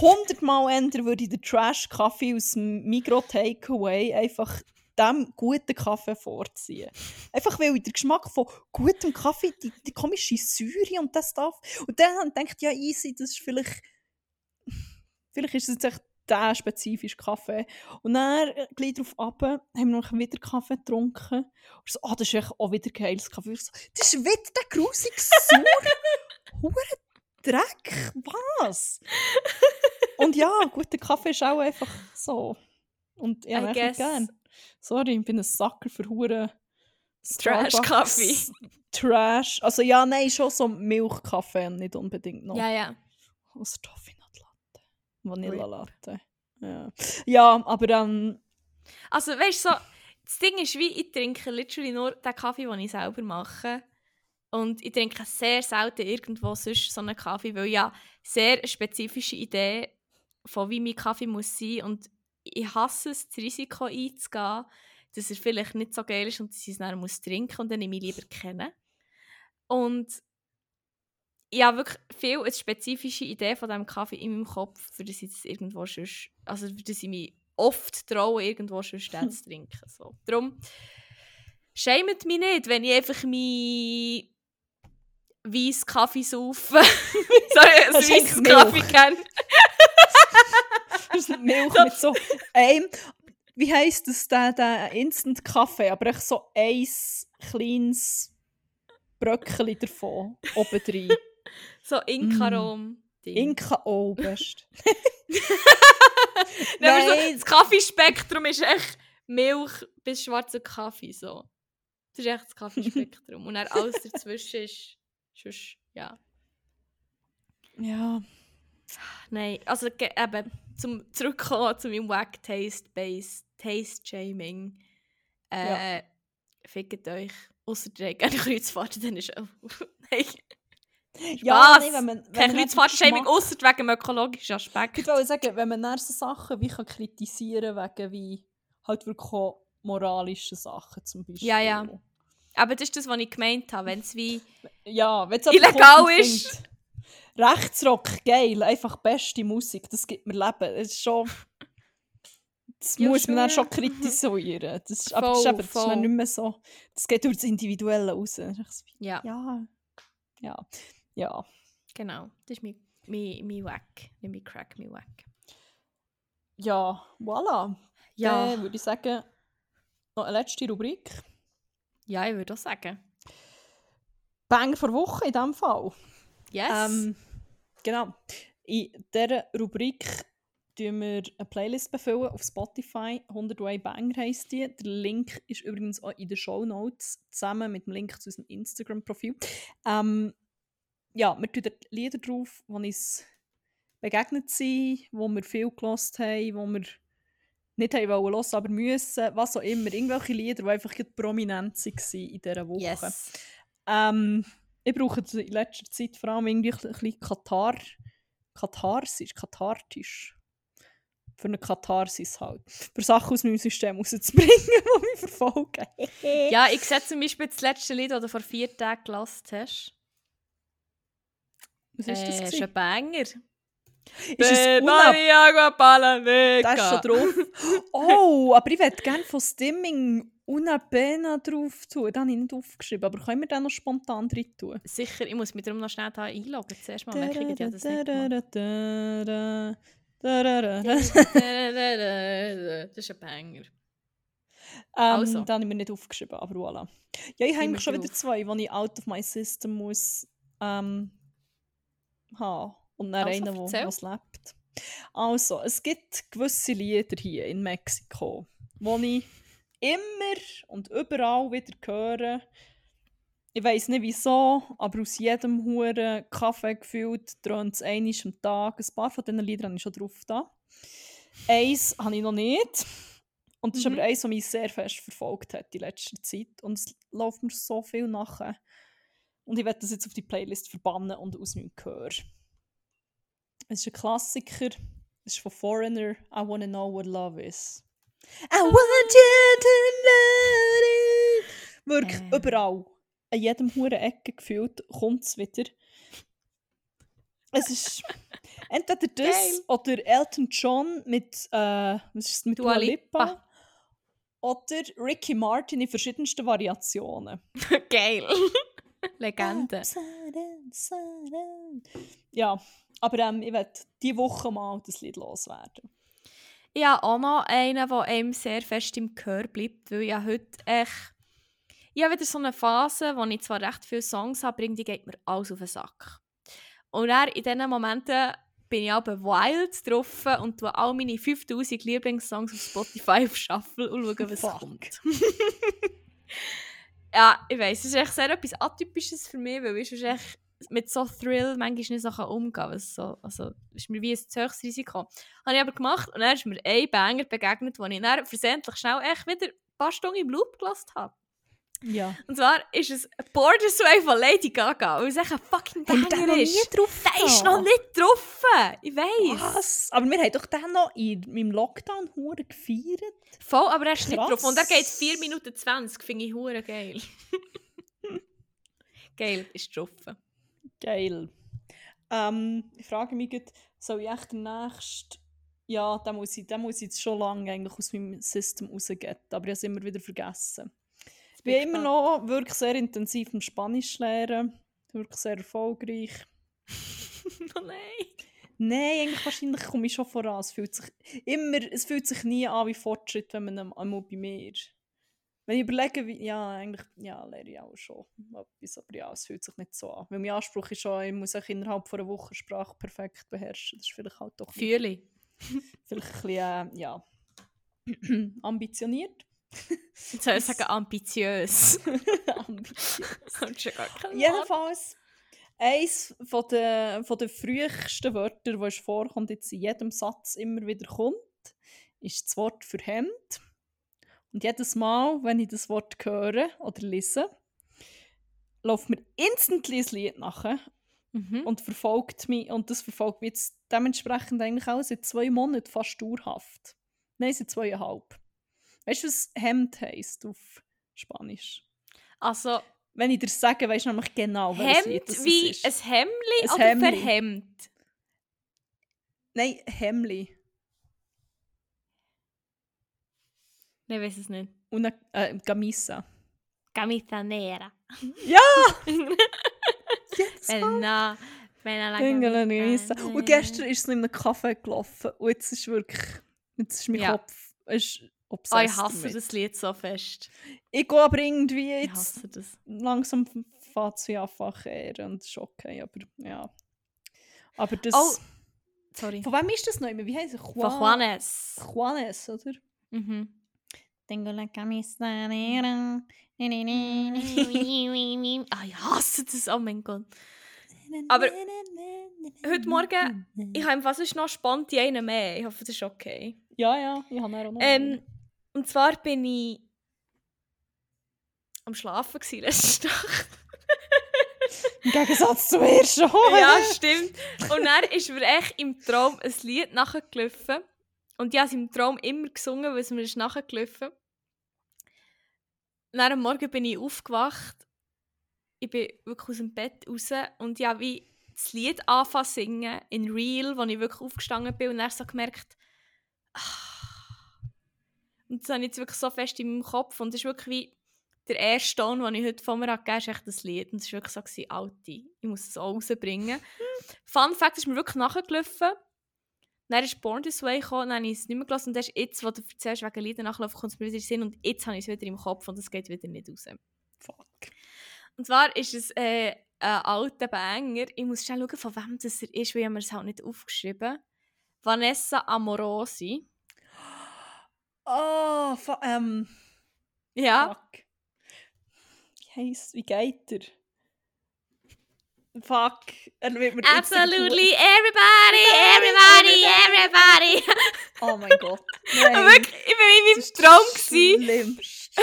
Speaker 1: hundertmal ändern würde ich den Trash-Kaffee aus dem Migro Takeaway einfach dem guten Kaffee vorziehen. Einfach weil ich den Geschmack von gutem Kaffee, die, die komische Säure und das Stuff. Und dann gedacht, ja, easy, das ist vielleicht. Vielleicht ist es jetzt echt der spezifische Kaffee. Und dann, äh, gleich darauf ab, haben wir noch wieder Kaffee getrunken. Und so, ah, das ist echt auch wieder geiles Kaffee. So, das ist wieder der grusige Sauer. Hure Dreck, was? Und ja, guter Kaffee ist auch einfach so. Und ja, ich gern. Sorry, ich bin ein Sacker für hure
Speaker 2: Trash-Kaffee.
Speaker 1: Trash. Also ja, nein, schon so Milchkaffee und nicht unbedingt noch.
Speaker 2: Ja, ja.
Speaker 1: Aus Toffee Nut Latte. Vanilla Latte. Ja. ja, aber ähm,
Speaker 2: Also, weißt du, so, das Ding ist, wie ich trinke literally nur den Kaffee, den ich selber mache. Und ich trinke sehr selten irgendwo sonst so einen Kaffee, weil ja sehr spezifische Idee von wie mein Kaffee muss sein. Und ich hasse es, das Risiko einzugehen, dass er vielleicht nicht so geil ist und dass ich es dann muss trinken und dann nehme ich lieber kennen. Und ich habe wirklich viel eine spezifische Idee von diesem Kaffee in meinem Kopf, für das ich das irgendwo sonst, also für das ich mich oft traue, irgendwo sonst zu trinken. So. Darum schämt mich nicht, wenn ich einfach meinen weißen Kaffee saufe. Sorry,
Speaker 1: heisst
Speaker 2: weißen Kaffee kenne.
Speaker 1: das ist Milch mit so einem, wie heisst das, der, der Instant Kaffee, aber echt so ein kleines Bröckchen davon, oben drin.
Speaker 2: So Inkarom. Ding.
Speaker 1: Inka, oh.
Speaker 2: Nein, aber so,
Speaker 1: Nein.
Speaker 2: das Kaffeespektrum ist echt Milch bis schwarzer Kaffee. So. Das ist echt das Kaffeespektrum. Und dann alles dazwischen ist. Sonst, ja.
Speaker 1: Ja.
Speaker 2: Nein, also eben, zum zurückkommen zu meinem Wack Taste Based Taste Shaming. Äh, fickt euch. Außer ihr habt gerne Kreuzfahrt, dann ist auch. Nein.
Speaker 1: Ja,
Speaker 2: Spaß.
Speaker 1: nee, wenn man, wenn
Speaker 2: Kein Kreuzfahrt-Shaming, außer wegen dem ökologischen Aspekt.
Speaker 1: Ich wollte sagen, wenn man dann so Sachen wie kann kritisieren kann, wegen wie halt wirklich auch moralische Sachen zum Beispiel.
Speaker 2: Ja, ja. Aber das ist das, was ich gemeint habe. Wenn es wie.
Speaker 1: Ja, wenn es
Speaker 2: Illegal ist.
Speaker 1: Rechtsrock, geil, einfach beste Musik, das gibt mir Leben. Das ist schon... Das
Speaker 2: Ja,
Speaker 1: muss man dann
Speaker 2: schon.
Speaker 1: kritisieren. Das ist, aber das ist,
Speaker 2: Voll,
Speaker 1: eben, das ist
Speaker 2: voll.
Speaker 1: dann nicht mehr so... Das geht durch das Individuelle raus.
Speaker 2: Ja,
Speaker 1: Ja, ja, ja.
Speaker 2: genau. Das ist mein, mein, mein Wack. Nicht mein Crack, mein Wack.
Speaker 1: Ja, voilà.
Speaker 2: Ja,
Speaker 1: Dann würde ich sagen, noch eine letzte Rubrik.
Speaker 2: ja ich würde auch sagen.
Speaker 1: Banger vor Woche in diesem Fall.
Speaker 2: Yes.
Speaker 1: Ähm, genau. In dieser Rubrik tun wir eine Playlist befüllen auf Spotify. 101 Banger heisst die. Der Link ist übrigens auch in den Show Notes zusammen mit dem Link zu unserem Instagram-Profil. Ähm, ja, wir tun Lieder drauf, die uns begegnet sind, wo wir viel gelost haben, wo wir nicht haben wollen hören, aber müssen, was auch immer. Irgendwelche Lieder, die einfach prominent waren in dieser Woche.
Speaker 2: yes.
Speaker 1: Ähm, ich brauche in letzter Zeit vor allem irgendwie ein bisschen Katar. Katharsis, kathartisch. Für eine Katharsis halt. Für Sachen aus meinem System rauszubringen, die mich verfolgen.
Speaker 2: Ja, ich sehe zum Beispiel das letzte Lied, das du vor vier Tagen gelassen hast.
Speaker 1: Was ist das?
Speaker 2: Äh, ist ein Banger.
Speaker 1: Ist es
Speaker 2: Maria Palamega.
Speaker 1: Das ist schon drauf. Oh, aber ich würde gerne von Stimming Una Pena drauf tun. Das habe ich nicht aufgeschrieben. Aber können wir den noch spontan drin tun?
Speaker 2: Sicher, ich muss mich darum noch schnell da einloggen. Zuerst mal, ich ja das nicht gemacht.
Speaker 1: Das
Speaker 2: Das ist ein Banger.
Speaker 1: Ähm,
Speaker 2: Also.
Speaker 1: Den habe ich mir nicht aufgeschrieben, aber voilà. Ja, ich habe schon wieder zwei, die ich out of my system muss ähm, haben. Und dann
Speaker 2: Also,
Speaker 1: einen, der was lebt. Also, es gibt gewisse Lieder hier in Mexiko, die ich immer und überall wieder höre. Ich weiß nicht wieso, aber aus jedem Huren Kaffee gefühlt dröhnt es einmal am Tag. Ein paar von diesen Liedern habe ich schon drauf da. Eins habe ich noch nicht. Und das ist
Speaker 2: Mhm.
Speaker 1: aber eins, das mich sehr fest verfolgt hat in letzter Zeit. Und es läuft mir so viel nachher. Und ich werde das jetzt auf die Playlist verbannen und aus meinem Gehör. Es ist ein Klassiker. Es ist von Foreigner. I wanna know what love is. I want you to know it. Wirklich
Speaker 2: Äh.
Speaker 1: überall. An jedem huren Ecke gefühlt kommt es wieder. Es ist entweder das
Speaker 2: Geil.
Speaker 1: oder Elton John mit, äh, was ist mit
Speaker 2: Dua
Speaker 1: Lipa.
Speaker 2: Lipa.
Speaker 1: Oder Ricky Martin in verschiedensten Variationen.
Speaker 2: Geil. Legende.
Speaker 1: Ja, aber ähm, ich werde diese Woche mal das Lied loswerden.
Speaker 2: Ich habe auch noch einen, der einem sehr fest im Gehör bleibt, weil ich heute echt... Ich habe wieder so eine Phase, wo ich zwar recht viele Songs habe, aber irgendwie geht mir alles auf den Sack. Und dann, in diesen Momenten bin ich aber wild drauf und tue all meine 5000 Lieblingssongs auf Spotify auf Shuffle und schaue, was
Speaker 1: Fuck.
Speaker 2: kommt. ja, ich weiss, es ist echt sehr etwas Atypisches für mich, weil ich echt mit so Thrill manchmal nicht so umgehen kann. So, also, ist mir wie ein zu hohes Risiko. Habe ich aber gemacht und dann ist mir ein Banger begegnet, wo ich dann versehentlich schnell echt wieder ein paar Stunden im Loop gelassen habe.
Speaker 1: Ja.
Speaker 2: Und zwar ist es Borders Way von Lady Gaga, weil es echt ein fucking Banger
Speaker 1: noch nie
Speaker 2: ist.
Speaker 1: drauf
Speaker 2: Der ist noch nicht drauf. Ich weiss.
Speaker 1: Was? Aber wir haben doch den noch in meinem Lockdown hure gefeiert.
Speaker 2: Voll, aber er ist nicht
Speaker 1: Krass.
Speaker 2: drauf. Und er geht 4 Minuten 20, finde ich hure geil. geil, ist drauf.
Speaker 1: Geil. Ähm, ich frage mich, grad, soll ich echt den nächsten... Ja, den muss ich, den muss ich jetzt schon lange eigentlich aus meinem System rausgehen. Aber ich habe es immer wieder vergessen. Ich bin immer noch wirklich sehr intensiv im Spanisch lernen. Wirklich sehr erfolgreich.
Speaker 2: oh nein.
Speaker 1: Nein, eigentlich wahrscheinlich komme ich schon voran. Es fühlt sich, immer, es fühlt sich nie an wie Fortschritt, wenn man einmal bei mir Wenn ich überlege, wie, ja, eigentlich, ja, lehre ich auch schon etwas, aber ja, es fühlt sich nicht so an. Weil mein Anspruch ist schon, ich muss auch innerhalb von einer Woche Sprache perfekt beherrschen. Das ist vielleicht halt doch
Speaker 2: Fühle.
Speaker 1: vielleicht ein bisschen, äh, ja, ambitioniert.
Speaker 2: Jetzt soll ich sagen, ambitiös. Wort.
Speaker 1: Jedenfalls, eines von der, von der frühesten Wörter, die vorkommt, jetzt in jedem Satz immer wieder kommt, ist das Wort für Hemd. Und jedes Mal, wenn ich das Wort höre oder lese, läuft mir instantly ein Lied nachher
Speaker 2: Mhm.
Speaker 1: und verfolgt mich. Und das verfolgt mich jetzt dementsprechend eigentlich auch seit zwei Monaten fast dauerhaft. Nein, seit zweieinhalb. Weißt du, was Hemd heisst auf Spanisch?
Speaker 2: Also,
Speaker 1: Wenn ich dir sage, weißt du nämlich genau, Lied
Speaker 2: Hemd
Speaker 1: das
Speaker 2: wie
Speaker 1: ist.
Speaker 2: ein Hemdli
Speaker 1: Ein
Speaker 2: oder
Speaker 1: Hemdli.
Speaker 2: verhemd?
Speaker 1: Nein, Hemli.
Speaker 2: Nein, weiß es nicht.
Speaker 1: Una äh, Camisa.
Speaker 2: Camisa nera.
Speaker 1: Ja! Mal.
Speaker 2: Bella, bella la camisa.
Speaker 1: Und gestern ist es in einem Kaffee gelaufen. Und jetzt ist wirklich... Jetzt ist mein
Speaker 2: Ja.
Speaker 1: Kopf ist
Speaker 2: Oh, ich hasse
Speaker 1: damit.
Speaker 2: das Lied so fest.
Speaker 1: Ich gehe aber irgendwie
Speaker 2: Ich
Speaker 1: jetzt
Speaker 2: hasse das.
Speaker 1: langsam fängt es wie einfach eher und das ist okay, aber ja. Aber das...
Speaker 2: Oh, sorry.
Speaker 1: Von wem ist das noch immer? Wie heißt es?
Speaker 2: Von Juanes.
Speaker 1: Juanes, oder?
Speaker 2: Mhm.
Speaker 1: Tengo la camisa
Speaker 2: ah, ich hasse das, oh mein Gott. Aber heute Morgen- Ich habe fast noch spontan einen mehr. Ich hoffe, das ist okay.
Speaker 1: Ja, ja, ich habe auch noch
Speaker 2: Ähm, und zwar bin ich am Schlafen gewesen letzte Nacht.
Speaker 1: Im Gegensatz zum ersten.
Speaker 2: ja, stimmt. Und dann ist mir echt im Traum ein Lied nachgelaufen. Und ich habe es im Traum immer gesungen, weil es mir ist nachgelaufen. Dann am Morgen bin ich aufgewacht. Ich bin wirklich aus dem Bett raus und ich habe wie das Lied anfangen zu singen, in Real, wo ich wirklich aufgestanden bin und dann so gemerkt, ah. Und das habe ich jetzt wirklich so fest in meinem Kopf und es ist wirklich wie der erste Ton, den ich heute von mir gegeben habe, ist echt das Lied. Und es war wirklich so, gewesen, Alti, ich muss es auch rausbringen. Fun Fact ist mir wirklich nachgelaufen. Dann ist Born This Way gekommen, dann habe ich es nicht mehr gelassen. Und erst jetzt, wo du erzählst, wegen Lieder nachlaufen, kommt es mir wieder in den Sinn. Und jetzt habe ich es wieder im Kopf und es geht wieder nicht raus.
Speaker 1: Fuck.
Speaker 2: Und zwar ist es äh, ein alter Banger. Ich muss schnell schauen, von wem das er ist, weil ich mir es halt nicht aufgeschrieben Vanessa Amorosi.
Speaker 1: Oh, fu- ähm,
Speaker 2: Ja.
Speaker 1: fuck. Wie heisst, wie geht er? Fuck. Er wird mir
Speaker 2: Absolutely everybody, everybody, everybody.
Speaker 1: Oh mein Gott. Nein.
Speaker 2: Wirklich, ich war in meinem Traum.
Speaker 1: Schlimmste.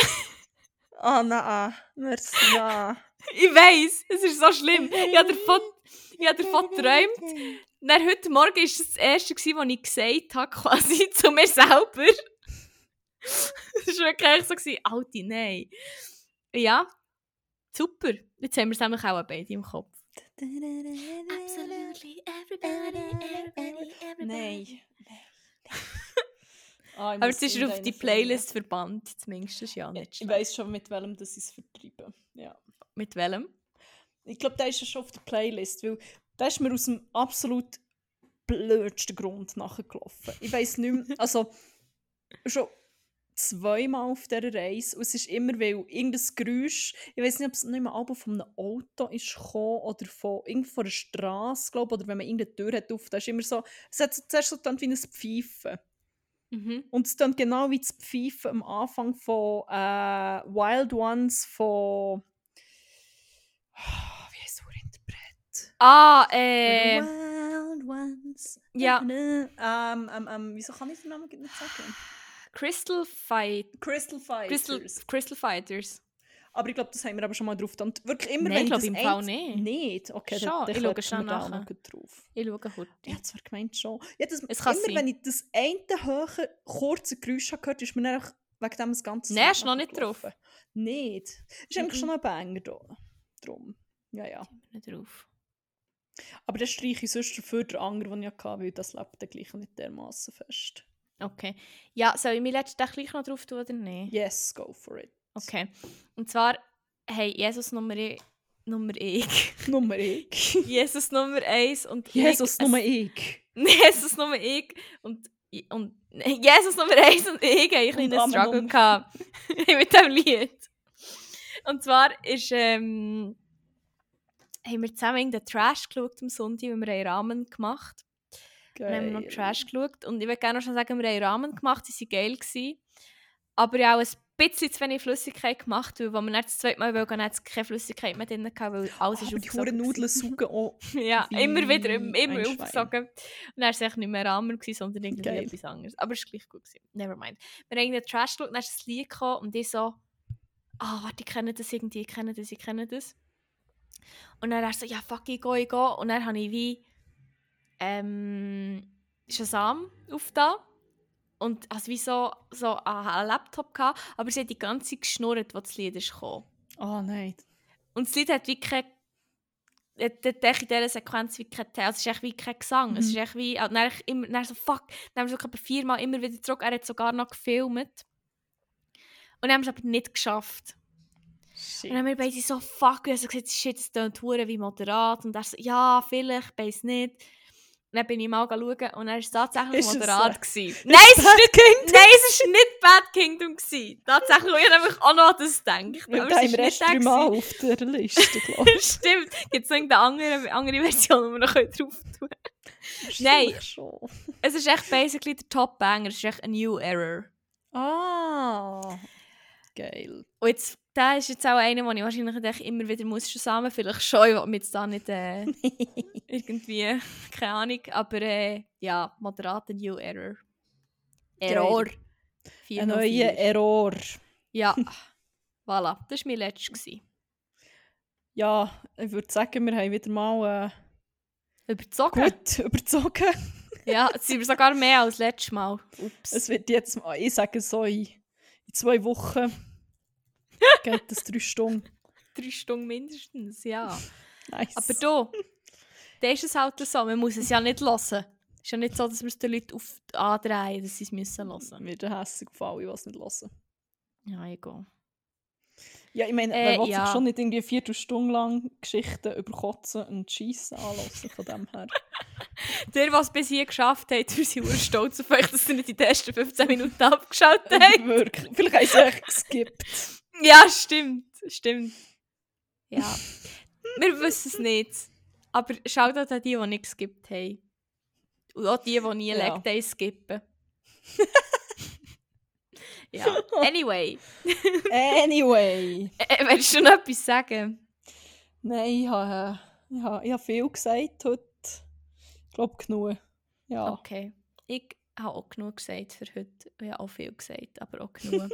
Speaker 1: Ah, nein. Merci, nein.
Speaker 2: Ich weiss, es ist so schlimm. Ich habe davon, ich habe davon geträumt. Dann heute Morgen war es das erste, was ich gesagt habe, quasi zu mir selber. Es war wirklich so, gewesen, Alti, nein. Ja, super. Jetzt haben wir es nämlich auch beide im Kopf. Absolutely everybody, everybody,
Speaker 1: Nein. Ah,
Speaker 2: Aber jetzt ist auf die. Playlist verbannt, zumindest ja nicht
Speaker 1: Ich weiß schon, mit welchem das ist vertreiben. Ja.
Speaker 2: Mit welchem?
Speaker 1: Ich glaube, der ist ja schon auf der Playlist, weil der ist mir aus dem absolut blödsten Grund nachgelaufen. Ich weiß nicht mehr, also schon zweimal auf dieser Reise und es ist immer, weil irgendein Geräusch, ich weiß nicht, ob es nicht mehr Album von einem Auto ist gekommen oder von, irgendwo von einer Straße, glaube oder wenn man irgendeine Tür hat auf, da ist immer so, es hat so- zuerst so wie ein Pfeifen.
Speaker 2: Mhm.
Speaker 1: Und es klingt genau wie das Pfeifen am Anfang von äh, Wild Ones von. wie heißt der Interpret?
Speaker 2: Ah, äh...
Speaker 1: Wild Ones.
Speaker 2: ja.
Speaker 1: Ähm, ähm, ähm, wieso kann ich den Namen nicht sagen?
Speaker 2: Crystal Fight...
Speaker 1: Crystal Fighters.
Speaker 2: Crystal, Crystal Fighters.
Speaker 1: Aber ich glaube, das haben wir aber schon mal drauf. Und wirklich immer,
Speaker 2: Nein,
Speaker 1: wenn
Speaker 2: ich glaub,
Speaker 1: das
Speaker 2: im Fall nicht.
Speaker 1: Nicht? Okay,
Speaker 2: Schon,
Speaker 1: dann, dann
Speaker 2: ich schaue
Speaker 1: da
Speaker 2: nachher.
Speaker 1: drauf.
Speaker 2: Ich schaue heute.
Speaker 1: Ich habe zwar gemeint schon. Ja, das,
Speaker 2: Es
Speaker 1: immer
Speaker 2: sein.
Speaker 1: wenn ich das eine hohe, kurze Geräusch habe gehört ist mir dann einfach wegen dem das ganze
Speaker 2: Nein,
Speaker 1: Lied
Speaker 2: ist noch nicht
Speaker 1: nachgelaufen. Nicht. Ist eigentlich
Speaker 2: Mhm.
Speaker 1: schon ein Banger da. Drum. Ja, ja.
Speaker 2: Nicht drauf.
Speaker 1: Aber dann streiche ich sonst dafür den anderen, den ich hatte, weil das lebt dann gleich nicht dermaßen fest.
Speaker 2: Okay. Ja, soll ich mir letzten Tag gleich noch drauf tun oder nicht?
Speaker 1: Yes, go for it.
Speaker 2: Okay. Und zwar, hey, Jesus Nummer, e Nummer ich.
Speaker 1: Nummer ich.
Speaker 2: Jesus Nummer eins und
Speaker 1: Jesus,
Speaker 2: ich,
Speaker 1: Nummer ich.
Speaker 2: Jesus Nummer ich und, und Jesus Nummer eins und ich haben ein kleinen Struggle gehabt mit dem Lied. Und zwar ist, ähm, haben wir zusammen den Trash geschaut am Sonntag, weil wir einen Rahmen gemacht Dann haben wir noch
Speaker 1: Geil.
Speaker 2: Trash geschaut. Und ich würde gerne noch schon sagen, wir haben Ramen gemacht, die waren geil. Gewesen. Aber habe auch ein bisschen zu wenig Flüssigkeit gemacht, weil als wir dann das zweite Mal wollten, hat es keine Flüssigkeit mehr drin gehabt, weil alles ist
Speaker 1: Aber die Huren Nudeln saugen auch.
Speaker 2: Ja, immer wieder, immer aufgesogen. Und dann war es eigentlich nicht mehr Ramen, gewesen, sondern irgendwie
Speaker 1: Geil.
Speaker 2: etwas anderes. Aber es war gleich gut. Gewesen. Never mind. Wir haben irgendwie Trash geschaut, dann ist das Lied gekommen und ich so, ah, warte, ich kenne das irgendwie, ich kenne das, ich kenne das. Und dann er so, ja, fuck, ich gehe, ich gehe. Und dann habe ich wie ähm, Shazam aufgetan. Und also wie so, so einen Laptop gehabt, aber sie hat die ganze Zeit geschnurrt, als das Lied ist gekommen.
Speaker 1: Ah, nein.
Speaker 2: Und das Lied hat wie kein echt in dieser Sequenz wie kein Teil. Es ist echt wie kein Gesang. Es ist
Speaker 1: Mhm.
Speaker 2: echt wie... Und dann, immer, dann so, fuck. Dann haben wir so etwa viermal immer wieder zurück. Er hat sogar noch gefilmt. Und dann haben wir es aber nicht geschafft.
Speaker 1: Shit.
Speaker 2: Und dann haben wir beide so, fuck. Und er hat so gesagt, shit, es tönt hure wie moderat. Und er so, ja, vielleicht, ich weiss nicht. Dann bin ich mal schauen und dann war es tatsächlich
Speaker 1: Ist es,
Speaker 2: moderat.
Speaker 1: äh,
Speaker 2: gewesen. Nein, es ist
Speaker 1: Bad
Speaker 2: nicht,
Speaker 1: Kingdom?
Speaker 2: nein, es ist nicht Bad Kingdom. Gewesen. Tatsächlich, ich nämlich auch noch an das gedacht. Aber es ist nicht gewesen.
Speaker 1: auf der Liste, glaube ich.
Speaker 2: Stimmt. Gibt es irgendeine andere, andere Version, die wir noch drauf tun können? Nein.
Speaker 1: Schon.
Speaker 2: Es ist echt basically der Top-Banger. Es ist echt ein New Error.
Speaker 1: Ah. Geil.
Speaker 2: Und jetzt, der ist jetzt auch einer, den ich wahrscheinlich immer wieder muss zusammen. Vielleicht schon, ich will mich jetzt da nicht äh, irgendwie, keine Ahnung. Aber äh, ja, moderater New Error. Error.
Speaker 1: Ein
Speaker 2: 404.
Speaker 1: neuer Error.
Speaker 2: Ja, voilà. Das war mein letztes.
Speaker 1: Ja, ich würde sagen, wir haben wieder mal
Speaker 2: Überzogen?
Speaker 1: äh, gut überzogen.
Speaker 2: Ja, jetzt sind wir sogar mehr als letztes Mal. Ups.
Speaker 1: Es wird jetzt mal, ich sage so, in zwei Wochen geht es drei Stunden.
Speaker 2: Drei Stunden mindestens, ja.
Speaker 1: Nice.
Speaker 2: Aber du, da ist es halt so, man muss es ja nicht hören. Es ist ja nicht so, dass wir es den Leuten auf andrehen, dass sie es müssen hören.
Speaker 1: Mir der hässig auf alle, die es nicht hören.
Speaker 2: Ja, egal.
Speaker 1: Ja, ich meine,
Speaker 2: Äh,
Speaker 1: wer will
Speaker 2: ja.
Speaker 1: sich schon nicht irgendwie eine Viertelstunde lang Geschichten über Kotzen und Schiessen anlassen von dem her.
Speaker 2: Der, was es bis hier geschafft hat, wir sind sehr stolz auf euch, dass ihr nicht die ersten 15 Minuten abgeschaltet habt.
Speaker 1: Wirklich. Vielleicht haben sie echt geskippt.
Speaker 2: Ja, stimmt. Stimmt. Ja. wir wissen es nicht. Aber schaut an die, die nichts gibt haben. Und auch die, die nie
Speaker 1: Ja.
Speaker 2: Leg Days skippen. ja. Anyway.
Speaker 1: Anyway.
Speaker 2: Äh, willst du noch etwas sagen?
Speaker 1: Nein, ich habe, ich habe, ich habe viel gesagt heute. Ich glaube, genug. Ja.
Speaker 2: Okay. Ich habe auch genug gesagt für heute. Ich habe auch viel gesagt, aber auch genug.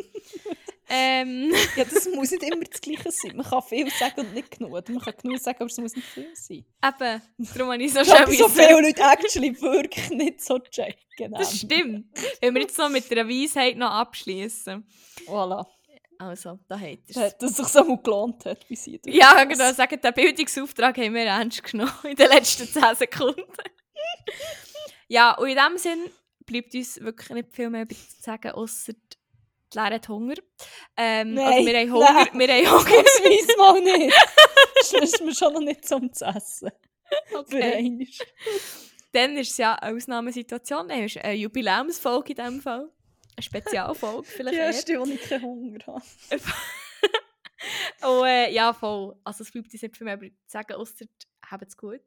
Speaker 2: Ähm,
Speaker 1: ja, das muss nicht immer das Gleiche sein. Man kann viel sagen und nicht genug. Man kann genug sagen, aber es muss nicht viel sein.
Speaker 2: eben, darum habe ich so schön
Speaker 1: so viele Leute actually wirklich nicht so checken.
Speaker 2: Das stimmt. Wenn wir jetzt noch mit der Weisheit noch abschließen.
Speaker 1: Voilà.
Speaker 2: Also, da hat er
Speaker 1: Dass es sich so mal gelohnt hat, wie sie
Speaker 2: Ja, genau. Sagen, den Bildungsauftrag haben wir ernst genommen in den letzten 10 Sekunden. ja, und in dem Sinn bleibt uns wirklich nicht viel mehr zu sagen, außer die Lehre hat Hunger. Ähm,
Speaker 1: Nein,
Speaker 2: also wir haben Hunger.
Speaker 1: nein.
Speaker 2: Wir haben Hunger.
Speaker 1: Ausweis mal nicht. Das ist mir schon noch nicht zum zu essen.
Speaker 2: Okay. Dann ist es ja eine Ausnahmesituation. Dann ist eine Jubiläumsfolge in diesem Fall. Eine Spezialfolge
Speaker 1: Die
Speaker 2: vielleicht eher.
Speaker 1: erste, wo ich keinen Hunger habe.
Speaker 2: Und äh, ja, voll. Also es bleibt uns nicht viel mehr zu sagen, außer habt es gut.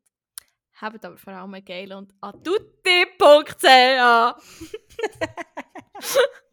Speaker 2: Habt aber vor allem geilen und tutti.ch